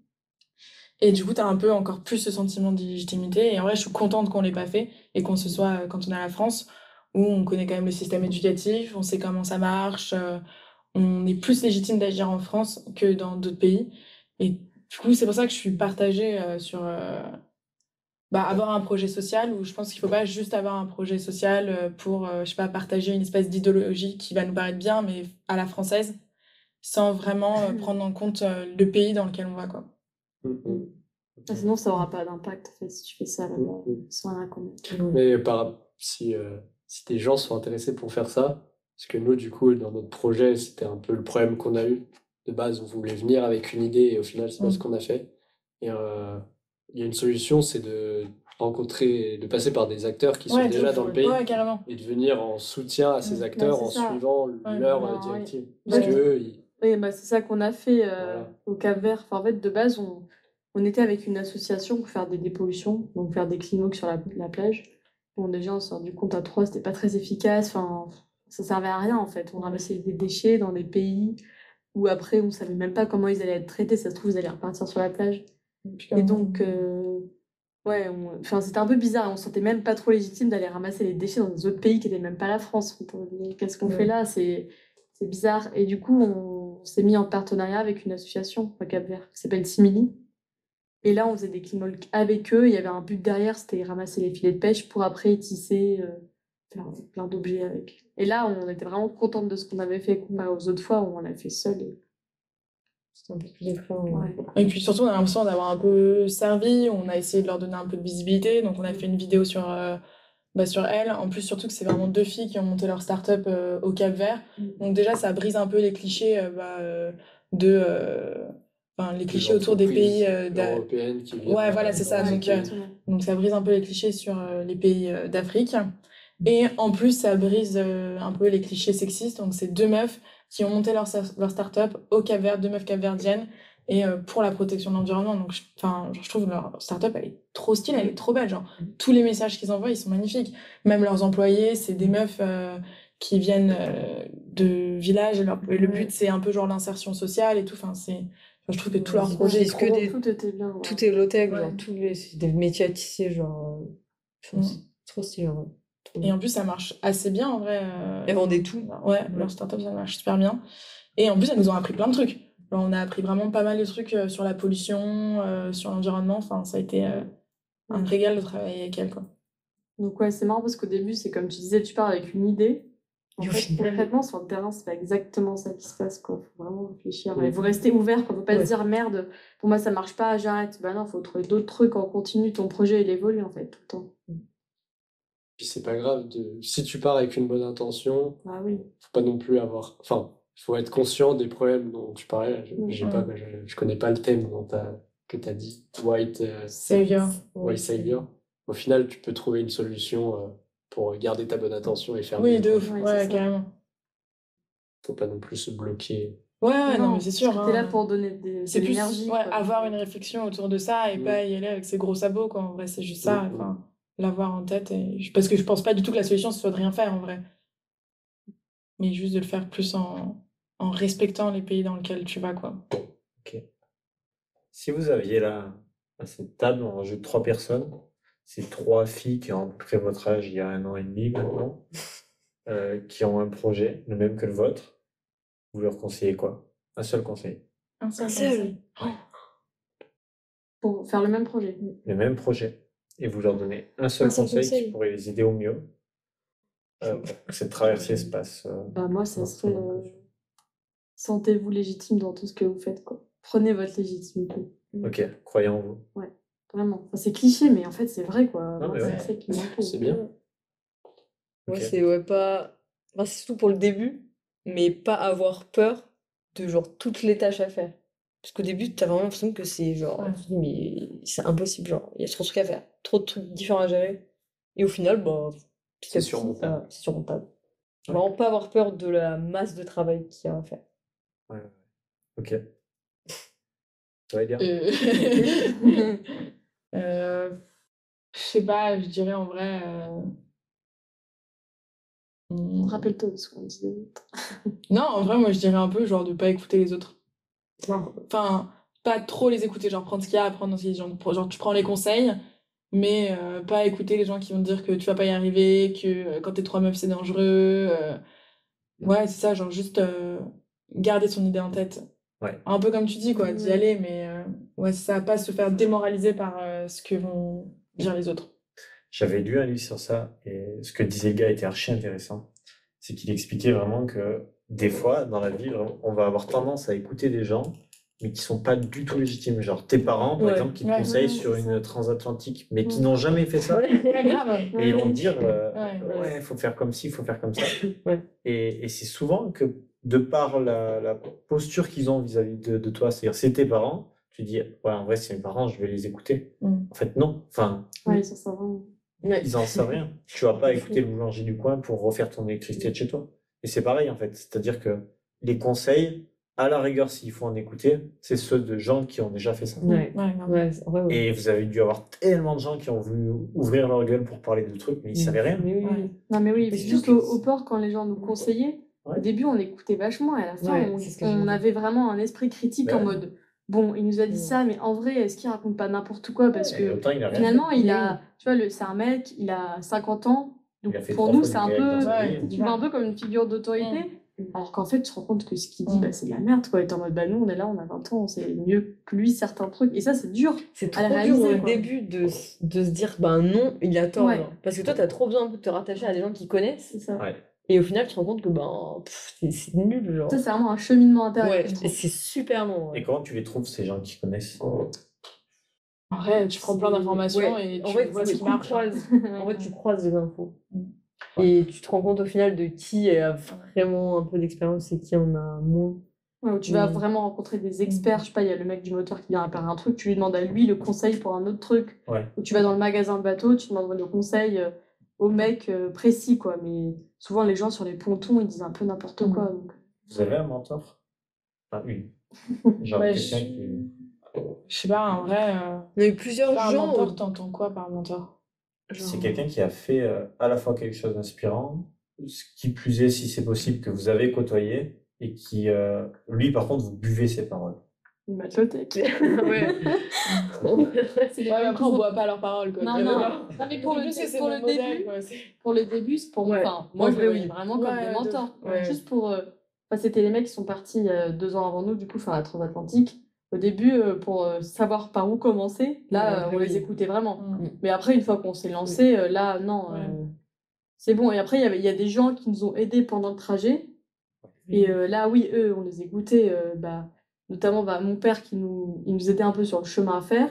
Et du coup, tu as un peu encore plus ce sentiment d'illégitimité. Et en vrai, je suis contente qu'on l'ait pas fait et qu'on se soit euh, quand on est à la France, où on connaît quand même le système éducatif, on sait comment ça marche, euh, on est plus légitime d'agir en France que dans d'autres pays. Et du coup, c'est pour ça que je suis partagée sur bah, avoir un projet social où je pense qu'il faut pas juste avoir un projet social euh, pour, euh, je sais pas, partager une espèce d'idéologie qui va nous paraître bien, mais à la française, sans vraiment euh, prendre en compte euh, le pays dans lequel on va, quoi. Mm, mm. Ah, Sinon, ça aura pas d'impact, en fait, si tu fais ça là-bas, Mm, sans rien connaître. Mais par, si, euh, si des gens sont intéressés pour faire ça, parce que nous, du coup, dans notre projet, c'était un peu le problème qu'on a eu. De base, on voulait venir avec une idée et au final, c'est pas ce qu'on a fait. Et euh, y a une solution, c'est de rencontrer, de passer par des acteurs qui sont déjà dans le pays Ouais, et de venir en soutien à ces acteurs Ouais, en ça. suivant leur euh, directive. Parce Ouais. que eux, ils- Oui, bah, c'est ça qu'on a fait euh, Voilà. au Cap Vert. Enfin, en fait, de base, on, on était avec une association pour faire des dépollutions, donc faire des clean sur la, la plage. Bon, déjà, on s'est rendu compte à trois, c'était pas très efficace. Enfin, ça servait à rien, en fait. On ramassait des déchets dans des pays où après, on savait même pas comment ils allaient être traités. Ça se trouve, ils allaient repartir sur la plage. Et donc, euh, ouais, enfin, c'était un peu bizarre. On se sentait même pas trop légitime d'aller ramasser les déchets dans des autres pays qui n'étaient même pas la France. Qu'est-ce qu'on Ouais. fait là? C'est bizarre. Et du coup, on s'est mis en partenariat avec une association au Cap Vert qui s'appelle Simili. Et là, on faisait des walk avec eux. Il y avait un but derrière, c'était ramasser les filets de pêche pour après tisser, euh, faire plein d'objets avec. Et là, on était vraiment contente de ce qu'on avait fait comparé aux autres fois où on l'a fait seul. Et... C'est un peu plus effrayant. Ouais. Et puis surtout, on a l'impression d'avoir un peu servi, on a essayé de leur donner un peu de visibilité, donc on a fait une vidéo sur, euh, bah, sur elles. En plus, surtout que c'est vraiment deux filles qui ont monté leur start-up euh, au Cap Vert. Donc déjà, ça brise un peu les clichés euh, bah, de... euh, Enfin, les clichés autour des pays... euh, d'a- européennes qui viennent. Ouais, voilà, c'est ça. Donc, euh. Donc ça brise un peu les clichés sur euh, les pays euh, d'Afrique. Et en plus, ça brise euh, un peu les clichés sexistes. Donc c'est deux meufs qui ont monté leur, leur start-up au Cap Vert, deux meufs capverdiennes, et euh, pour la protection de l'environnement. Donc je, enfin, genre, je trouve leur start-up, elle est trop stylée, elle est trop belle. Genre, tous les messages qu'ils envoient, ils sont magnifiques. Même leurs employés, c'est des meufs euh, qui viennent euh, de villages. Et, leur- et le but, c'est un peu genre l'insertion sociale et tout. Enfin, c'est... je trouve que tout leur Ouais, projet est que des- Tout était bien. ouais. Tout est low-tech, Ouais. genre, tous les... c'est des métiers à tisser, genre. enfin, Mm. c'est trop stylé, ouais. Et en plus, ça marche assez bien en vrai. euh, Elles vendaient tout. Ouais, leur startup, ça marche super bien. Et en plus, elles nous ont appris plein de trucs. Genre, on a appris vraiment pas mal de trucs euh, sur la pollution, euh, sur l'environnement. Enfin, ça a été euh, un régal de travailler avec elles, quoi. Donc ouais, c'est marrant parce qu'au début, c'est comme tu disais, tu pars avec une idée. En Et fait, concrètement, sur le terrain, c'est pas exactement ça qui se passe, quoi. Faut vraiment réfléchir. Ouais. Il faut rester ouvert, quoi. Faut pas Ouais. se dire, merde, pour moi, ça marche pas, j'arrête. Bah non, faut trouver d'autres trucs en continu. Ton projet, il évolue, en fait, tout le temps. Puis c'est pas grave de si tu pars avec une bonne intention, Ah oui. faut pas non plus avoir. Enfin, il faut être conscient des problèmes dont tu parlais. Je, j'ai Mhm. pas, je, je connais pas le thème dont t'as- que tu as dit. White, euh, Savior. white savior. Au final, tu peux trouver une solution euh, pour garder ta bonne intention et faire Oui, de ouf. Ouais, Ouais, carrément. Faut pas non plus se bloquer. Ouais, ouais, non, mais c'est sûr. T'es hein. là pour donner des, de C'est plus l'énergie. ouais, quoi. avoir une réflexion autour de ça et Mm. pas y aller avec ses gros sabots, quoi. En vrai, c'est juste ça. Mm, mm. Enfin, l'avoir en tête. Et... Parce que je pense pas du tout que la solution, ce soit de rien faire en vrai. Mais juste de le faire plus en, en respectant les pays dans lesquels tu vas, quoi. Ok. Si vous aviez là, à cette table, on rajoute trois personnes, c'est trois filles qui ont près votre âge il y a un an et demi maintenant, euh, qui ont un projet, le même que le vôtre, vous leur conseillez quoi? Un seul conseil. Un seul. Un seul. conseil. Pour faire le même projet. Le même projet. Et vous leur donnez un seul Un seul conseil, conseil. qui pourrait les aider au mieux euh, pour que cette traversée se passe. euh, Bah, moi, ça serait. euh, Sentez-vous légitime dans tout ce que vous faites, quoi. Prenez votre légitimité. Ok, croyez en vous. Vraiment. Enfin, c'est cliché, mais en fait, c'est vrai, quoi. C'est ouais. bien. Moi, c'est ouais, pas. Enfin, c'est surtout pour le début, mais pas avoir peur de genre toutes les tâches à faire. Parce qu'au début, t'as vraiment l'impression que c'est genre. Ouais. mais c'est impossible, genre, il y a trop de trucs à faire, trop de trucs différents à gérer. Et au final, bah. C'est surmontable. ça- C'est surmontable. Vraiment pas avoir peur de la masse de travail qu'il y a à faire. Ouais. Ok. Ça va bien. Euh... euh, Je sais pas, je dirais en vrai. euh, hmm, Rappelle-toi de ce qu'on disait. Non, en vrai, moi je dirais un peu genre de pas écouter les autres. Enfin, pas trop les écouter, genre prendre ce qu'il y a à prendre dans ce. Genre, genre, tu prends les conseils, mais euh, pas écouter les gens qui vont te dire que tu vas pas y arriver, que euh, quand t'es trois meufs c'est dangereux. euh. Ouais, c'est ça, genre juste euh, garder son idée en tête. Ouais. Un peu comme tu dis, quoi, d'y aller, mais euh, ouais, ça, pas se faire démoraliser par euh, ce que vont dire les autres. J'avais lu un livre sur ça et ce que disait le gars était archi intéressant. C'est qu'il expliquait vraiment que des fois, dans la vie, on va avoir tendance à écouter des gens, mais qui sont pas du tout légitimes. Genre tes parents, par Ouais. exemple, qui te Ouais. conseillent Ouais, sur une transatlantique, mais qui Ouais. n'ont jamais fait ça. Et ils vont te dire, euh, Ouais. faut faire comme ci, faut faire comme ça. Et, et c'est souvent que, de par la, la posture qu'ils ont vis-à-vis de, de toi, c'est-à-dire c'est tes parents, tu dis, ouais, en vrai, c'est mes parents, je vais les écouter. Mm. En fait, non. Enfin, Ouais, ça, ça vraiment. ils en savent rien. Tu vas pas écouter le boulanger du coin pour refaire ton électricité de chez toi. Et c'est pareil, en fait. C'est-à-dire que les conseils, à la rigueur, s'il faut en écouter, c'est ceux de gens qui ont déjà fait ça. Ouais. Ouais. Ouais. Et vous avez dû avoir tellement de gens qui ont voulu ouvrir leur gueule pour parler de trucs, mais ils savaient rien. Mais oui, oui. Ouais. Non, mais oui, c'est juste au, port, quand les gens nous conseillaient, Ouais. au début, on écoutait vachement, et à la fin, Ouais, on, avait vraiment un esprit critique en mode bon, il nous a dit Ouais. ça, mais en vrai, est-ce qu'il raconte pas n'importe quoi? Parce Et que autant il a rien finalement, il a, tu vois, c'est un mec, il a 50 ans, donc pour nous, c'est un peu, tu vois un peu comme une figure d'autorité. Alors qu'en fait, tu te rends compte que ce qu'il dit, bah, c'est de la merde, quoi. Et t'es en mode, bah, nous, on est là, on a 20 ans, on sait mieux que lui certains trucs. Et ça, c'est dur. C'est à trop dur au quoi. début de, de se dire, ben non, il a tort. Ouais. genre. Parce que toi, t'as trop besoin de te rattacher à des gens qui connaissent. C'est ça. Ouais. Et au final, tu te rends compte que ben, c'est nul, genre. Ça, c'est vraiment un cheminement intérieur. Ouais, c'est super long. ouais. Et comment tu les trouves, ces gens qui connaissent? En vrai, tu prends plein d'informations Ouais, et en tu fait, vois tu ce qui marche. croises. En fait, tu croises les infos. Mm. Et tu te rends compte au final de qui a vraiment un peu d'expérience et qui en a moins. Ouais, où tu vas Mm. vraiment rencontrer des experts. Je sais pas, il y a le mec du moteur qui vient réparer un truc, tu lui demandes à lui le conseil pour un autre truc. Ouais. Ou tu vas dans le magasin de bateau, tu demandes le conseil euh, au mec euh, précis, quoi. Mais souvent, les gens sur les pontons, ils disent un peu n'importe Mm. quoi. donc. Vous avez un mentor? Enfin, une. Genre Ouais, quelqu'un je- qui. Je sais pas, en vrai. euh, On a eu plusieurs Par gens. mentor, t'entends quoi par mentor? Genre- C'est quelqu'un qui a fait euh, à la fois quelque chose d'inspirant, ce qui plus est, si c'est possible, que vous avez côtoyé, et qui, euh, lui, par contre, vous buvez ses paroles. Une matelothèque. ouais. Ouais, après, on boit pas leurs paroles, quoi. Non, non. Non, mais pour le, pour le modèle, début, quoi, c'est- pour le début, c'est pour Ouais. enfin, moi je le oui. vraiment comme des de- mentors. ouais. Juste pour euh, enfin, c'était les mecs qui sont partis euh, deux ans avant nous, du coup, enfin la transatlantique. Au début, euh, pour euh, savoir par où commencer, là, Ouais, euh, on oui. les écoutait vraiment. Mm. Mais après, une fois qu'on s'est lancé, euh, là, non, Ouais. euh, c'est bon. Et après, il y a des gens qui nous ont aidés pendant le trajet. Et euh, là, oui, eux, on les écoutait. euh, bah, notamment bah, mon père qui nous, il nous aidait un peu sur le chemin à faire.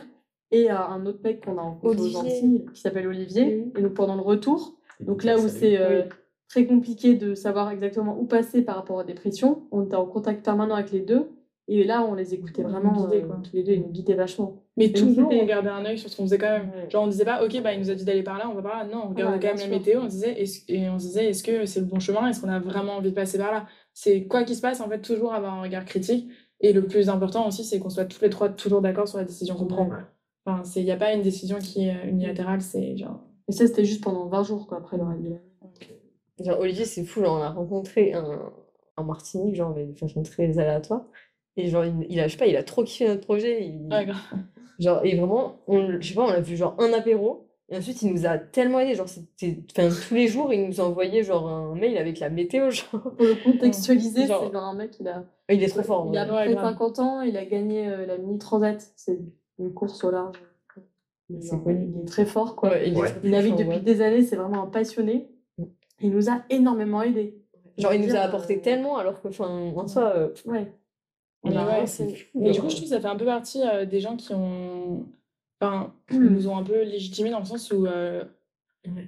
Et euh, un autre mec qu'on a rencontré aux. Antilles, qui s'appelle Olivier. Et donc pendant le retour, donc là où c'est euh, très compliqué de savoir exactement où passer par rapport à la dépression, on était en contact permanent avec les deux. Et là, on les écoutait vraiment euh, quoi. tous les deux, ils nous guidaient vachement. Mais toujours, on gardait un œil sur ce qu'on faisait quand même. Ouais. Genre, on disait pas, ok, bah, il nous a dit d'aller par là, on va par là. Non, on regardait Ouais, quand même la météo, on se disait, est-ce- et on se disait, est-ce que c'est le bon chemin? Est-ce qu'on a vraiment envie de passer par là? C'est quoi qu'il se passe, en fait, toujours avoir un regard critique. Et le plus important aussi, c'est qu'on soit tous les trois toujours d'accord sur la décision qu'on prend. Ouais. Enfin, il n'y a pas une décision qui est unilatérale, c'est genre. Et ça, c'était juste pendant 20 jours, quoi, après le l'année. Genre, Olivier, c'est fou, genre, on l'a rencontré un, en Martinique, genre, mais de façon très aléatoire. Et genre, il, il a, je sais pas, il a trop kiffé notre projet. il-. Genre, et vraiment, on, je sais pas, on a vu genre un apéro. Et ensuite, il nous a tellement aidé. Genre, c'était, enfin, tous les jours, il nous envoyait genre un mail avec la météo. Genre, Pour le contextualiser, Genre- c'est genre un mec, il a, il est trop fort. il a ouais. peu Ouais, près grave. 50 ans, il a gagné euh, la Mini Transat. C'est une course au large. C'est Genre. Il est très fort, quoi. Ouais, il Ouais. Il navigue depuis ouais. des années, c'est vraiment un passionné. Mm. Il nous a énormément aidés. Genre, il nous a apporté euh, tellement, alors que, enfin, en soi, euh, Ouais. Mais a ouais, du coup, je trouve que ça fait un peu partie euh, des gens qui ont. Enfin, qui nous ont un peu légitimés dans le sens où. euh,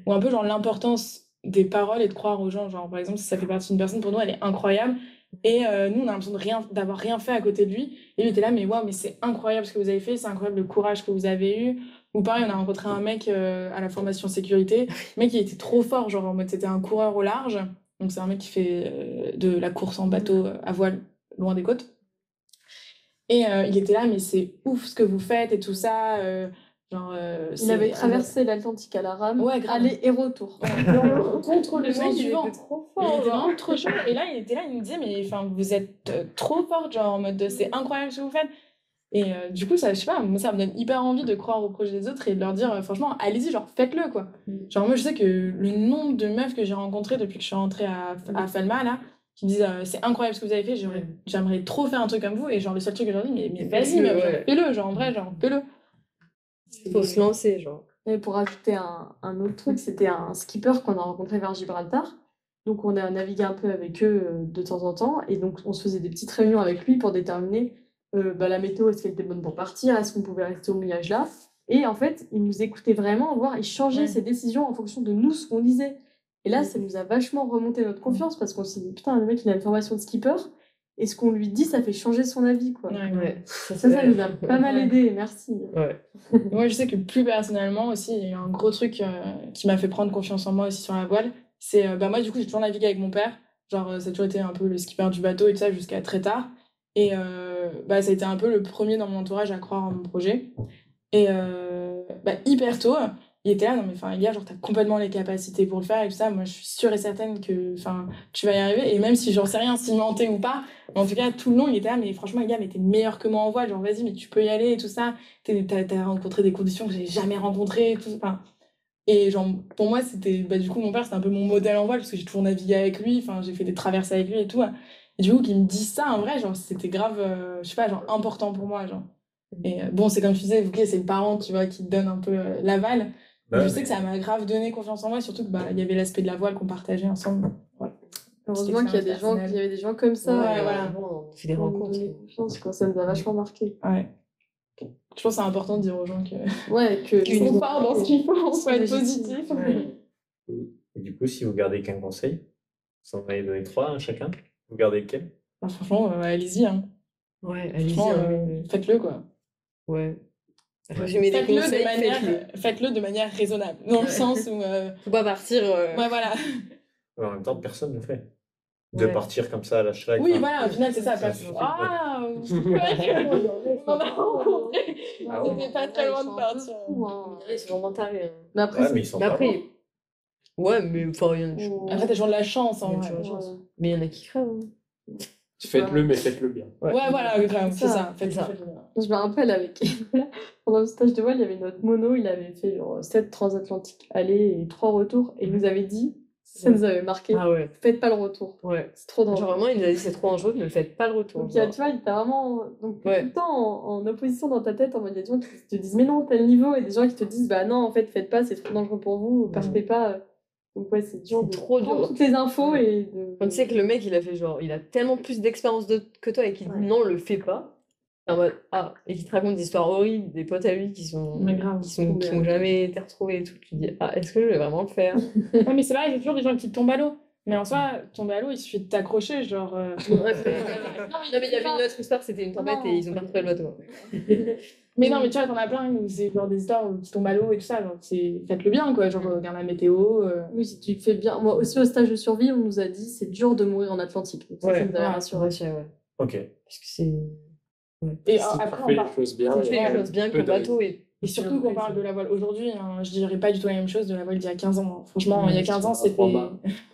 où un peu, genre, l'importance des paroles et de croire aux gens. Genre, par exemple, si ça fait partie d'une personne, pour nous, elle est incroyable. Et euh, nous, on a l'impression de rien, d'avoir rien fait à côté de lui. Et lui était là, mais waouh, mais c'est incroyable ce que vous avez fait, c'est incroyable le courage que vous avez eu. Ou pareil, on a rencontré un mec euh, à la formation sécurité. Le mec, il était trop fort, genre en mode c'était un coureur au large. Donc c'est un mec qui fait euh, de la course en bateau à voile loin des côtes. Et euh, il était là, mais c'est ouf ce que vous faites et tout ça. euh, genre, euh, Il avait traversé l'Atlantique à la rame, Ouais, aller et retour. contre le mec, du vent. Il était vraiment trop chaud. Et là, il était là, il me disait, mais enfin, vous êtes euh, trop forte, genre en mode de, c'est incroyable ce que vous faites. Et euh, du coup, ça, je sais pas, moi, ça me donne hyper envie de croire au projet des autres et de leur dire, franchement, allez-y, genre, faites-le, quoi. Mm. Genre, moi, je sais que le nombre de meufs que j'ai rencontrées depuis que je suis rentrée à, à Falma, là, qui me disent, euh, c'est incroyable ce que vous avez fait, j'aimerais, j'aimerais trop faire un truc comme vous. Et genre, le seul truc que je leur dis, mais, mais vas-y, Fais-le, meuf, genre, ouais. fais-le, genre, en vrai, genre, fais-le. Faut se lancer, genre. Et pour ajouter un, un autre truc, c'était un skipper qu'on a rencontré vers Gibraltar. Donc on a navigué un peu avec eux euh, de temps en temps. Et donc on se faisait des petites réunions avec lui pour déterminer euh, bah, la météo, est-ce qu'elle était bonne pour partir, est-ce qu'on pouvait rester au mouillage là? Et en fait, il nous écoutait vraiment, voire il changeait Ouais. ses décisions en fonction de nous, ce qu'on disait. Et là, ça nous a vachement remonté notre confiance parce qu'on s'est dit, putain, le mec, il a une formation de skipper. Et ce qu'on lui dit, ça fait changer son avis. Quoi. Ouais. Ouais. Ça, ça nous a pas mal aidé, merci. Ouais. Moi, je sais que plus personnellement aussi, il y a eu un gros truc euh, qui m'a fait prendre confiance en moi aussi sur la voile. C'est, euh, bah, moi, du coup, j'ai toujours navigué avec mon père. Genre, euh, ça a toujours été un peu le skipper du bateau et tout ça jusqu'à très tard. Et euh, bah, ça a été un peu le premier dans mon entourage à croire en mon projet. Et euh, bah, hyper tôt, il était là, non mais enfin, a genre, t'as complètement les capacités pour le faire et tout ça. Moi, je suis sûre et certaine que enfin, tu vas y arriver. Et même si j'en sais rien, cimenté ou pas, mais en tout cas, tout le long, il était là, mais franchement, les gars, mais t'es meilleur que moi en voile. Genre, vas-y, mais tu peux y aller et tout ça. T'as rencontré des conditions que j'ai jamais rencontrées. et Tout, enfin, et genre, pour moi, c'était. Bah, du coup, mon père, c'était un peu mon modèle en voile parce que j'ai toujours navigué avec lui. Enfin, j'ai fait des traversées avec lui et tout. Et du coup, qu'il me dise ça, en vrai, genre, c'était grave, euh, je sais pas, genre, important pour moi. Genre. Et euh, bon, c'est comme tu disais, ok, c'est le parent, tu vois, qui te donne un peu euh, l'aval. Bah, je sais que ça m'a grave donné confiance en moi, surtout que bah, il y avait l'aspect de la voile qu'on partageait ensemble. Ouais. Heureusement qu'il y, a des gens- qu'il y avait des gens comme ça. Ouais, euh, voilà. On fait des rencontres. confiance, quoi. Ça nous a vachement marqué. Ouais. Je pense que c'est important de dire aux gens que Ouais, que qu'ils sont forts dans ce qu'ils font, faut être positif. Ouais. Et du coup, si vous gardez qu'un conseil, vous en avez donné trois à chacun, vous gardez lequel? Bah, franchement, euh, allez-y. Hein. Ouais, allez-y. Franchement, hein. euh, faites-le quoi. Ouais. Des Faites-le de, conseils, manière, faites-le. faites-le de manière raisonnable. Dans le sens où. euh, Faut pas partir. euh, Ouais, voilà. En même temps, personne ne le fait. De Ouais. partir comme ça à la schlag. Oui, enfin, voilà, au final, c'est ça. Ah, on a rencontré. Ah pas très loin de partir. Ils sont vraiment tarés. hein. Mais après, Ouais, mais ils sont Mais après. Ouais, mais enfin, il y en a- Ouais. Après, t'as toujours de la chance en Ouais, vrai. tu vois, Ouais, chance. Mais il y en a qui crèvent. hein. Faites-le, mais faites-le bien. voilà, grave, c'est Ça, ça. Faites ça. ça. Je me rappelle avec pendant le stage de voile, il y avait notre mono, il avait fait genre 7 transatlantiques aller et 3 retours et il nous avait dit, ça nous avait marqué, Ah ouais. faites pas le retour. Ouais. C'est trop Genre dangereux. vraiment, il nous a dit c'est trop dangereux, ne faites pas le retour. Donc, a- genre. tu vois, il t'a vraiment donc, Ouais. tout le temps en, en opposition dans ta tête, en mode il y a des gens qui te disent mais non, tel niveau, et des gens qui te disent bah non, en fait, faites pas, c'est trop dangereux pour vous, partez pas. Donc, ouais, c'est dur de trop prendre dur. toutes les infos et de. Quand tu sais que le mec, il a fait genre, il a tellement plus d'expérience de- que toi et qu'il dit non, le fais pas. En mode, ah, et qui te raconte des histoires horribles, des potes à lui qui sont, grave. qui sont, qui ont jamais été retrouvés et tout. Tu te dis, ah, est-ce que je vais vraiment le faire? Ouais, mais c'est pareil, il y a toujours des gens qui tombent à l'eau. Mais en soi, tomber à l'eau, il suffit de t'accrocher, genre. euh, non, mais il y avait une autre histoire, c'était une tempête Non. et ils ont pas retrouvé le bateau. Mais non, mais tu vois, t'en as plein où c'est genre des histoires où tu tombes à l'eau et tout ça. Genre, c'est... Faites-le bien, quoi. Genre, regarde la météo. euh, Oui, si tu le fais bien. Moi aussi au stage de survie, on nous a dit c'est dur de mourir en Atlantique. Donc, ça, ça Ouais. nous avait Ouais. rassuré. Ouais, ouais. Ok. Parce que c'est. Et après, on choses bien, Tu fais a les choses bien que le bateau est Et surtout qu'on parle de la voile aujourd'hui, hein, je dirais pas du tout la même chose de la voile d'il y a 15 ans. hein. Franchement, Oui, il y a 15 ans, c'était.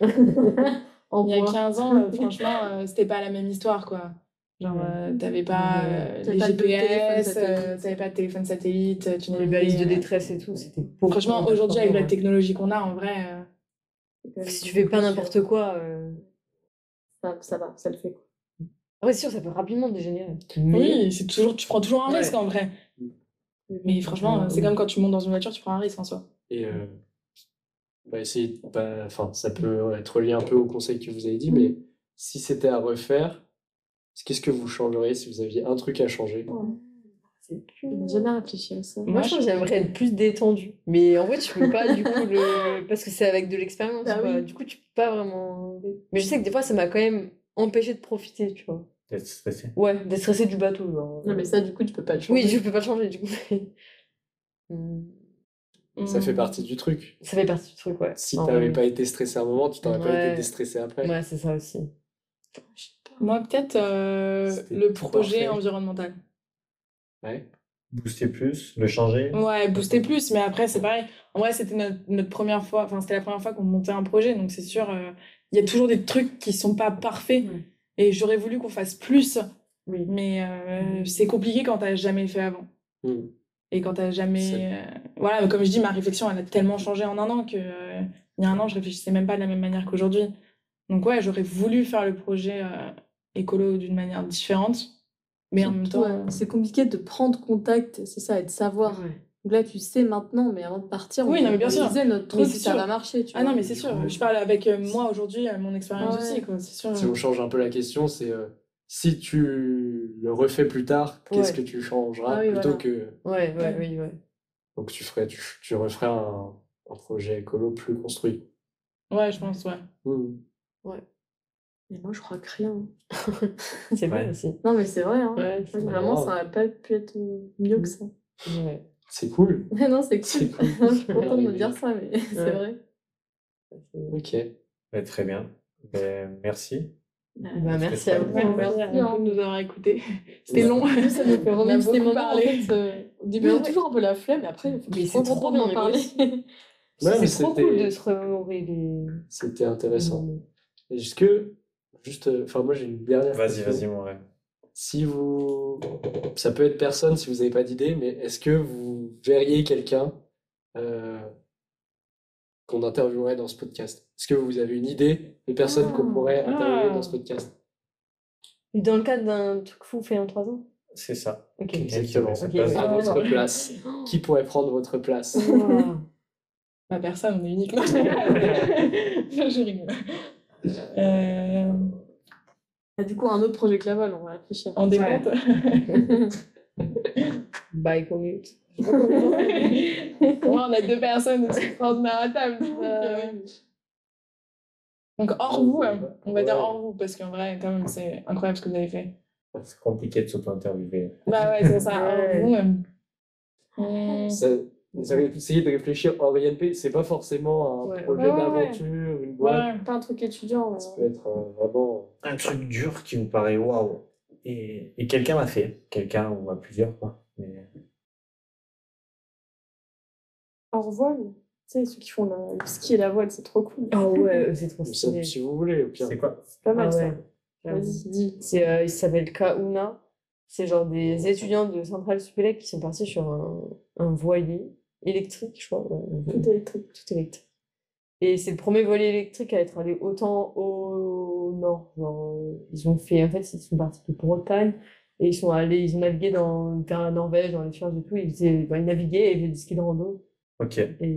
Il y a point. 15 ans, euh, franchement, euh, c'était pas la même histoire, quoi. Genre, euh, t'avais pas euh, T'avais les pas GPS, euh, t'avais pas de téléphone satellite, euh, tu Les n'avais balises de euh, détresse et tout, c'était Franchement, aujourd'hui, avec la technologie qu'on a, en vrai, euh. Si tu fais pas n'importe quoi. euh, Ça, ça va, ça le fait. quoi. Ah ouais, sûr, ça peut rapidement dégénérer. oui, c'est toujours, tu prends toujours un Ouais. risque en vrai. Mais franchement, c'est comme quand tu montes dans une voiture, tu prends un risque en soi. Et euh, bah, essayer de pas- Enfin, ça peut être lié un peu au conseil que vous avez dit, mais si c'était à refaire, qu'est-ce que vous changeriez si vous aviez un truc à changer? N'ai jamais réfléchi à ça. Moi, je pense j'aimerais être plus détendu. Mais en vrai, tu peux pas, du coup, le... parce que c'est avec de l'expérience. Ah oui. Du coup, tu peux pas vraiment. Mais je sais que des fois, ça m'a quand même empêché de profiter, tu vois. D'être stressé. Ouais, d'être stressé du bateau. Genre. Non, mais ça, du coup, tu peux pas le changer. Oui, je peux pas le changer, du coup. Hmm. Ça fait partie du truc. ça fait partie du truc, ouais. Si t'avais vrai. pas été stressé à un moment, tu t'aurais pas Ouais. été déstressé après. Ouais, c'est ça aussi. Moi, peut-être euh, le projet parfait. environnemental. Ouais. Booster plus, le changer. Ouais, booster plus, mais après, c'est pareil. En vrai, c'était notre, notre première fois, enfin, c'était la première fois qu'on montait un projet, donc c'est sûr, euh, il y a toujours des trucs qui sont pas parfaits. Ouais. Et j'aurais voulu qu'on fasse plus, Oui. mais euh, c'est compliqué quand t'as jamais fait avant. Mm. Et quand t'as jamais. euh, Voilà, comme je dis, ma réflexion, elle a tellement changé en un an que euh, il y a un an, je réfléchissais même pas de la même manière qu'aujourd'hui. Donc, ouais, j'aurais voulu faire le projet euh, écolo d'une manière différente, mais en même temps. Ouais, c'est compliqué de prendre contact, c'est ça, et de savoir. Donc là, tu sais maintenant, mais avant de partir, Oui, on, non, mais bien sûr. notre Mais truc, c'est ça sûr. va marcher. Tu Ah vois. non, mais c'est sûr, je parle avec euh, moi aujourd'hui, euh, mon expérience Ouais. aussi, quoi, c'est sûr. Si on change un peu la question, c'est euh, si tu le refais plus tard, qu'est-ce Ouais. que tu changeras Ah oui, plutôt voilà. que. Ouais, ouais, oui, ouais. Donc tu ferais, tu, tu referais un, un projet écolo plus construit. Ouais, je pense, ouais. Mm. Mais moi, je crois que rien. C'est vrai Ouais. aussi. Non, mais c'est vrai. Hein. Ouais, C'est vraiment, ça aurait pas pu être mieux que ça. ouais. C'est cool. Mais non, c'est cool. cool. je suis contente de me dire ça, mais c'est vrai. Ok. Ouais, très bien. Ben, merci. Bah, Bah, merci à vous. Merci, de nous avoir écoutés. C'était long. Ça nous fait. En fait, euh, au début, on a toujours un peu la flemme, mais après, il faut Mais c'est trop bien, parler. C'est trop c'était- cool de se remémorer les. C'était intéressant. Est-ce que, juste, euh, enfin, moi j'ai une dernière Vas-y, question. vas-y, mon rêve. Si vous. Ça peut être personne si vous n'avez pas d'idée, mais est-ce que vous verriez quelqu'un euh, qu'on interviewerait dans ce podcast? Est-ce que vous avez une idée de personnes qu'on Ah. pourrait interviewer Ah. dans ce podcast? Dans le cadre d'un truc fou fait en 3 ans? C'est ça. Exactement. À votre place. Qui pourrait prendre votre place? Ouah. Bah, personne, on est unique. Non, je rigole. Euh, Ah, du coup, un autre projet que la voile, on va réfléchir. en décompte. Bye, commute. Moi, on a deux personnes extraordinaires à table. Euh, Donc, hors vous, hein. on va dire hors vous, parce qu'en vrai, quand même, c'est incroyable ce que vous avez fait. C'est compliqué de s'auto-interviewer. Bah ouais, c'est ça, hors Ouais. vous. Hmm. Vous avez essayé de réfléchir hors INP, c'est pas forcément un Ouais. projet Ouais, ouais, ouais. d'aventure, une boîte. Ouais. Pas un truc étudiant. mais- Ça peut être euh, vraiment. Un truc dur qui vous paraît waouh. Et, et quelqu'un l'a fait. Quelqu'un ou à plusieurs, quoi. Mais... Hors voile. Tu sais, ceux qui font le, le ski et la voile, c'est trop cool. Ah ouais, c'est trop stylé. si vous voulez, au pire. C'est quoi C'est pas mal Ah ça. ouais. Vas-y, dis. C'est, euh, il s'appelle Kauna. C'est genre des étudiants de Centrale Supélec qui sont partis sur un, un voilier électrique, je crois. ouais, Tout électrique. tout électrique. Et c'est le premier voilier électrique à être allé autant au nord. Genre, euh, ils ont fait, en fait, ils sont partis de Bretagne et ils sont allés, ils ont navigué dans, vers la Norvège, dans les fjords et tout. Ils, faisaient, bah, ils naviguaient et ils faisaient du ski de rando. Ok. Et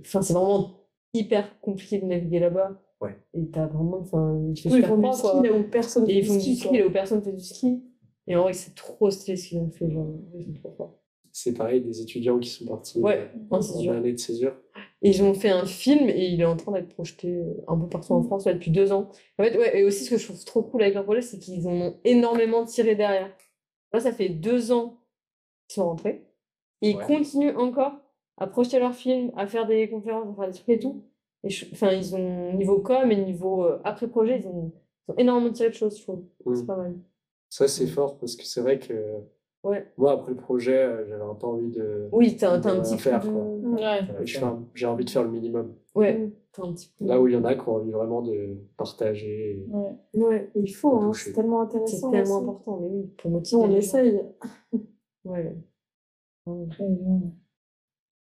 enfin, c'est vraiment hyper compliqué de naviguer là-bas. Ouais. Et t'as vraiment, enfin, il fait Oui, ils super font du froid, quoi. ski là où personne Et ils font du ski. ski quoi. là où personne fait du ski. Et en vrai, c'est trop stylé ce qu'ils ont fait. Genre, ils sont trop forts. C'est pareil, des étudiants qui sont partis Ouais, euh, en en césure. année de césure. Ils ont fait un film et il est en train d'être projeté euh, un peu partout en France là, depuis deux ans. En fait, ouais, et aussi ce que je trouve trop cool avec leur projet, c'est qu'ils en ont énormément tiré derrière. Là, ça fait deux ans qu'ils sont rentrés. Et ils Ouais. continuent encore à projeter leur film, à faire des conférences, à faire des trucs et tout. Et je- enfin, ils ont, niveau com et niveau euh, après-projet, ils ont, ils ont énormément tiré de choses, je trouve. Mm. C'est pas mal. Ça, c'est fort parce que c'est vrai que Ouais. Moi, après le projet, euh, j'avais un peu envie de. Oui, t'as un petit faire, quoi. Ouais. Euh, je fais un- J'ai envie de faire le minimum. Ouais, t'as un petit peu. Là où il y en a qui ont envie vraiment de partager. Ouais. Ouais, il faut, hein, c'est tellement C'est intéressant. tellement aussi. important, mais oui, pour Nous, motiver. on essaye. Ouais.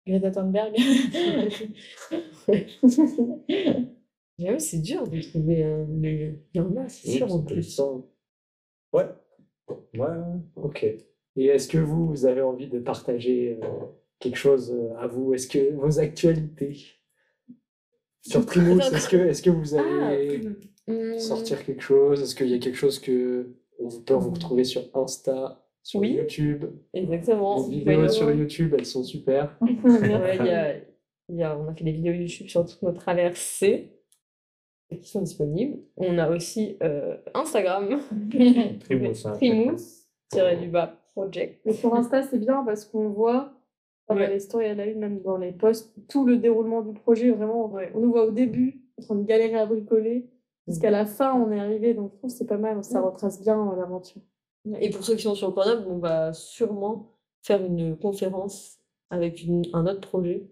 Greta Thunberg. J'avoue, c'est dur de trouver un. Il y en a, c'est sûr, en plus. Ouais. Ouais. Ok. Et est-ce que vous, vous avez envie de partager euh, quelque chose euh, à vous? Est-ce que vos actualités? Sur Primous, est-ce que, vous allez Hum, sortir quelque chose? Est-ce qu'il y a quelque chose que on peut vous retrouver sur Insta, sur Oui. YouTube? Exactement. Les vidéos Voyons. sur YouTube, elles sont super. Ouais, il y a, il y a- on a fait des vidéos YouTube sur toute notre traversée qui sont disponibles. On a aussi euh, Instagram, Primous, hein, Primous, tiré du bas, project. Mais sur Insta, c'est bien parce qu'on voit dans Ouais. les stories à la une, même dans les posts, tout le déroulement du projet. Vraiment, Ouais. on nous voit au début, en train de galérer à bricoler, jusqu'à la fin, on est arrivé. Donc, je trouve que c'est pas mal. Ça retrace bien euh, l'aventure. Et pour ceux qui sont sur Grenoble, on va sûrement faire une conférence avec une- un autre projet.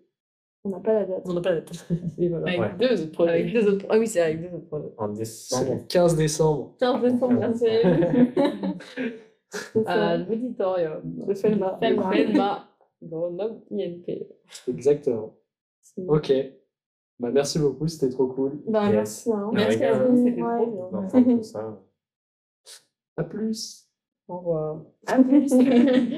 On n'a pas la date. On n'a pas la date. Voilà. Avec Ouais. deux autres projets. Avec deux autres. Ah oui, c'est avec deux autres projets. En décembre. 15 décembre. 15 décembre, merci. À l'auditorium. De Felma. Felma. Felma. Grenoble INP. Exactement. Ok. Bah, merci beaucoup, c'était trop cool. Bah, Yes. merci. hein. Merci à vous, c'était Ouais. trop bien. D'entendre tout ça. À plus. Au revoir. À plus.